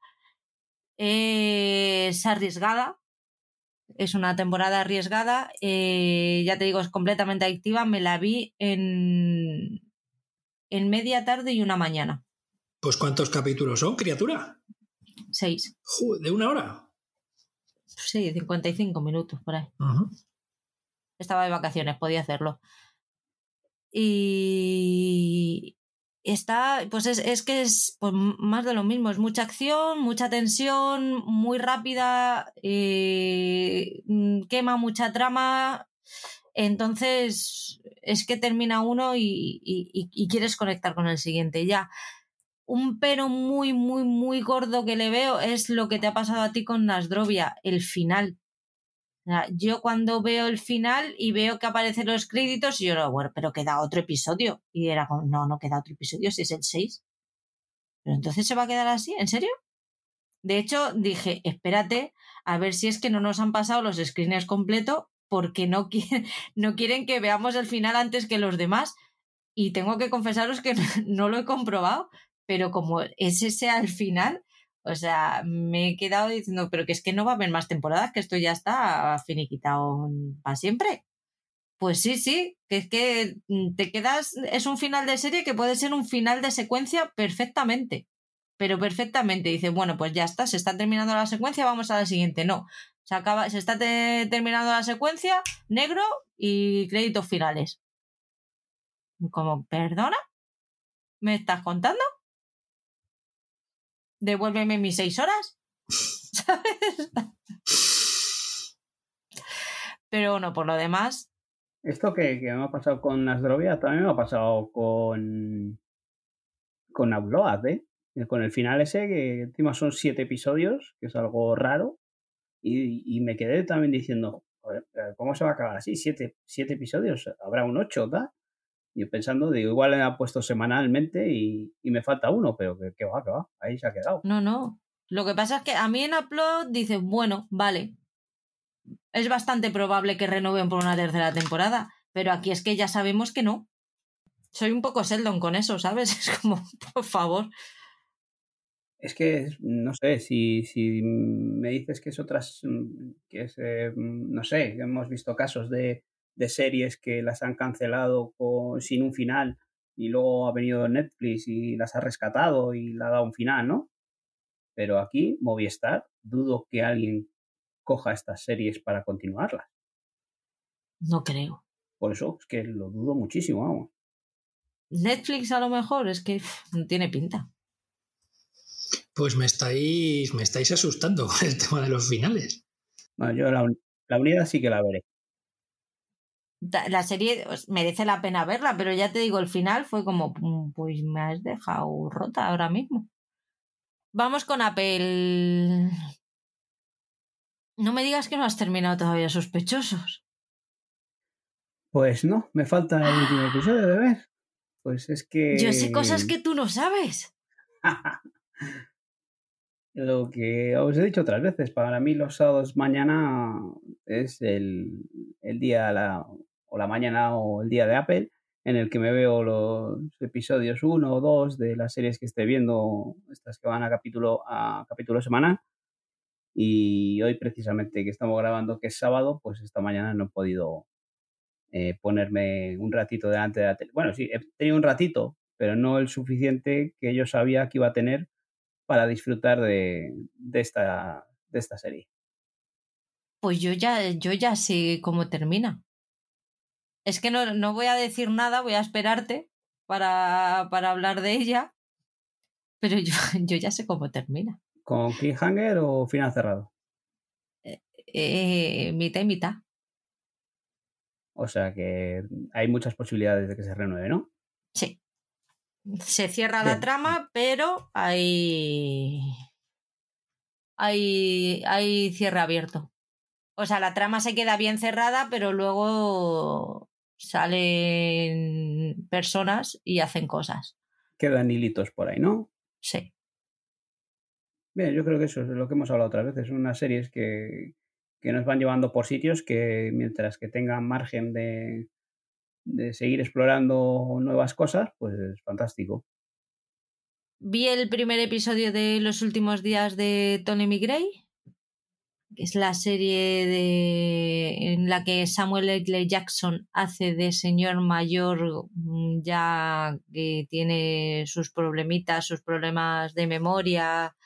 es arriesgada. Es una temporada arriesgada. Eh, ya te digo, es completamente activa. Me la vi en, en media tarde y una mañana Pues ¿cuántos capítulos son, criatura? Seis. ¿De una hora? Sí, 55 minutos por ahí. Estaba de vacaciones, podía hacerlo. Y está, pues es, es que es pues, más de lo mismo, es mucha acción, mucha tensión, muy rápida, eh, mm, quema mucha trama, entonces es que termina uno y, y, quieres conectar con el siguiente ya. Un pero muy, muy, muy gordo que le veo es lo que te ha pasado a ti con Nasdrovia, el final yo cuando veo el final y veo que aparecen los créditos, yo lo bueno, pero queda otro episodio. Y era como, no, no queda otro episodio, si es el 6. Pero entonces se va a quedar así, ¿en serio? De hecho, dije, espérate, a ver si es que no nos han pasado los screeners completos porque no, quieren, no quieren que veamos el final antes que los demás. Y tengo que confesaros que no lo he comprobado, pero como ese sea el final, o sea, me he quedado diciendo, pero que es que no va a haber más temporadas, que esto ya está finiquitado para siempre. Pues sí, sí, que es que mm, te quedas, es un final de serie que puede ser un final de secuencia perfectamente, pero perfectamente. Dice, bueno, pues ya está, se está terminando la secuencia, vamos a la siguiente. No, se acaba, se está terminando la secuencia, negro y créditos finales. Como, ¿perdona? ¿Me estás contando? Devuélveme mis seis horas. ¿Sabes? Pero bueno, por lo demás. Esto que, me ha pasado con Nasdrovia también me ha pasado con. con Auload, ¿eh? Con el final ese, que encima son siete episodios, que es algo raro. Y, me quedé también diciendo, ¿cómo se va a acabar así? ¿Siete, siete episodios? ¿Habrá un ocho, ¿da? Yo pensando, digo, igual le ha puesto semanalmente y, me falta uno, pero que, va, que va, ahí se ha quedado. No, no. Lo que pasa es que a mí en Upload dice, bueno, vale, es bastante probable que renueven por una tercera temporada, pero aquí es que ya sabemos que no. Soy un poco Sheldon con eso, ¿sabes? Es como, por favor. Es que, no sé, si, si me dices que es otras, mm, que es, eh, mm, no sé, hemos visto casos de, de series que las han cancelado sin un final y luego ha venido Netflix y las ha rescatado y le ha dado un final, ¿no? Pero aquí, Movistar, dudo que alguien coja estas series para continuarlas. No creo. Por eso es que lo dudo muchísimo, vamos. Netflix a lo mejor es que no tiene pinta. Pues me estáis, me estáis asustando con el tema de los finales. Bueno, yo la, la unidad sí que la veré la serie merece la pena verla, pero ya te digo, el final fue como, mm, pues me has dejado rota ahora mismo. Vamos con Apple. No me digas que no has terminado todavía sospechosos. Pues no, me falta el último episodio de ver. Pues es que. Yo sé cosas que tú no sabes. Lo que os he dicho otras veces, para mí los sábados mañana es el, el día, la, o la mañana o el día de Apple, en el que me veo los episodios 1 o 2 de las series que esté viendo, estas que van a capítulo a capítulo semanal. Y hoy precisamente que estamos grabando, que es sábado, pues esta mañana no he podido eh, ponerme un ratito delante de la tele. Bueno, sí, he tenido un ratito, pero no el suficiente que yo sabía que iba a tener para disfrutar de, de, esta, de esta serie. Pues yo ya, yo ya sé cómo termina. Es que no, no voy a decir nada, voy a esperarte para, para hablar de ella, pero yo, yo, ya sé cómo termina. ¿Con cliffhanger o final cerrado? Eh, eh, mitad y mitad. O sea que hay muchas posibilidades de que se renueve, ¿no? Sí. Se cierra la trama, pero hay. Hay, hay cierre abierto. O sea, la trama se queda bien cerrada, pero luego salen personas y hacen cosas. Quedan hilitos por ahí, ¿no? Sí. Bien, yo creo que eso es lo que hemos hablado otras veces. Son unas series que, que nos van llevando por sitios que mientras que tengan margen de, de seguir explorando nuevas cosas, pues es fantástico. Vi el primer episodio de los últimos días de Tony Es la serie de, en la que Samuel L. Jackson hace de señor mayor mm, ya que tiene sus problemitas, sus problemas de memoria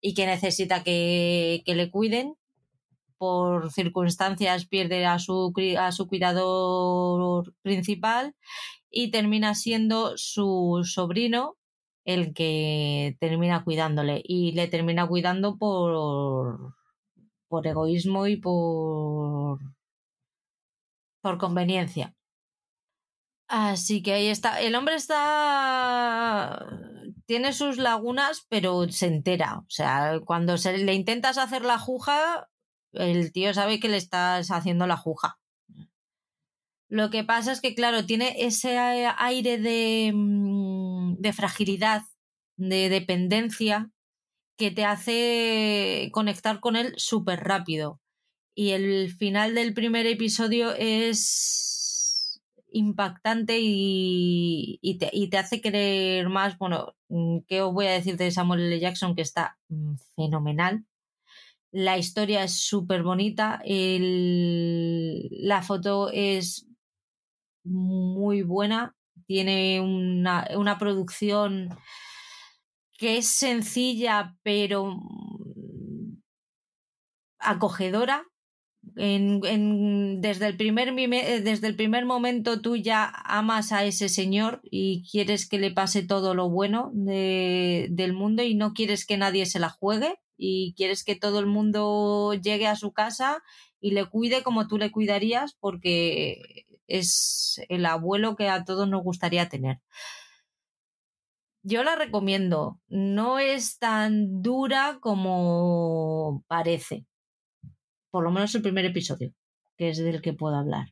y que necesita que, que le cuiden. Por circunstancias pierde a su, a su cuidador principal y termina siendo su sobrino el que termina cuidándole y le termina cuidando por por egoísmo y por, por conveniencia. Así que ahí está. El hombre está. Tiene sus lagunas, pero se entera. O sea, cuando se le intentas hacer la juja, el tío sabe que le estás haciendo la juja. Lo que pasa es que, claro, tiene ese aire de, mm, de fragilidad, de dependencia, que te hace conectar con él súper rápido. Y el final del primer episodio es impactante y, te, y, te, hace querer más. Bueno, mm, ¿qué os voy a decir de Samuel L. Jackson? Que está mm, fenomenal. La historia es súper bonita. La foto es muy buena. Tiene una, una producción que es sencilla pero mm, acogedora. desde, el primer, desde el primer momento tú ya amas a ese señor y quieres que le pase todo lo bueno del mundo y no quieres que nadie se la juegue y quieres que todo el mundo llegue a su casa y le cuide como tú le cuidarías porque es el abuelo que a todos nos gustaría tener yo la recomiendo. No es tan dura como parece. Por lo menos el primer episodio, que es del que puedo hablar.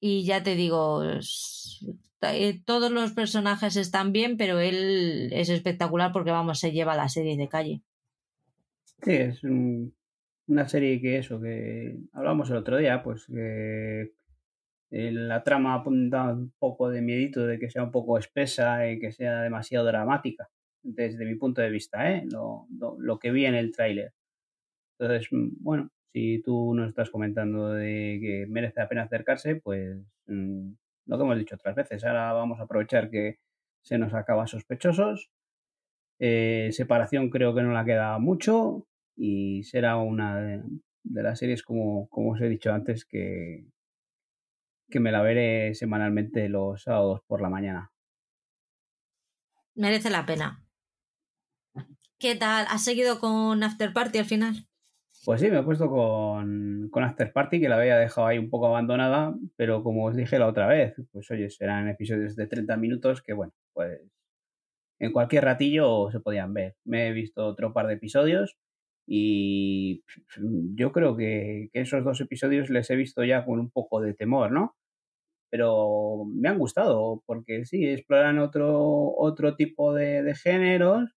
Y ya te digo, eh, todos los personajes están bien, pero él es espectacular porque, vamos, se lleva la serie de calle. Sí, es una serie que eso, que hablamos el otro día, pues que la trama da un poco de miedito de que sea un poco espesa y que sea demasiado dramática, desde mi punto de vista, ¿eh? lo, lo, que vi en el tráiler. Entonces, mm, bueno, si tú nos estás comentando de que merece la pena acercarse, pues mm, lo que hemos dicho otras veces. Ahora vamos a aprovechar que se nos acaba sospechosos. Eh, separación creo que no la queda mucho y será una de, de las series, como, como os he dicho antes, que, que me la veré semanalmente los sábados por la mañana. Merece la pena. ¿Qué tal? ¿Has seguido con After Party al final? Pues sí, me he puesto con, con After Party, que la había dejado ahí un poco abandonada, pero como os dije la otra vez, pues oye, serán episodios de 30 minutos que, bueno, pues en cualquier ratillo se podían ver. Me he visto otro par de episodios y yo creo que, esos dos episodios les he visto ya con un poco de temor, ¿no? Pero me han gustado, porque sí, exploran otro, otro tipo de, géneros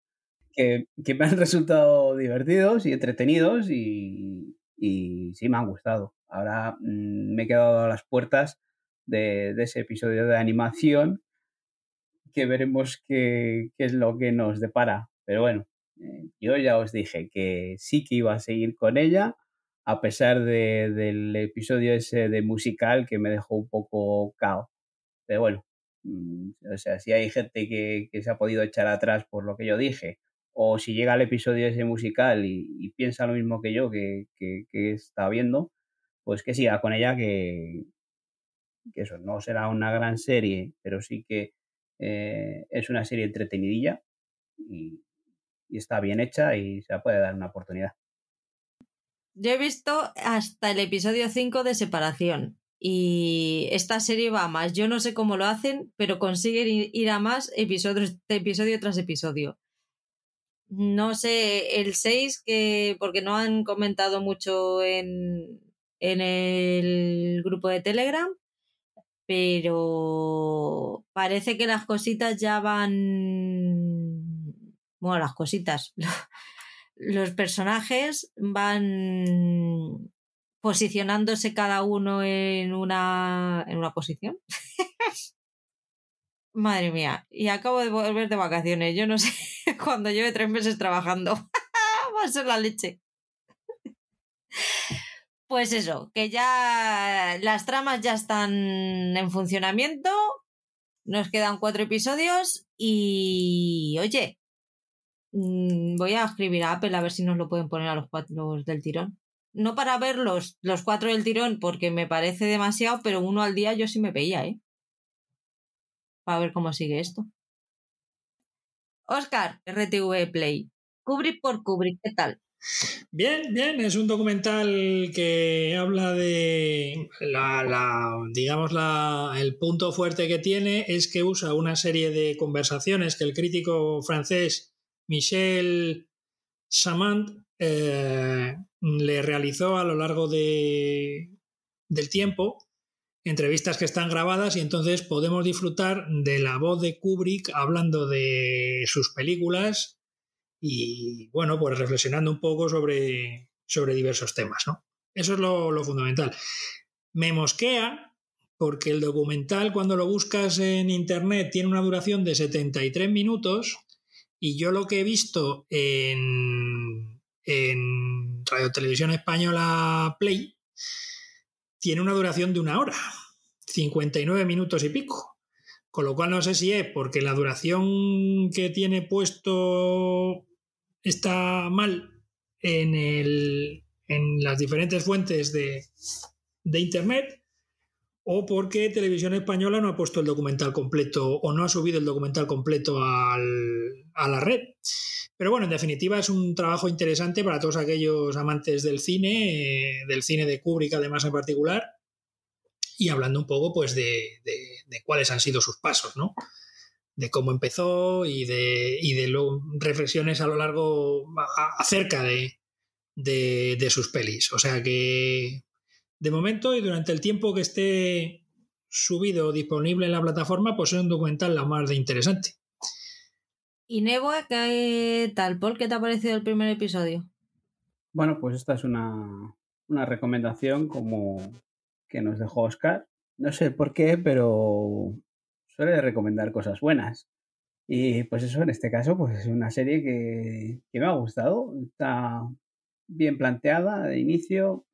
que, me han resultado divertidos y entretenidos y, sí me han gustado. Ahora mm, me he quedado a las puertas de, ese episodio de animación que veremos qué, es lo que nos depara. Pero bueno, yo ya os dije que sí que iba a seguir con ella, a pesar de, del episodio ese de musical que me dejó un poco cao. Pero bueno, mm, o sea, si hay gente que, se ha podido echar atrás por lo que yo dije, o si llega el episodio ese musical y, piensa lo mismo que yo que, está viendo, pues que siga con ella, que, eso no será una gran serie, pero sí que eh, es una serie entretenidilla y está bien hecha y se puede dar una oportunidad. Yo he visto hasta el episodio 5 de Separación y esta serie va a más. Yo no sé cómo lo hacen, pero consiguen ir a más episodios, episodio tras episodio. No sé, el 6, que, porque no han comentado mucho en, en el grupo de Telegram, pero parece que las cositas ya van bueno, las cositas, los personajes van posicionándose cada uno en una, en una posición. Madre mía, y acabo de volver de vacaciones. Yo no sé, cuando lleve tres meses trabajando, va a ser la leche. Pues eso, que ya las tramas ya están en funcionamiento. Nos quedan cuatro episodios y oye, mm, voy a escribir a Apple a ver si nos lo pueden poner a los cuatro del tirón. No para ver los, los cuatro del tirón porque me parece demasiado, pero uno al día yo sí me veía, ¿eh? Para ver cómo sigue esto. Oscar, RTV Play. Kubrick por Kubrick, ¿qué tal? Bien, bien, es un documental que habla de la, digamos, la, el punto fuerte que tiene es que usa una serie de conversaciones que el crítico francés Michel Samant eh, le realizó a lo largo de, del tiempo, entrevistas que están grabadas y entonces podemos disfrutar de la voz de Kubrick hablando de sus películas y bueno, pues reflexionando un poco sobre, sobre diversos temas, ¿no? Eso es lo, fundamental. Me mosquea porque el documental cuando lo buscas en internet tiene una duración de 73 minutos y yo lo que he visto en, en Radio Televisión Española Play tiene una duración de una hora, 59 minutos y pico. Con lo cual no sé si es porque la duración que tiene puesto está mal en, el, en las diferentes fuentes de, de Internet o porque Televisión Española no ha puesto el documental completo o no ha subido el documental completo a la red. Pero bueno, en definitiva es un trabajo interesante para todos aquellos amantes del cine, eh, del cine de Kubrick además en particular, y hablando un poco pues de, cuáles han sido sus pasos, ¿no? de cómo empezó y de, de reflexiones a lo largo acerca de, sus pelis. O sea que de momento y durante el tiempo que esté subido o disponible en la plataforma, pues es un documental la más de interesante. ¿Y Nebo, qué tal? ¿Por qué te ha parecido el primer episodio? Bueno, pues esta es una, una recomendación como que nos dejó Oscar. No sé por qué, pero suele recomendar cosas buenas. Y pues eso, en este caso, pues es una serie que, me ha gustado. Está bien planteada de inicio.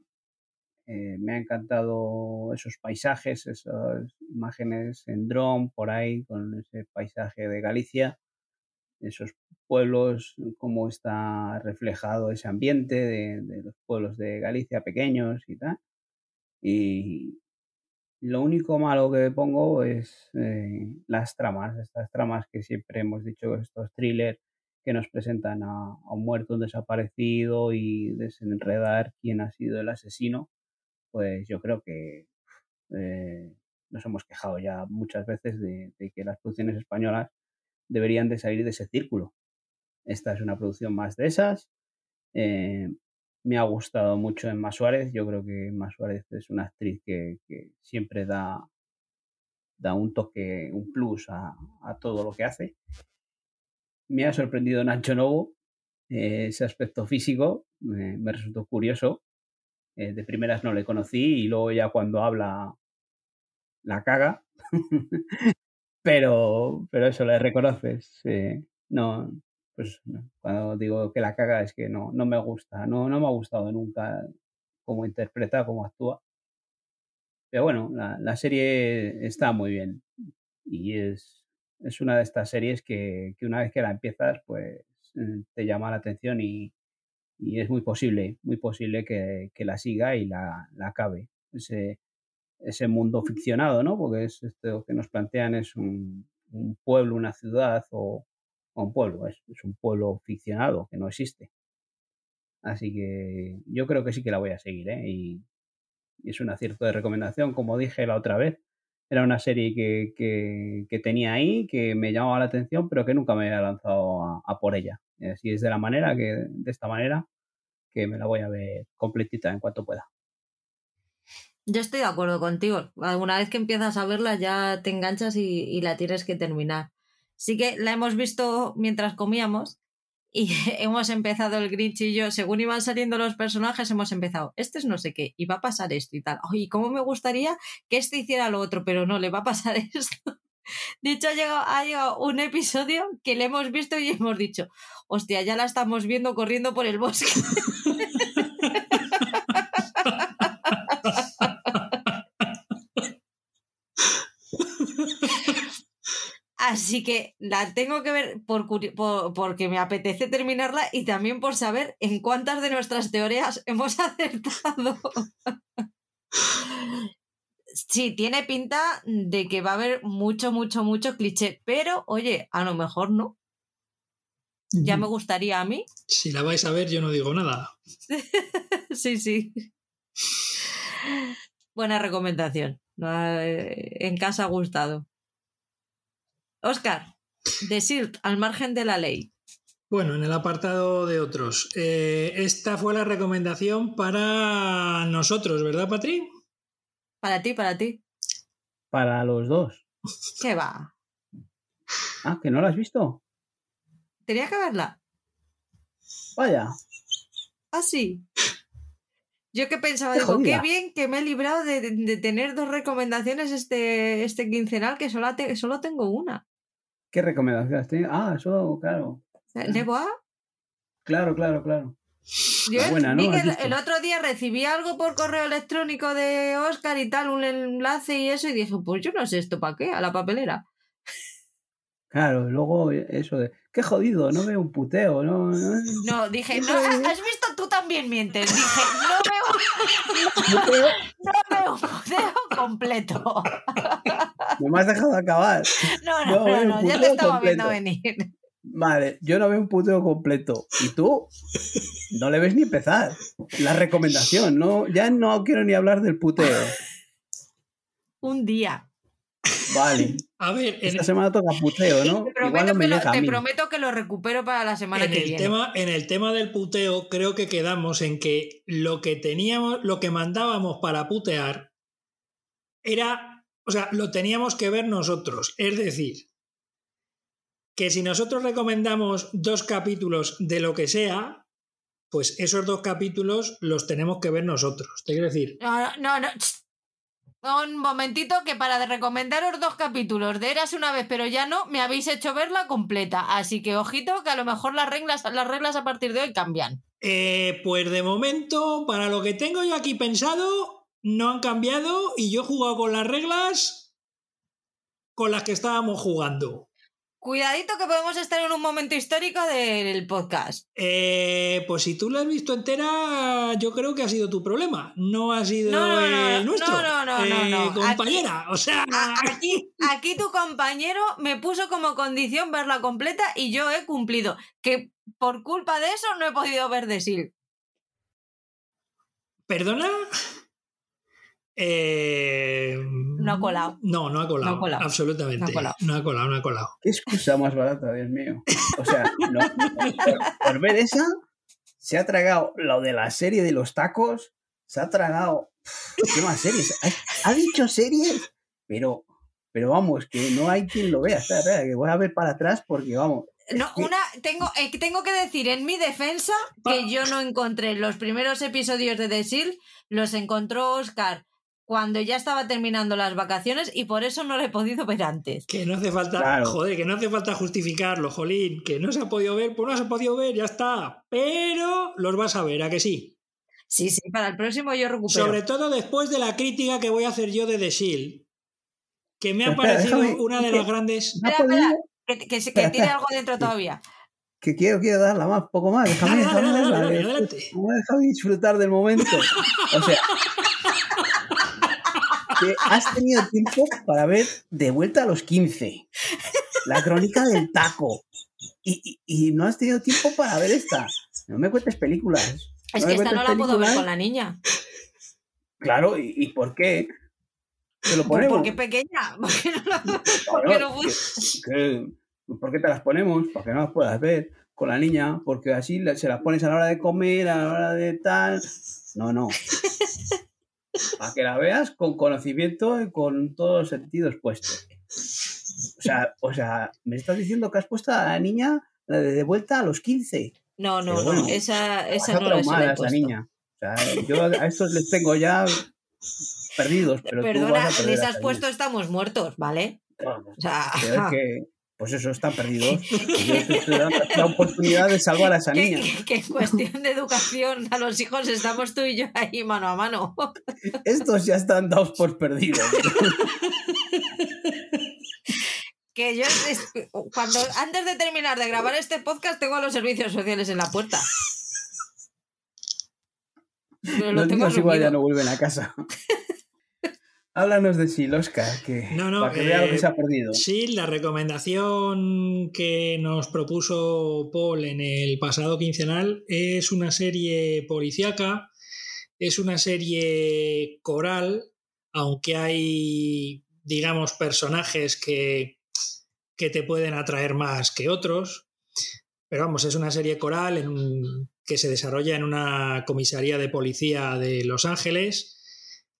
Eh, me ha encantado esos paisajes, esas imágenes en dron por ahí, con ese paisaje de Galicia, esos pueblos, cómo está reflejado ese ambiente de, los pueblos de Galicia pequeños y tal. Y, lo único malo que pongo es eh, las tramas, estas tramas que siempre hemos dicho, estos thrillers que nos presentan a, un muerto, un desaparecido y desenredar quién ha sido el asesino, pues yo creo que eh, nos hemos quejado ya muchas veces de, que las producciones españolas deberían de salir de ese círculo. Esta es una producción más de esas. Eh, me ha gustado mucho Emma Suárez. Yo creo que Emma Suárez es una actriz que, siempre da, da un toque, un plus a, todo lo que hace. Me ha sorprendido Nacho Novo, eh, ese aspecto físico, me resultó curioso. Eh, de primeras no le conocí y luego ya cuando habla la caga. pero, pero eso le reconoces. no, pues cuando digo que la caga es que no, no me gusta, no, no me ha gustado nunca cómo interpreta, cómo actúa. Pero bueno, la, serie está muy bien y es, es una de estas series que, una vez que la empiezas, pues eh, te llama la atención y, es muy posible, muy posible que, la siga y la, la acabe. Ese, ese mundo ficcionado, ¿no? Porque es esto que nos plantean es un, un pueblo, una ciudad o, un pueblo, es, un pueblo ficcionado que no existe. Así que yo creo que sí que la voy a seguir, ¿eh? Y, es un acierto de recomendación, como dije la otra vez. Era una serie que, que, tenía ahí, que me llamaba la atención, pero que nunca me había lanzado a, por ella. Así es de la manera que, de esta manera, que me la voy a ver completita en cuanto pueda. Yo estoy de acuerdo contigo. Alguna vez que empiezas a verla ya te enganchas y, y la tienes que terminar. Sí que la hemos visto mientras comíamos y hemos empezado el Grinch y yo, según iban saliendo los personajes, hemos empezado, este es no sé qué, y va a pasar esto y tal. Y cómo me gustaría que este hiciera lo otro, pero no, le va a pasar esto. De hecho, ha llegado, ha llegado un episodio que le hemos visto y hemos dicho, hostia, ya la estamos viendo corriendo por el bosque. Así que la tengo que ver por, por, porque me apetece terminarla y también por saber en cuántas de nuestras teorías hemos acertado sí, tiene pinta de que va a haber mucho, mucho, mucho cliché, pero oye, a lo mejor no. Ya me gustaría a mí. Si la vais a ver, yo no digo nada. sí, sí. Buena recomendación. En casa ha gustado. Oscar, The Silt, al margen de la ley. Bueno, en el apartado de otros. Eh, esta fue la recomendación para nosotros, ¿verdad, Patri? Para ti, para ti. Para los dos. ¿Qué va? Ah, que no la has visto. Tenía que verla. Vaya. Ah, sí. Yo que pensaba, digo, qué bien que me he librado de, tener dos recomendaciones este, este quincenal, que solo, solo tengo una. ¿Qué recomendaciones? Ah, eso, claro. ¿Neboa? Claro, claro, claro. Yo el, otro día recibí algo por correo electrónico de Oscar y tal, un enlace y eso, y dije, pues yo no sé esto para qué, a la papelera. Claro, luego eso de, qué jodido, no veo un puteo, no. No, dije, no, has visto, tú también mientes. Dije, no veo, no veo un puteo completo. No me has dejado acabar. No, no, no, no, ya te estaba viendo venir. Vale, yo no veo un puteo completo. ¿Y tú? No le ves ni empezar. La recomendación, no, ya no quiero ni hablar del puteo. Un día. Vale. A ver, esta semana toca puteo, ¿no? Te prometo, que lo, te prometo que lo recupero para la semana que el viene. Tema, en el tema del puteo, creo que quedamos en que lo que teníamos, lo que mandábamos para putear era, o sea, lo teníamos que ver nosotros. Es decir, que si nosotros recomendamos dos capítulos de lo que sea, pues esos dos capítulos los tenemos que ver nosotros. Te quiero decir. No, no, no. Un momentito que para recomendaros dos capítulos de Eras una vez, pero ya no, me habéis hecho verla completa. Así que ojito que a lo mejor las reglas, las reglas a partir de hoy cambian. Eh, pues de momento, para lo que tengo yo aquí pensado, no han cambiado y yo he jugado con las reglas con las que estábamos jugando. Cuidadito que podemos estar en un momento histórico del podcast. Eh, pues si tú la has visto entera, yo creo que ha sido tu problema. No ha sido el nuestro. No, no, no, no, eh, Compañera, o sea. Aquí, aquí tu compañero me puso como condición verla completa y yo he cumplido. Que por culpa de eso no he podido ver de Sil. ¿Perdona? Eh, no ha colado. No, no ha colado. Absolutamente. No ha colado. no ha colado, no ha colado. Qué excusa más barata, Dios mío. O sea, no, por, ver esa, se ha tragado lo de la serie de los tacos, se ha tragado. ¿Qué más series? Ha, dicho series, pero, pero vamos, que no hay quien lo vea. Espera, espera, que voy a ver para atrás porque vamos. No, una, tengo, eh, tengo que decir en mi defensa que yo no encontré los primeros episodios de The Seal, los encontró Oscar cuando ya estaba terminando las vacaciones y por eso no lo he podido ver antes. Que no hace falta, joder, que no hace falta justificarlo, jolín, que no se ha podido ver, pues no se ha podido ver, ya está. Pero los vas a ver, ¿a que sí? Sí, sí, para el próximo yo recupero. Sobre todo después de la crítica que voy a hacer yo de The Shield, que me ha parecido una de las grandes... Espera, espera, que, que, tiene algo dentro todavía que quiero, quiero darla más, poco más. Déjame, déjame, déjame disfrutar del momento. O sea, que has tenido tiempo para ver De vuelta a los 15, la crónica del taco, y, no has tenido tiempo para ver esta. No me cuentes películas. Es que esta no la puedo ver con la niña. Claro, ¿y, por qué? ¿Te lo ponemos? Porque pequeña. ¿Por qué te las ponemos? Para que no las puedas ver con la niña, porque así se las pones a la hora de comer, a la hora de tal. No, no. Para que la veas con conocimiento y con todos los sentidos puestos. O sea, o sea, me estás diciendo que has puesto a la niña de vuelta a los 15. No, no, no, esa, esa no es la esa niña. O sea, yo a estos les tengo ya perdidos. Pero Perdona, les has puesto estamos muertos, ¿vale? o sea, que, pues eso, están perdidos. la oportunidad de salvar a esa niña. Que, en cuestión de educación a los hijos estamos tú y yo ahí mano a mano. Estos ya están dados por perdidos. que yo cuando antes de terminar de grabar este podcast tengo a los servicios sociales en la puerta. los niños igual ya no vuelven a casa. Háblanos de Oscar, que, no, no, para que vea lo que eh, se ha perdido. Sí, la recomendación que nos propuso Paul en el pasado quincenal es una serie policíaca, es una serie coral, aunque hay, digamos, personajes que, que te pueden atraer más que otros. Pero vamos, es una serie coral en un- que se desarrolla en una comisaría de policía de Los Ángeles.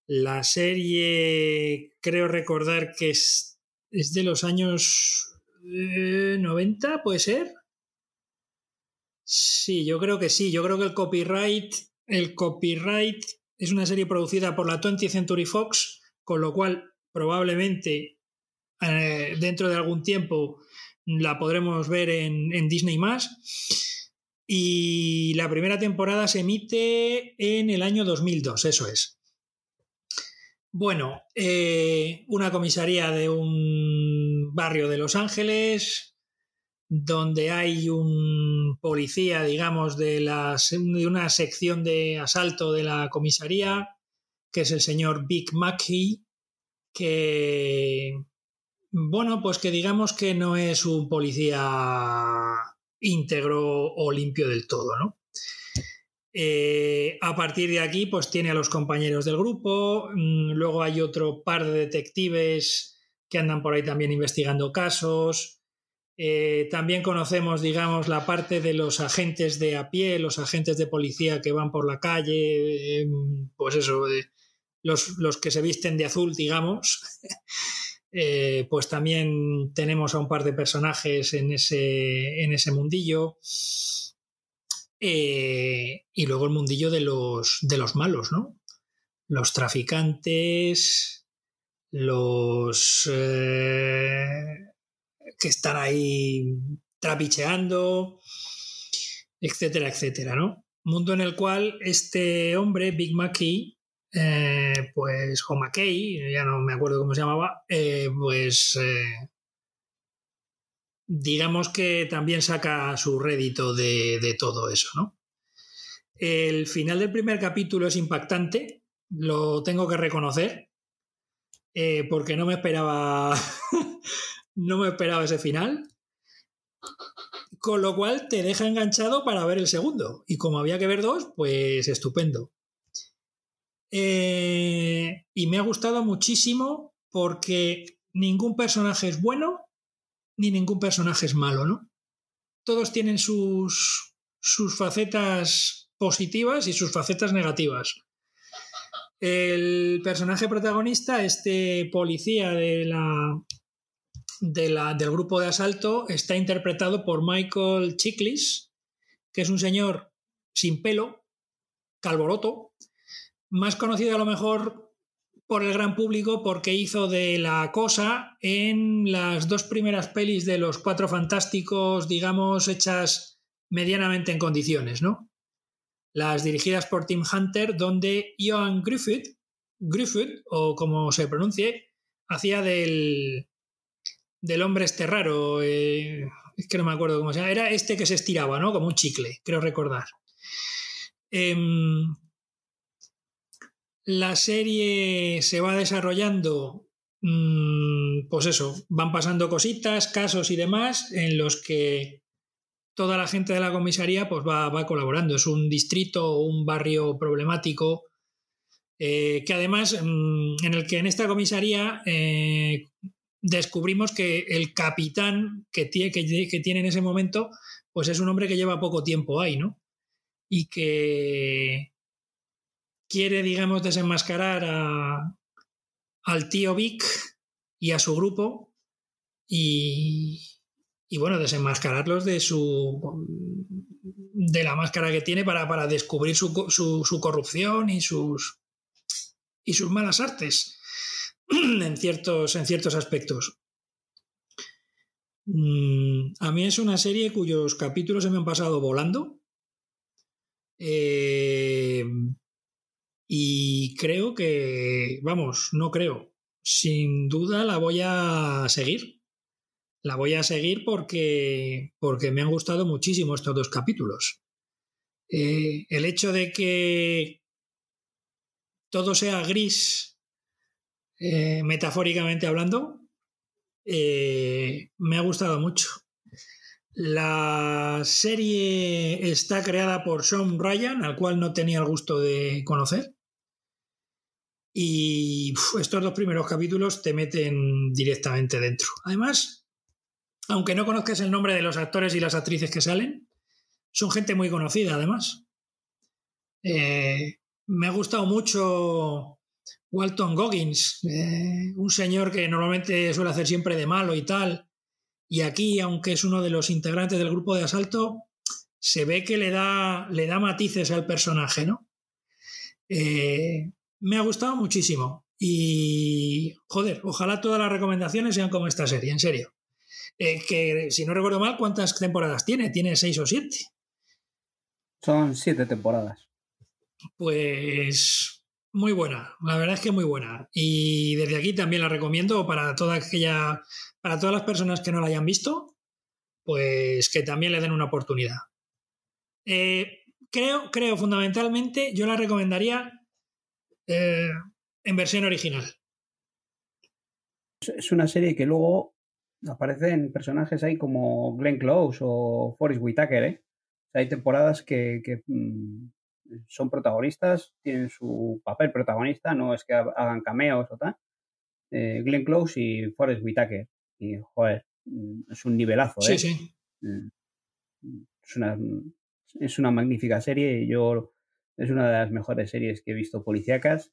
La serie, creo recordar que es, de los años eh, 90, ¿puede ser? Sí, yo creo que sí. Yo creo que el copyright, el copyright es una serie producida por la 20th Century Fox, con lo cual probablemente eh, dentro de algún tiempo la podremos ver en, Disney Y la primera temporada se emite en el año 2002, eso es. Bueno, eh, una comisaría de un barrio de Los Ángeles, donde hay un policía, digamos, de, de una sección de asalto de la comisaría, que es el señor Big Mackey, que, bueno, pues que digamos que no es un policía íntegro o limpio del todo, ¿no? Eh, a partir de aquí, pues tiene a los compañeros del grupo, mm, luego hay otro par de detectives que andan por ahí también investigando casos. Eh, también conocemos, digamos, la parte de los agentes de a pie, los agentes de policía que van por la calle, eh, pues eso, los, los, que se visten de azul, digamos. Eh, pues también tenemos a un par de personajes en ese, en ese mundillo. Eh, y luego el mundillo de los, de los malos, ¿no? Los traficantes, los eh, que están ahí trapicheando, etcétera, etcétera, ¿no? Mundo en el cual este hombre, Big Mackey, eh, pues, o McKay, ya no me acuerdo cómo se llamaba, pues digamos que también saca su rédito de, todo eso, ¿no? El final del primer capítulo es impactante, lo tengo que reconocer, eh, porque no me esperaba, no me esperaba ese final. Con lo cual te deja enganchado para ver el segundo. Y como había que ver dos, pues estupendo. Eh, y me ha gustado muchísimo porque ningún personaje es bueno ni ningún personaje es malo, ¿no? Todos tienen sus, sus facetas positivas y sus facetas negativas. El personaje protagonista, este policía de la, de la, del grupo de asalto, está interpretado por Michael Chiklis, que es un señor sin pelo, calvoroto, más conocido a lo mejor por el gran público porque hizo de la cosa en las dos primeras pelis de los Cuatro Fantásticos, digamos, hechas medianamente en condiciones, ¿no? Las dirigidas por Tim Hunter, donde Johan Griffith, Griffith, o como se pronuncie, hacía del, del hombre este raro, eh, es que no me acuerdo cómo se llama, era este que se estiraba, ¿no? Como un chicle, creo recordar. Eh, la serie se va desarrollando, mmm, pues eso, van pasando cositas, casos y demás en los que toda la gente de la comisaría pues va, va colaborando. Es un distrito un barrio problemático eh, que además mmm, en el que en esta comisaría eh, descubrimos que el capitán que tiene, que tiene en ese momento pues es un hombre que lleva poco tiempo ahí, ¿no? Y que quiere, digamos, desenmascarar a, al tío Vic y a su grupo y, y, bueno, desenmascararlos de su de la máscara que tiene para, para descubrir su, su, su, corrupción y sus y sus malas artes en ciertos, en ciertos aspectos. Mm, a mí es una serie cuyos capítulos se me han pasado volando. Eh, y creo que, vamos, no creo, sin duda la voy a seguir. la voy a seguir porque, porque me han gustado muchísimo estos dos capítulos. Eh, el hecho de que todo sea gris, eh, metafóricamente hablando, eh, me ha gustado mucho. La serie está creada por Sean Ryan, al cual no tenía el gusto de conocer. Y estos dos primeros capítulos te meten directamente dentro. Además, aunque no conozcas el nombre de los actores y las actrices que salen, son gente muy conocida además. Eh, me ha gustado mucho Walton Goggins, eh, un señor que normalmente suele hacer siempre de malo y tal, y aquí, aunque es uno de los integrantes del grupo de asalto, se ve que le da, le da matices al personaje, ¿no? Eh, me ha gustado muchísimo. Y, joder, ojalá todas las recomendaciones sean como esta serie, en serio. Eh, que si no recuerdo mal, ¿cuántas temporadas tiene? ¿Tiene seis o siete? Son siete temporadas. Pues muy buena, la verdad es que muy buena. Y desde aquí también la recomiendo para toda aquella, para todas las personas que no la hayan visto, pues que también le den una oportunidad. Eh, creo, creo fundamentalmente, yo la recomendaría eh, en versión original. Es una serie que luego aparecen personajes ahí como Glenn Close o Forrest Whitaker, ¿eh? hay temporadas que, mm, son protagonistas, tienen su papel protagonista, no es que hagan cameos o tal. Eh, Glenn Close y Forrest Whitaker. Y, joder, mm, es un nivelazo, ¿eh? Sí, sí. Mm, es una, es una magnífica serie. Yo es una de las mejores series que he visto policíacas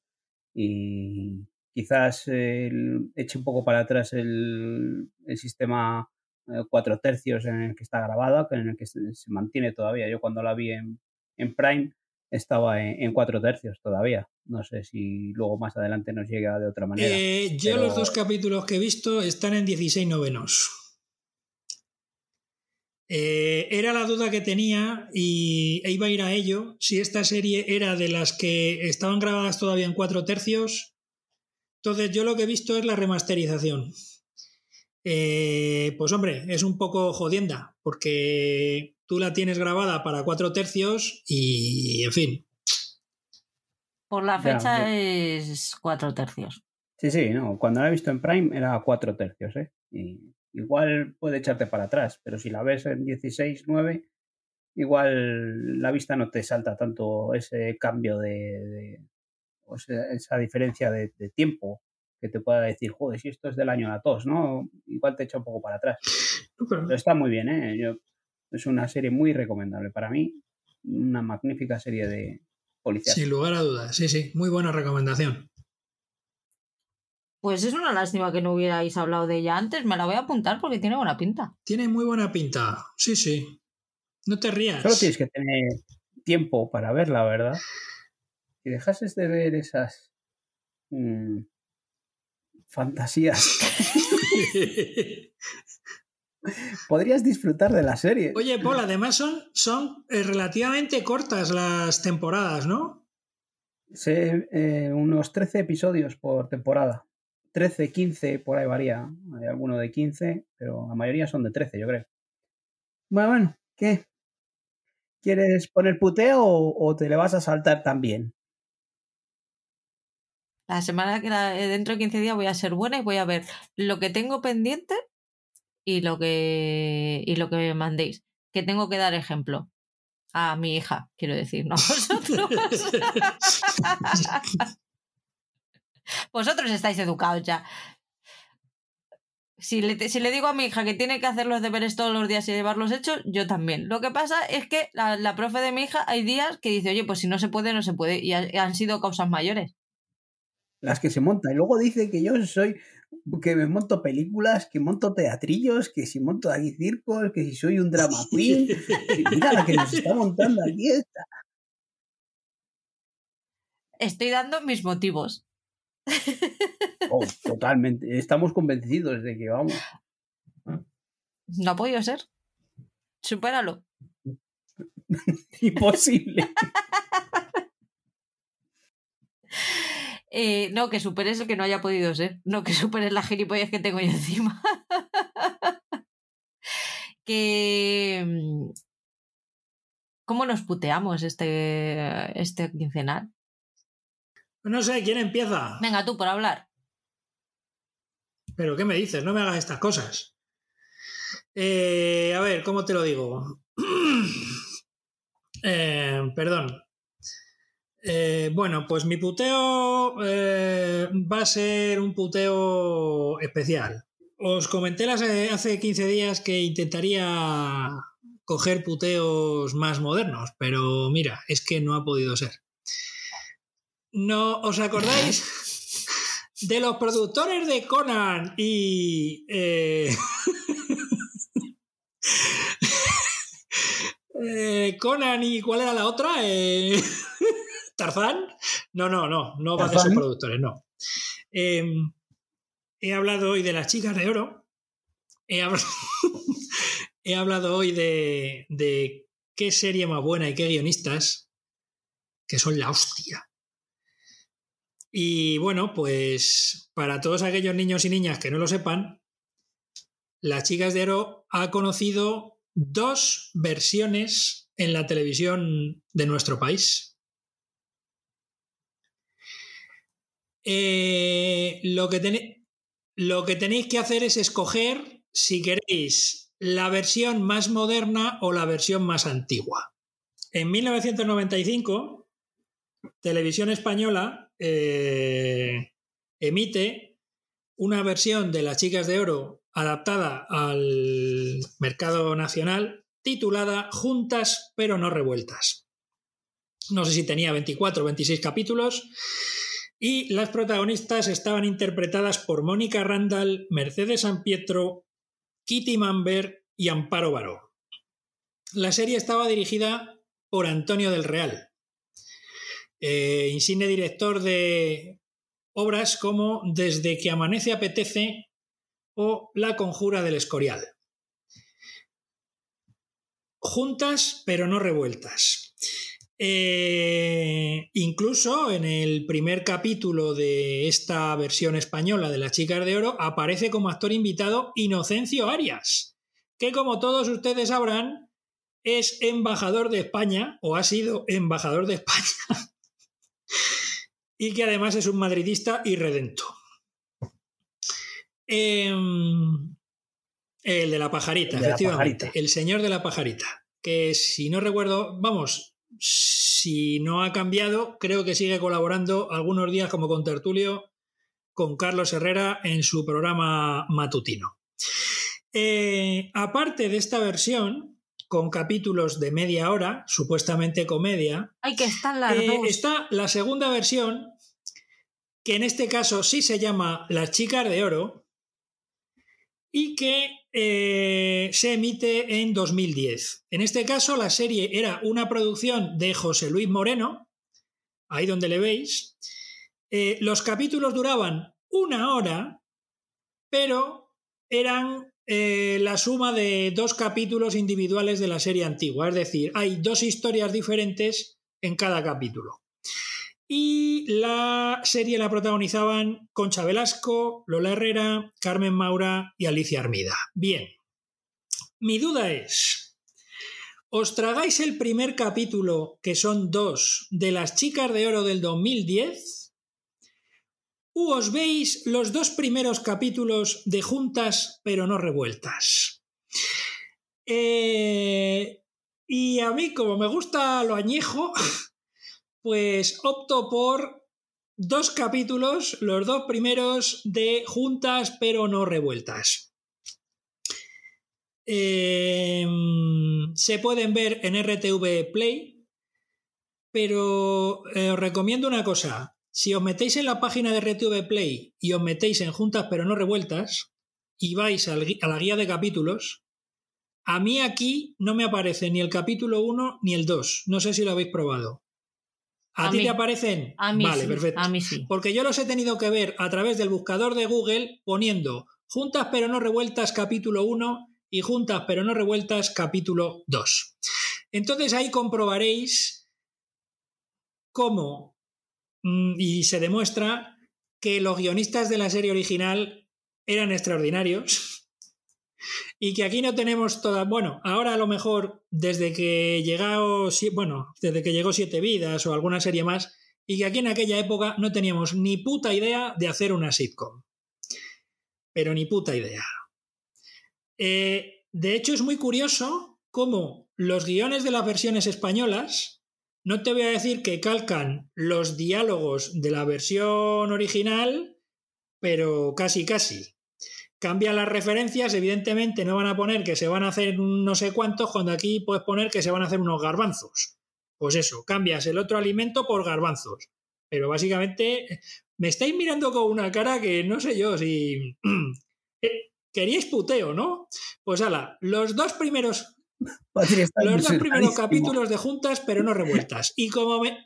y, quizás eche un poco para atrás el, sistema eh, cuatro tercios en el que está grabada, en el que se, mantiene todavía. Yo cuando la vi en, Prime estaba en, cuatro tercios todavía. No sé si luego más adelante nos llega de otra manera. Eh, yo los dos capítulos que he visto están en 16 novenos. Eh, era la duda que tenía y e iba a ir a ello si esta serie era de las que estaban grabadas todavía en cuatro tercios entonces, yo lo que he visto es la remasterización. Eh, pues hombre, es un poco jodienda, porque tú la tienes grabada para cuatro tercios y, en fin. Por la fecha es cuatro tercios. Sí, sí, no. Cuando la he visto en Prime era cuatro tercios, ¿eh? Y igual puede echarte para atrás, pero si la ves en 16, 9, igual la vista no te salta tanto ese cambio de, esa diferencia de, tiempo que te pueda decir, joder, si esto es del año a tos, ¿no? Igual te echa un poco para atrás. Pero está muy bien, ¿eh? es una serie muy recomendable para mí. Una magnífica serie de policías. Sin lugar a dudas, sí, sí. Muy buena recomendación. Pues es una lástima que no hubierais hablado de ella antes. Me la voy a apuntar porque tiene buena pinta. Tiene muy buena pinta. Sí, sí. No te rías. Solo tienes que tener tiempo para verla, ¿verdad? si dejases de ver esas mm, fantasías, podrías disfrutar de la serie. Oye, Paul, además son, son eh, relativamente cortas las temporadas, ¿no? Sí, eh, unos 13 episodios por temporada. 13, 15, por ahí varía. Hay alguno de 15, pero la mayoría son de 13, yo creo. Bueno, bueno, ¿qué? ¿Quieres poner puteo o te le vas a saltar también? La semana que eh, dentro de 15 días voy a ser buena y voy a ver lo que tengo pendiente y lo que y lo que me mandéis. Que tengo que dar ejemplo a mi hija, quiero decir, no vosotros. vosotros estáis educados ya. Si le, si le, digo a mi hija que tiene que hacer los deberes todos los días y llevarlos hechos, yo también. Lo que pasa es que la, la profe de mi hija hay días que dice, oye, pues si no se puede, no se puede. Y han sido causas mayores las que se monta. Y luego dice que yo soy, que me monto películas, que monto teatrillos, que si monto aquí circos, que si soy un drama queen. Mira la que nos está montando aquí esta. Estoy dando mis motivos. Oh, totalmente. Estamos convencidos de que vamos. No ha podido ser. Supéralo. Imposible. Eh, no, que superes el que no haya podido ser. No, que superes la gilipollas que tengo yo encima. que... mm, ¿Cómo nos puteamos este, este quincenal? No sé, ¿quién empieza? Venga, tú, por hablar. ¿Pero qué me dices? No me hagas estas cosas. Eh, a ver, ¿cómo te lo digo? Eh, perdón. Eh, bueno, pues mi puteo va a ser un puteo especial. Os comenté las- hace 15 días que intentaría coger puteos más modernos, pero mira, es que no ha podido ser. ¿No os acordáis de los productores de Conan y... eh, eh, Conan y cuál era la otra? Eh, Tarzán. No, no, no, no van de sus ¿Tarzán? productores, no. Eh, he hablado hoy de las chicas de oro. He hablado hoy de, de qué serie más buena y qué guionistas, que son la hostia. Y bueno, pues para todos aquellos niños y niñas que no lo sepan, Las Chicas de Oro ha conocido dos versiones en la televisión de nuestro país. Eh, lo, que tene- lo que tenéis que hacer es escoger si queréis la versión más moderna o la versión más antigua. En 1995, Televisión Española eh, emite una versión de Las Chicas de Oro adaptada al mercado nacional titulada Juntas pero no revueltas. No sé si tenía 24 o 26 capítulos y las protagonistas estaban interpretadas por Mónica Randall, Mercedes San Pietro, Kitty Mamber y Amparo Baró. La serie estaba dirigida por Antonio del Real, eh, insigne director de obras como Desde que amanece apetece o La conjura del Escorial. Juntas pero no revueltas. Eh, incluso en el primer capítulo de esta versión española de Las Chicas de Oro aparece como actor invitado Inocencio Arias, que como todos ustedes sabrán es embajador de España o ha sido embajador de España y que además es un madridista irredento. Em, el de la pajarita, la efectivamente. pajarita. El señor de la pajarita. Que si no recuerdo, vamos, si no ha cambiado, creo que sigue colaborando algunos días como contertulio con Carlos Herrera en su programa matutino. Eh, aparte de esta versión, con capítulos de media hora, supuestamente comedia, Ay, que están las eh, dos. está la segunda versión, que en este caso sí se llama Las Chicas de Oro, y que eh, se emite en 2010. En este caso, la serie era una producción de José Luis Moreno, ahí donde le veis. Eh, los capítulos duraban una hora, pero eran eh, la suma de dos capítulos individuales de la serie antigua. Es decir, hay dos historias diferentes en cada capítulo. Y la serie la protagonizaban Concha Velasco, Lola Herrera, Carmen Maura y Alicia Armida. Bien, mi duda es, ¿os tragáis el primer capítulo, que son dos, de Las Chicas de Oro del 2010? ¿U os veis los dos primeros capítulos de Juntas pero no revueltas? Eh, y a mí, como me gusta lo añejo, pues opto por dos capítulos, los dos primeros de Juntas pero no revueltas. Eh, se pueden ver en RTV Play, pero eh, os recomiendo una cosa. Si os metéis en la página de RTV Play y os metéis en Juntas pero no revueltas y vais a la guía de capítulos, a mí aquí no me aparece ni el capítulo 1 ni el 2. No sé si lo habéis probado. ¿A, A ti mí- te aparecen? A mí vale, sí, perfecto. A mí sí. Porque yo los he tenido que ver a través del buscador de Google poniendo Juntas pero no revueltas capítulo 1 y Juntas pero no revueltas capítulo 2. Entonces ahí comprobaréis cómo y se demuestra que los guionistas de la serie original eran extraordinarios y que aquí no tenemos todas. Bueno, ahora a lo mejor desde que llegó, bueno, desde que llegó Siete Vidas o alguna serie más, y que aquí en aquella época no teníamos ni puta idea de hacer una sitcom. Pero ni puta idea. Eh, de hecho, es muy curioso cómo los guiones de las versiones españolas, no te voy a decir que calcan los diálogos de la versión original, pero casi, casi. Cambian las referencias, evidentemente no van a poner que se van a hacer no sé cuántos, cuando aquí puedes poner que se van a hacer unos garbanzos. Pues eso, cambias el otro alimento por garbanzos. Pero básicamente me estáis mirando con una cara que no sé yo si... Eh, queríais puteo, ¿no? Pues ala, los dos primeros... Los dos primeros capítulos de juntas, pero no revueltas. Y como me,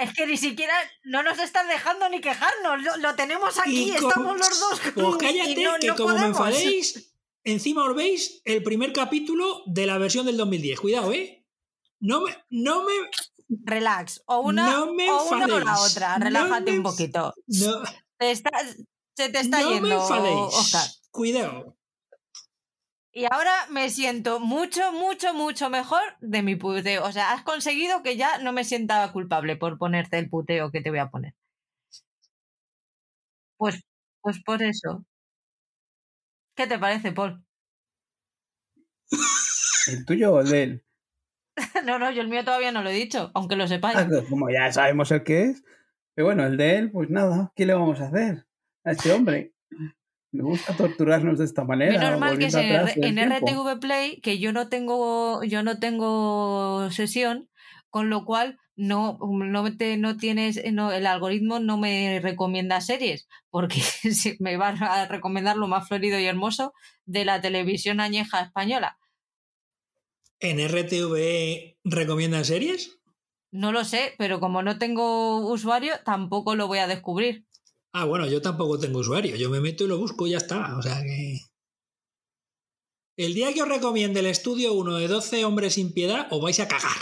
es que ni siquiera no nos están dejando ni quejarnos. Lo, tenemos aquí, estamos los dos. Pues cállate, que como me enfadéis, encima os veis el primer capítulo de la versión del 2010. Cuidado, ¿eh? No me. No me Relax. O una, o, una o la otra. Relájate un poquito. No. se te está yendo. No me enfadéis. Cuidado. Y ahora me siento mucho, mucho, mucho mejor de mi puteo. O sea, has conseguido que ya no me sienta culpable por ponerte el puteo que te voy a poner. Pues, pues por eso. ¿Qué te parece, Paul? ¿El tuyo o el de él? no, no, yo el mío todavía no lo he dicho, aunque lo sepáis. Ah, como ya sabemos el que es. Pero bueno, el de él, pues nada, ¿qué le vamos a hacer a este hombre? Me gusta torturarnos de esta manera. Es normal que en, en RTV Play, que yo no tengo, yo no tengo sesión, con lo cual no, no, te, no tienes, no, el algoritmo no me recomienda series, porque me va a recomendar lo más florido y hermoso de la televisión añeja española. ¿En RTV recomiendan series? No lo sé, pero como no tengo usuario, tampoco lo voy a descubrir. Ah, bueno, yo tampoco tengo usuario. Yo me meto y lo busco y ya está. O sea que. El día que os recomiende el estudio 1 de 12 hombres sin piedad, os vais a cagar.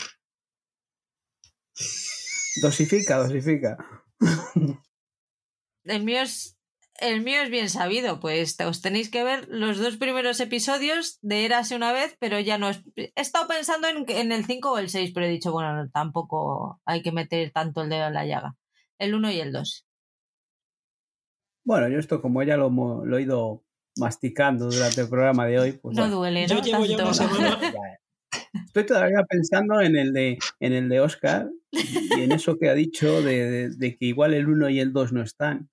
Dosifica, dosifica. El mío es. El mío es bien sabido, pues os tenéis que ver los dos primeros episodios de Érase una vez, pero ya no es. He estado pensando en, en el 5 o el 6, pero he dicho, bueno, tampoco hay que meter tanto el dedo en la llaga. El 1 y el 2. Bueno, yo esto como ya lo, lo he ido masticando durante el programa de hoy, pues no duele, ¿no? Yo llevo ya una semana... Estoy todavía pensando en el de en el de Oscar y en eso que ha dicho de, de, que igual el 1 y el 2 no están.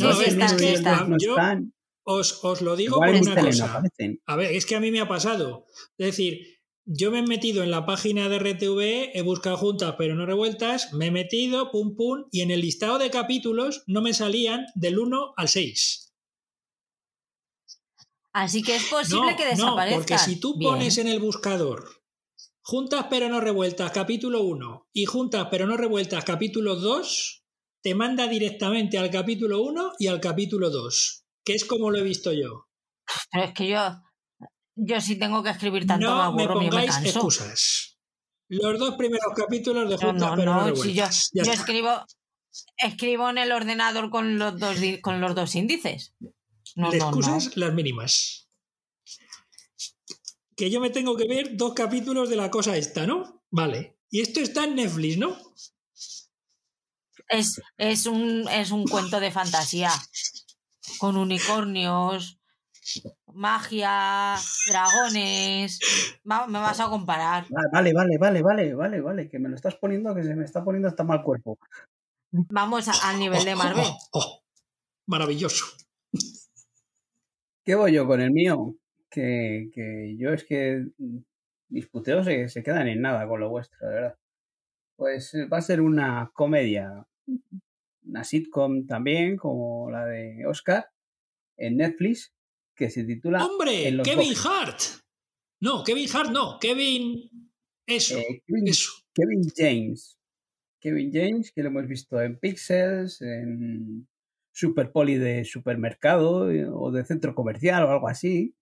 No, sí, están, sí están. No están. Os, os, lo digo por una cosa. a ver, es que a mí me ha pasado. Es decir, yo me he metido en la página de RTV, he buscado juntas pero no revueltas, me he metido, pum pum, y en el listado de capítulos no me salían del 1 al 6. Así que es posible que desaparezcan. No, porque si tú pones en el buscador Juntas pero no revueltas, capítulo 1, y Juntas pero no revueltas, capítulo 2, te manda directamente al capítulo 1 y al capítulo 2, que es como lo he visto yo. Pero es que yo, yo sí tengo que escribir tanto no me pongáis excusas. Los dos primeros capítulos de Juntas no, no, no, si yo, yo escribo, escribo en el ordenador con los dos, con los dos índices. No, excusas las mínimas. Que yo me tengo que ver dos capítulos de la cosa esta, ¿no? Vale. Y esto está en Netflix, ¿no? Es, es, un, es un cuento de fantasía. Con unicornios, magia, dragones. me vas a comparar. Vale, vale, vale, vale, vale, vale, que me lo estás poniendo, que se me está poniendo hasta mal cuerpo. Vamos al nivel de Marvel. Oh, oh, maravilloso. ¿Qué voy yo con el mío? Que, que yo es que mis puteos se, se, quedan en nada con lo vuestro, de verdad. Pues va a ser una comedia, una sitcom también, como la de Oscar, en Netflix, que se titula. ¡Hombre! ¡Kevin Hart! No, Kevin Hart no, Kevin. Eso, eh, Kevin, eso. Kevin James. Kevin James, que lo hemos visto en Pixels, en Super Poli de supermercado eh, o de centro comercial o algo así.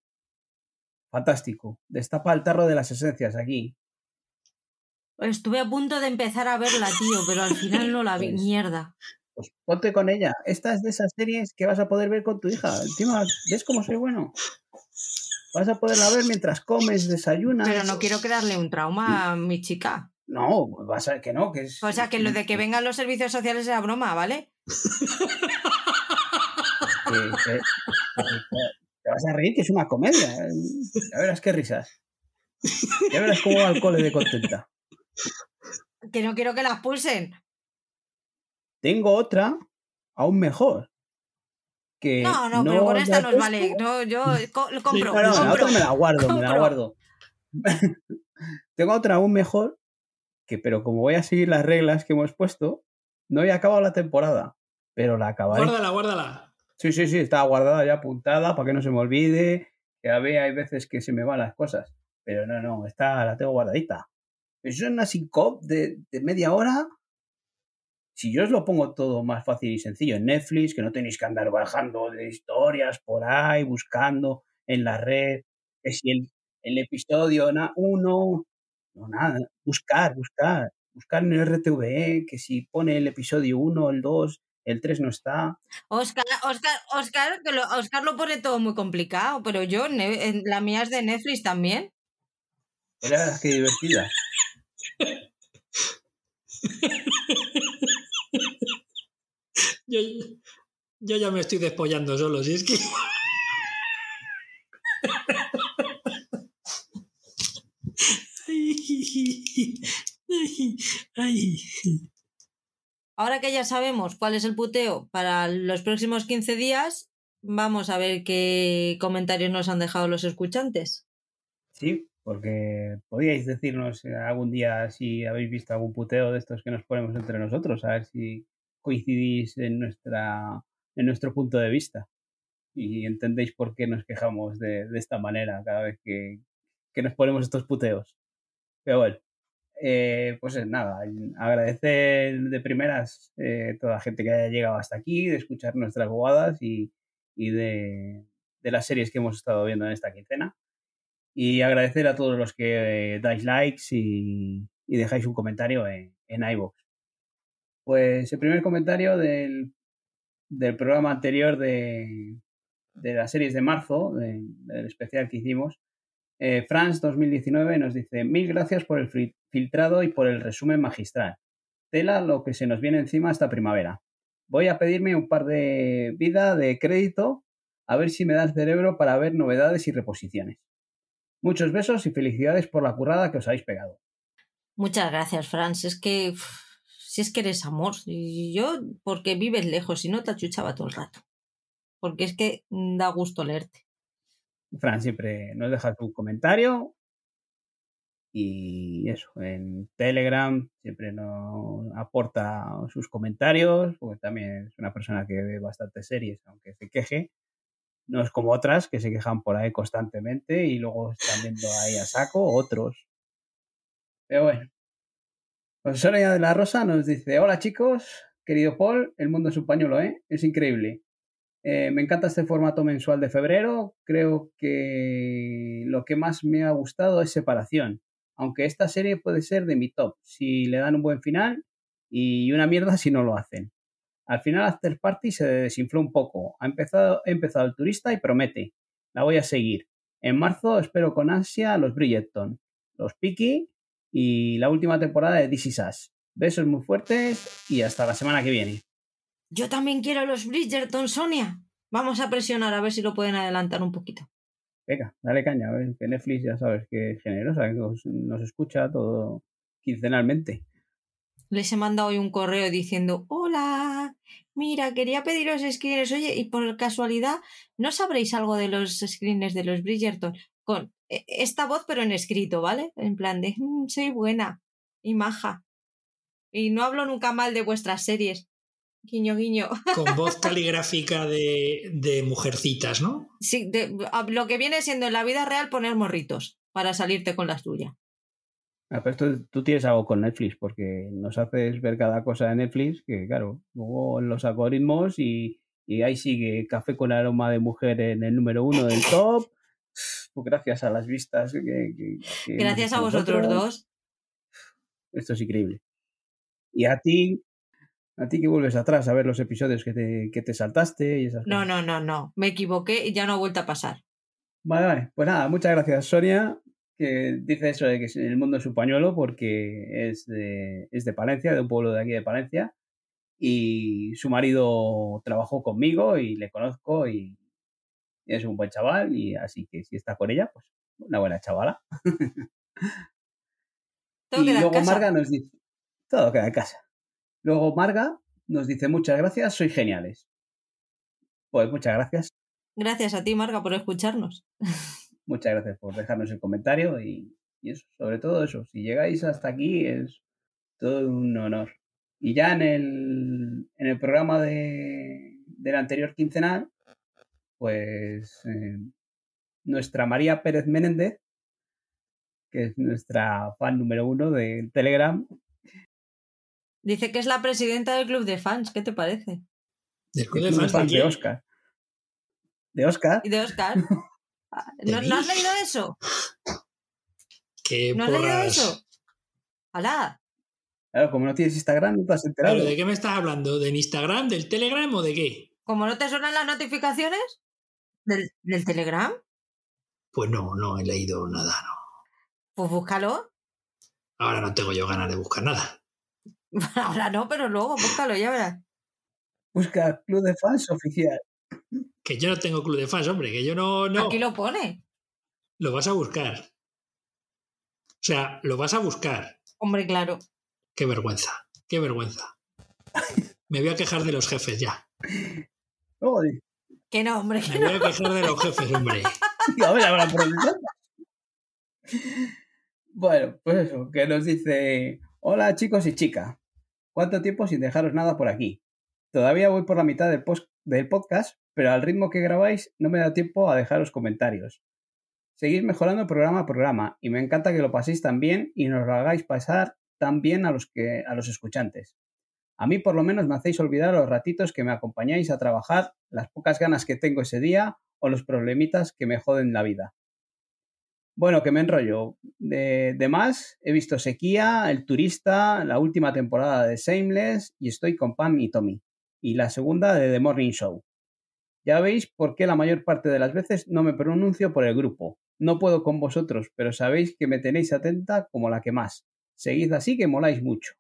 Fantástico. Destapa el tarro de las esencias aquí. Estuve a punto de empezar a verla, tío, pero al final no la vi. Pues Mierda. Pues ponte con ella. Esta es de esas series que vas a poder ver con tu hija. Encima, ¿ves cómo soy bueno? Vas a poderla ver mientras comes, desayunas. Pero no quiero crearle un trauma a mi chica. No, vas a que no, que es. O sea, que lo de que vengan los servicios sociales era broma, ¿vale? que- que- que- te vas a reír, que es una comedia. Ya verás qué risas. Ya verás cómo va al cole de contenta. Que no quiero que las pulsen. Tengo otra, aún mejor. Que No, no, pero con esta ya nos vale. No, yo co- lo compro. No, no, la compro. otra me la guardo, me la guardo. Tengo otra aún mejor, que pero como voy a seguir las reglas que hemos puesto, no he acabado la temporada, pero la acabaré. Guárdala, guárdala. Sí, sí, sí, está guardada ya apuntada para que no se me olvide. Que a ver, hay veces que se me van las cosas. Pero no, no, esta la tengo guardadita. Es una sitcom de, de media hora. Si yo os lo pongo todo más fácil y sencillo en Netflix, que no tenéis que andar bajando de historias por ahí, buscando en la red, que si el, el episodio na- uno, no nada, buscar, buscar, buscar en el RTVE, que si pone el episodio 1, el 2, el 3 no está. Oscar, Oscar, Oscar, que lo, Oscar lo pone todo muy complicado, pero yo, ne- en- la mía es de Netflix también. Era que divertida. Yo, yo ya me estoy despollando solo, si es que. Ahora que ya sabemos cuál es el puteo para los próximos 15 días, vamos a ver qué comentarios nos han dejado los escuchantes. Sí, porque podíais decirnos eh, algún día si habéis visto algún puteo de estos que nos ponemos entre nosotros, a ver si coincidís en, nuestra, en nuestro punto de vista y entendéis por qué nos quejamos de, de esta manera cada vez que, que nos ponemos estos puteos. Pero bueno, eh, pues nada, agradecer de primeras eh, toda la gente que haya llegado hasta aquí, de escuchar nuestras bobadas y, y de, de las series que hemos estado viendo en esta quincena. Y agradecer a todos los que eh, dais likes y, y dejáis un comentario en, en iVoox. Pues el primer comentario del, del programa anterior de, de las series de marzo, de- del especial que hicimos, eh, France 2019 nos dice, mil gracias por el filtrado y por el resumen magistral. Tela lo que se nos viene encima esta primavera. Voy a pedirme un par de vida de crédito a ver si me da el cerebro para ver novedades y reposiciones. Muchos besos y felicidades por la currada que os habéis pegado. Muchas gracias, Franz. Es que si es que eres amor. Y yo, porque vives lejos y no te achuchaba todo el rato. Porque es que da gusto leerte. Fran siempre nos deja tu comentario y eso, en Telegram siempre nos aporta sus comentarios, porque también es una persona que ve bastantes series, aunque se queje. No es como otras que se quejan por ahí constantemente y luego están viendo ahí a saco otros. Pero bueno. Sonia de la Rosa nos dice, hola chicos, querido Paul, el mundo es un pañuelo, ¿eh? Es increíble. Eh, me encanta este formato mensual de febrero. Creo que lo que más me ha gustado es Separación. Aunque esta serie puede ser de mi top si le dan un buen final y una mierda si no lo hacen. Al final After Party se desinfló un poco. Ha empezado, he empezado el turista y promete. La voy a seguir. En marzo espero con ansia los Bridgerton, los Peaky y la última temporada de Is Us. Besos muy fuertes y hasta la semana que viene. Yo también quiero los Bridgerton, Sonia. Vamos a presionar a ver si lo pueden adelantar un poquito. Venga, dale caña, a ver, que Netflix ya sabes que es generosa, que nos, escucha todo quincenalmente. Les he mandado hoy un correo diciendo, hola, mira, quería pediros screeners, oye, y por casualidad, ¿no sabréis algo de los screeners de los Bridgerton? Con esta voz, pero en escrito, ¿vale? En plan de, "Mm, soy buena y maja. Y no hablo nunca mal de vuestras series. Guiño, guiño. Con voz caligráfica de, de mujercitas, ¿no? Sí, de- lo que viene siendo en la vida real poner morritos para salirte con la tuya. Ah, pero esto, tú tienes algo con Netflix, porque nos haces ver cada cosa de Netflix, que claro, luego los algoritmos y, y ahí sigue Café con aroma de mujer en el número uno del top. Pues gracias a las vistas. que- que- que hemos Gracias a vosotros dos. Esto es increíble. Y a ti, a ti que vuelves atrás a ver los episodios que te, que te saltaste y esas No, cosas. no, no, no. Me equivoqué y ya no ha vuelto a pasar. Vale, vale. Pues nada, muchas gracias, Sonia, que dice eso de que el mundo es un pañuelo porque es de, es de Palencia, de un pueblo de aquí de Palencia. Y su marido trabajó conmigo y le conozco y es un buen chaval y así que si está con ella, pues una buena chavala. Todo y queda en luego casa. Marga nos dice, todo queda en casa. Luego Marga nos dice, muchas gracias, sois geniales. Pues muchas gracias, Gracias a ti, Marga, por escucharnos. muchas gracias por dejarnos el comentario y, y eso, sobre todo eso, si llegáis hasta aquí es todo un honor. Y ya en el, en el programa de, del anterior quincenal, pues eh, nuestra María Pérez Menéndez, que es nuestra fan número uno de Telegram, Dice que es la presidenta del club de fans. ¿Qué te parece? Del club de es fans fan de? Oscar. De Oscar. ¿Y de Oscar? Ah, ¿De ¿No, ¿no has leído eso? Qué ¿No has leído eso? ¡Hala! Claro, como no tienes Instagram, no te has enterado. ¿Pero de qué me estás hablando? ¿Del Instagram, del Telegram o de qué? ¿Como no te suenan las notificaciones del, del Telegram? Pues no, no he leído nada, no. Pues búscalo. Ahora no tengo yo ganas de buscar nada. Ahora no, pero luego búscalo, ya verás. Busca Club de Fans oficial. Que yo no tengo club de fans, hombre, que yo no, no. Aquí lo pone. Lo vas a buscar. O sea, lo vas a buscar. Hombre, claro. Qué vergüenza, qué vergüenza. Me voy a quejar de los jefes ya. Que no, hombre, que no. de los jefes, hombre. Bueno, pues eso, que nos dice: Hola chicos y chicas. ¿Cuánto tiempo sin dejaros nada por aquí? Todavía voy por la mitad del, post- del podcast, pero al ritmo que grabáis no me da tiempo a dejaros comentarios. Seguís mejorando programa a programa y me encanta que lo paséis tan bien y nos lo hagáis pasar tan bien a los, que, a los escuchantes. A mí por lo menos me hacéis olvidar los ratitos que me acompañáis a trabajar, las pocas ganas que tengo ese día o los problemitas que me joden la vida. Bueno, que me enrollo. De, más, he visto Sequía, El Turista, la última temporada de Shameless y estoy con Pam y Tommy. Y la segunda de The Morning Show. Ya veis por qué la mayor parte de las veces no me pronuncio por el grupo. No puedo con vosotros, pero sabéis que me tenéis atenta como la que más. Seguid así que moláis mucho.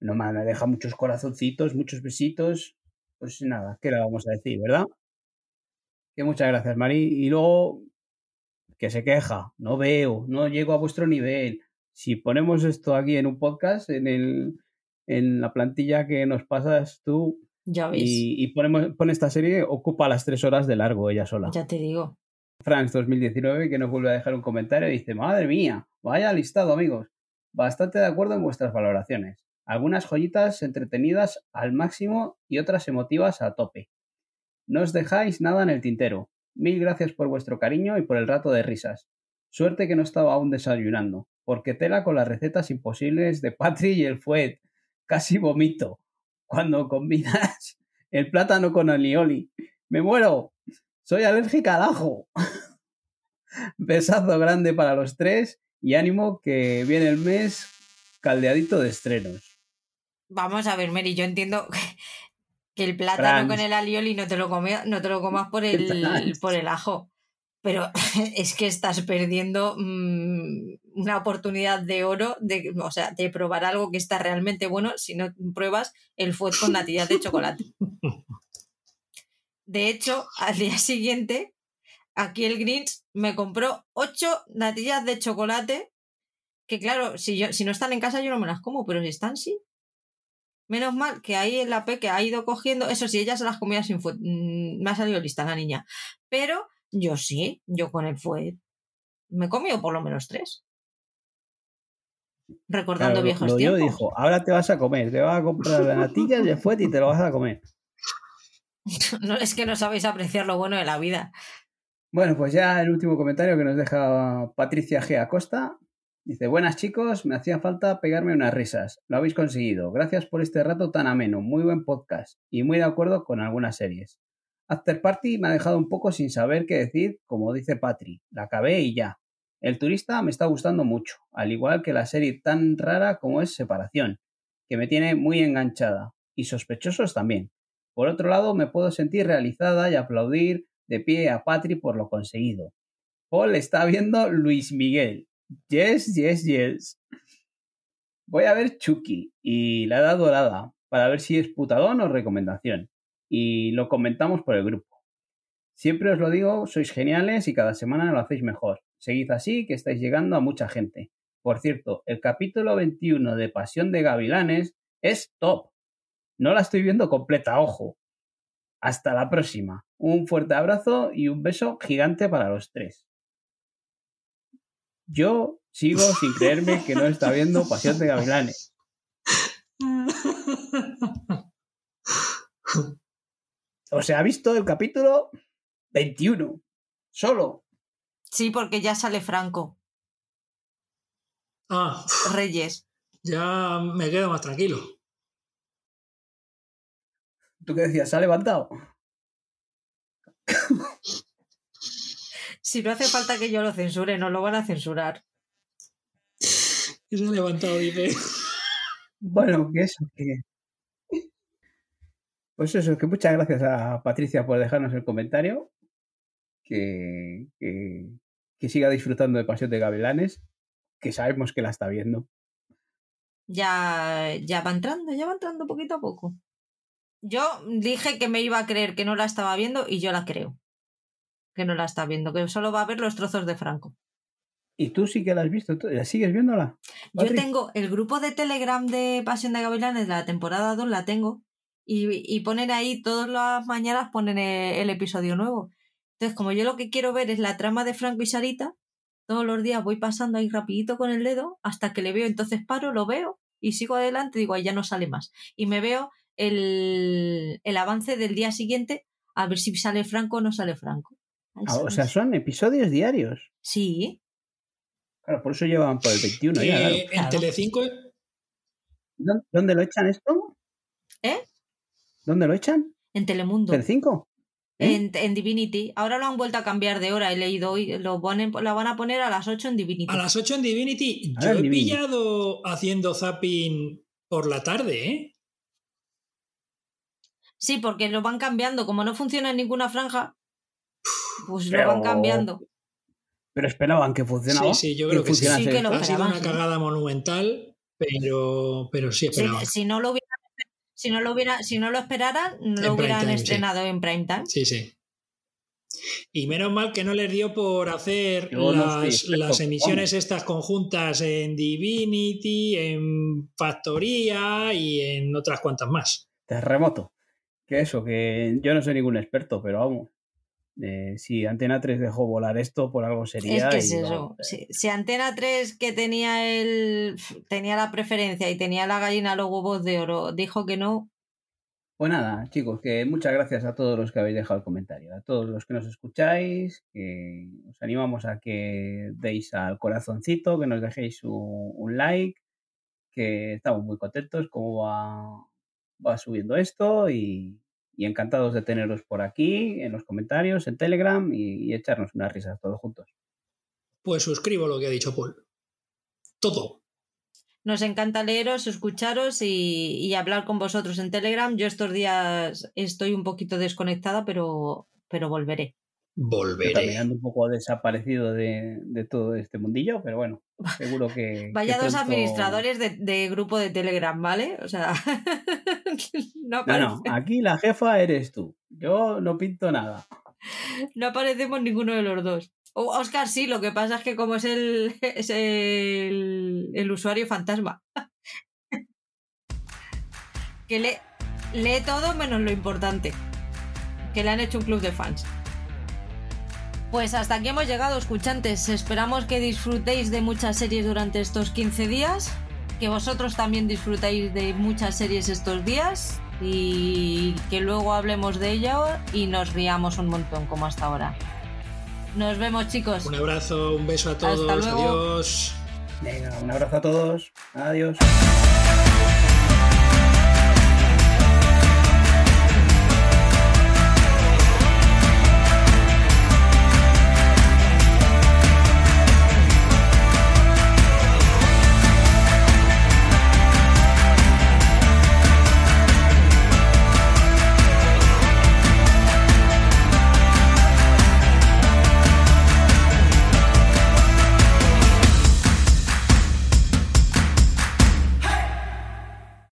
No me deja muchos corazoncitos, muchos besitos. Pues nada, ¿qué le vamos a decir, verdad? Que muchas gracias, Mari. Y luego, que se queja, no veo, no llego a vuestro nivel. Si ponemos esto aquí en un podcast, en, el, en la plantilla que nos pasas tú Ya veis. y, y ponemos, pone esta serie, ocupa las tres horas de largo ella sola. Ya te digo. Franks 2019, que nos vuelve a dejar un comentario, dice, madre mía, vaya listado amigos. Bastante de acuerdo en vuestras valoraciones. Algunas joyitas entretenidas al máximo y otras emotivas a tope. No os dejáis nada en el tintero. Mil gracias por vuestro cariño y por el rato de risas. Suerte que no estaba aún desayunando, porque tela con las recetas imposibles de Patri y el Fuet. Casi vomito. Cuando combinas el plátano con alioli. ¡Me muero! Soy alérgica al ajo. Besazo grande para los tres y ánimo que viene el mes caldeadito de estrenos. Vamos a ver, Mary, yo entiendo que el plátano Franz. con el alioli no te lo, come- no te lo comas por el, por el ajo. Pero es que estás perdiendo mm, una oportunidad de oro de, o sea, de probar algo que está realmente bueno si no pruebas el fuet con natillas de chocolate. De hecho, al día siguiente, aquí el Grinch me compró ocho natillas de chocolate que claro, si, yo, si no están en casa yo no me las como, pero si están sí. Menos mal que ahí en la que ha ido cogiendo, eso sí, ella se las comía sin fuet. Mm, Me ha salido lista la niña. Pero yo sí, yo con el fuet. Me he comido por lo menos tres. Recordando Claro, viejos lo tiempos. y dijo, ahora te vas a comer, te vas a comprar las natillas de fuet y te lo vas a comer. No, es que no sabéis apreciar lo bueno de la vida. Bueno, pues ya el último comentario que nos deja Patricia G. Acosta. Dice, buenas chicos, me hacía falta pegarme unas risas. Lo habéis conseguido. Gracias por este rato tan ameno. Muy buen podcast. Y muy de acuerdo con algunas series. After Party me ha dejado un poco sin saber qué decir, como dice Patri. La acabé y ya. El turista me está gustando mucho, al igual que la serie tan rara como es Separación, que me tiene muy enganchada. Y sospechosos también. Por otro lado, me puedo sentir realizada y aplaudir de pie a Patri por lo conseguido. Paul está viendo Luis Miguel. Yes, yes, yes. Voy a ver Chucky y la edad dorada para ver si es putadón o recomendación. Y lo comentamos por el grupo. Siempre os lo digo, sois geniales y cada semana lo hacéis mejor. Seguid así, que estáis llegando a mucha gente. Por cierto, el capítulo 21 de Pasión de Gavilanes es top. No la estoy viendo completa, ojo. Hasta la próxima. Un fuerte abrazo y un beso gigante para los tres. Yo sigo sin creerme que no está viendo Pasión de Gavilanes. O sea, ha visto el capítulo 21. Solo. Sí, porque ya sale Franco. Ah, Reyes. ya me quedo más tranquilo. ¿Tú qué decías? ¿Se ha levantado? Si no hace falta que yo lo censure, no lo van a censurar. Y se ha levantado, dice. Bueno, que eso, que. Pues eso, que muchas gracias a Patricia por dejarnos el comentario. Que, que, que siga disfrutando de Pasión de Gavilanes, que sabemos que la está viendo. Ya, ya va entrando, ya va entrando poquito a poco. Yo dije que me iba a creer que no la estaba viendo y yo la creo. Que no la está viendo, que solo va a ver los trozos de Franco. ¿Y tú sí que la has visto? ¿Tú- ¿Sigues viéndola? Yo tengo el grupo de Telegram de Pasión de Gavilanes de la temporada 2, la tengo. Y, y ponen ahí, todas las mañanas ponen el, el episodio nuevo. Entonces, como yo lo que quiero ver es la trama de Franco y Sarita, todos los días voy pasando ahí rapidito con el dedo hasta que le veo, entonces paro, lo veo y sigo adelante, digo, ahí ya no sale más. Y me veo el, el avance del día siguiente a ver si sale Franco o no sale Franco. Ah, o sea, son episodios diarios. Sí, Claro, por eso llevan por el 21 ya, claro. Que en Claro. Telecinco ¿Dó- ¿Dónde lo echan esto? ¿Eh? ¿Dónde lo echan? en Telemundo. ¿El 5? ¿Eh? En, en Divinity. Ahora lo han vuelto a cambiar de hora, he leído hoy. Lo ponen, la van a poner a las 8 en Divinity. a las 8 en Divinity. Ah, Yo he Divinity. pillado haciendo zapping por la tarde, ¿eh? Sí, porque lo van cambiando. Como no funciona en ninguna franja, pues Pero- lo van cambiando. Pero esperaban que funcionaba. Sí, sí, yo que creo que sí. funcionase Sí que lo. Ha sido esperaban, una sí. cagada monumental, pero, pero sí Si, esperaba. si no lo hubiera, si no lo hubiera, si no lo esperaran, no lo hubieran time, sí. estrenado en prime time. Sí, sí. Y menos mal que no les dio por hacer no las, emisiones estas conjuntas en Divinity, en Factoría y en otras cuantas más. Terremoto. Que eso, que yo no soy ningún experto, pero vamos. Eh, si Antena 3 dejó volar esto, por algo Es sería. que es y eso. vamos, Si, si Antena 3, que tenía el tenía la preferencia y tenía la gallina los huevos de oro, dijo que no, Pues nada, chicos, que muchas gracias a todos los que habéis dejado el comentario, a todos los que nos escucháis, que os animamos a que deis al corazoncito, que nos dejéis un, un like, que estamos muy contentos cómo va, va subiendo esto y, y encantados de teneros por aquí, en los comentarios, en Telegram y, y echarnos unas risas todos juntos. Pues suscribo lo que ha dicho Paul. Todo. Nos encanta leeros, escucharos y, y hablar con vosotros en Telegram. Yo estos días estoy un poquito desconectada, pero, pero volveré. Volveré. también ando un poco desaparecido de, de todo este mundillo, pero bueno, seguro que... Vaya que dos pronto- administradores de, de grupo de Telegram, ¿vale? O sea, no, No, no, aquí la jefa eres tú. Yo no pinto nada. no aparecemos ninguno de los dos. Oscar sí, lo que pasa es que como es el, es el, el usuario fantasma. que lee, lee todo menos lo importante. Que le han hecho un club de fans. Pues hasta aquí hemos llegado, escuchantes. Esperamos que disfrutéis de muchas series durante estos 15 días. Que vosotros también disfrutéis de muchas series estos días. Y que luego hablemos de ello y nos riamos un montón como hasta ahora. Nos vemos chicos. Un abrazo, un beso a todos. luego. Adiós. Venga, un abrazo a todos. Adiós.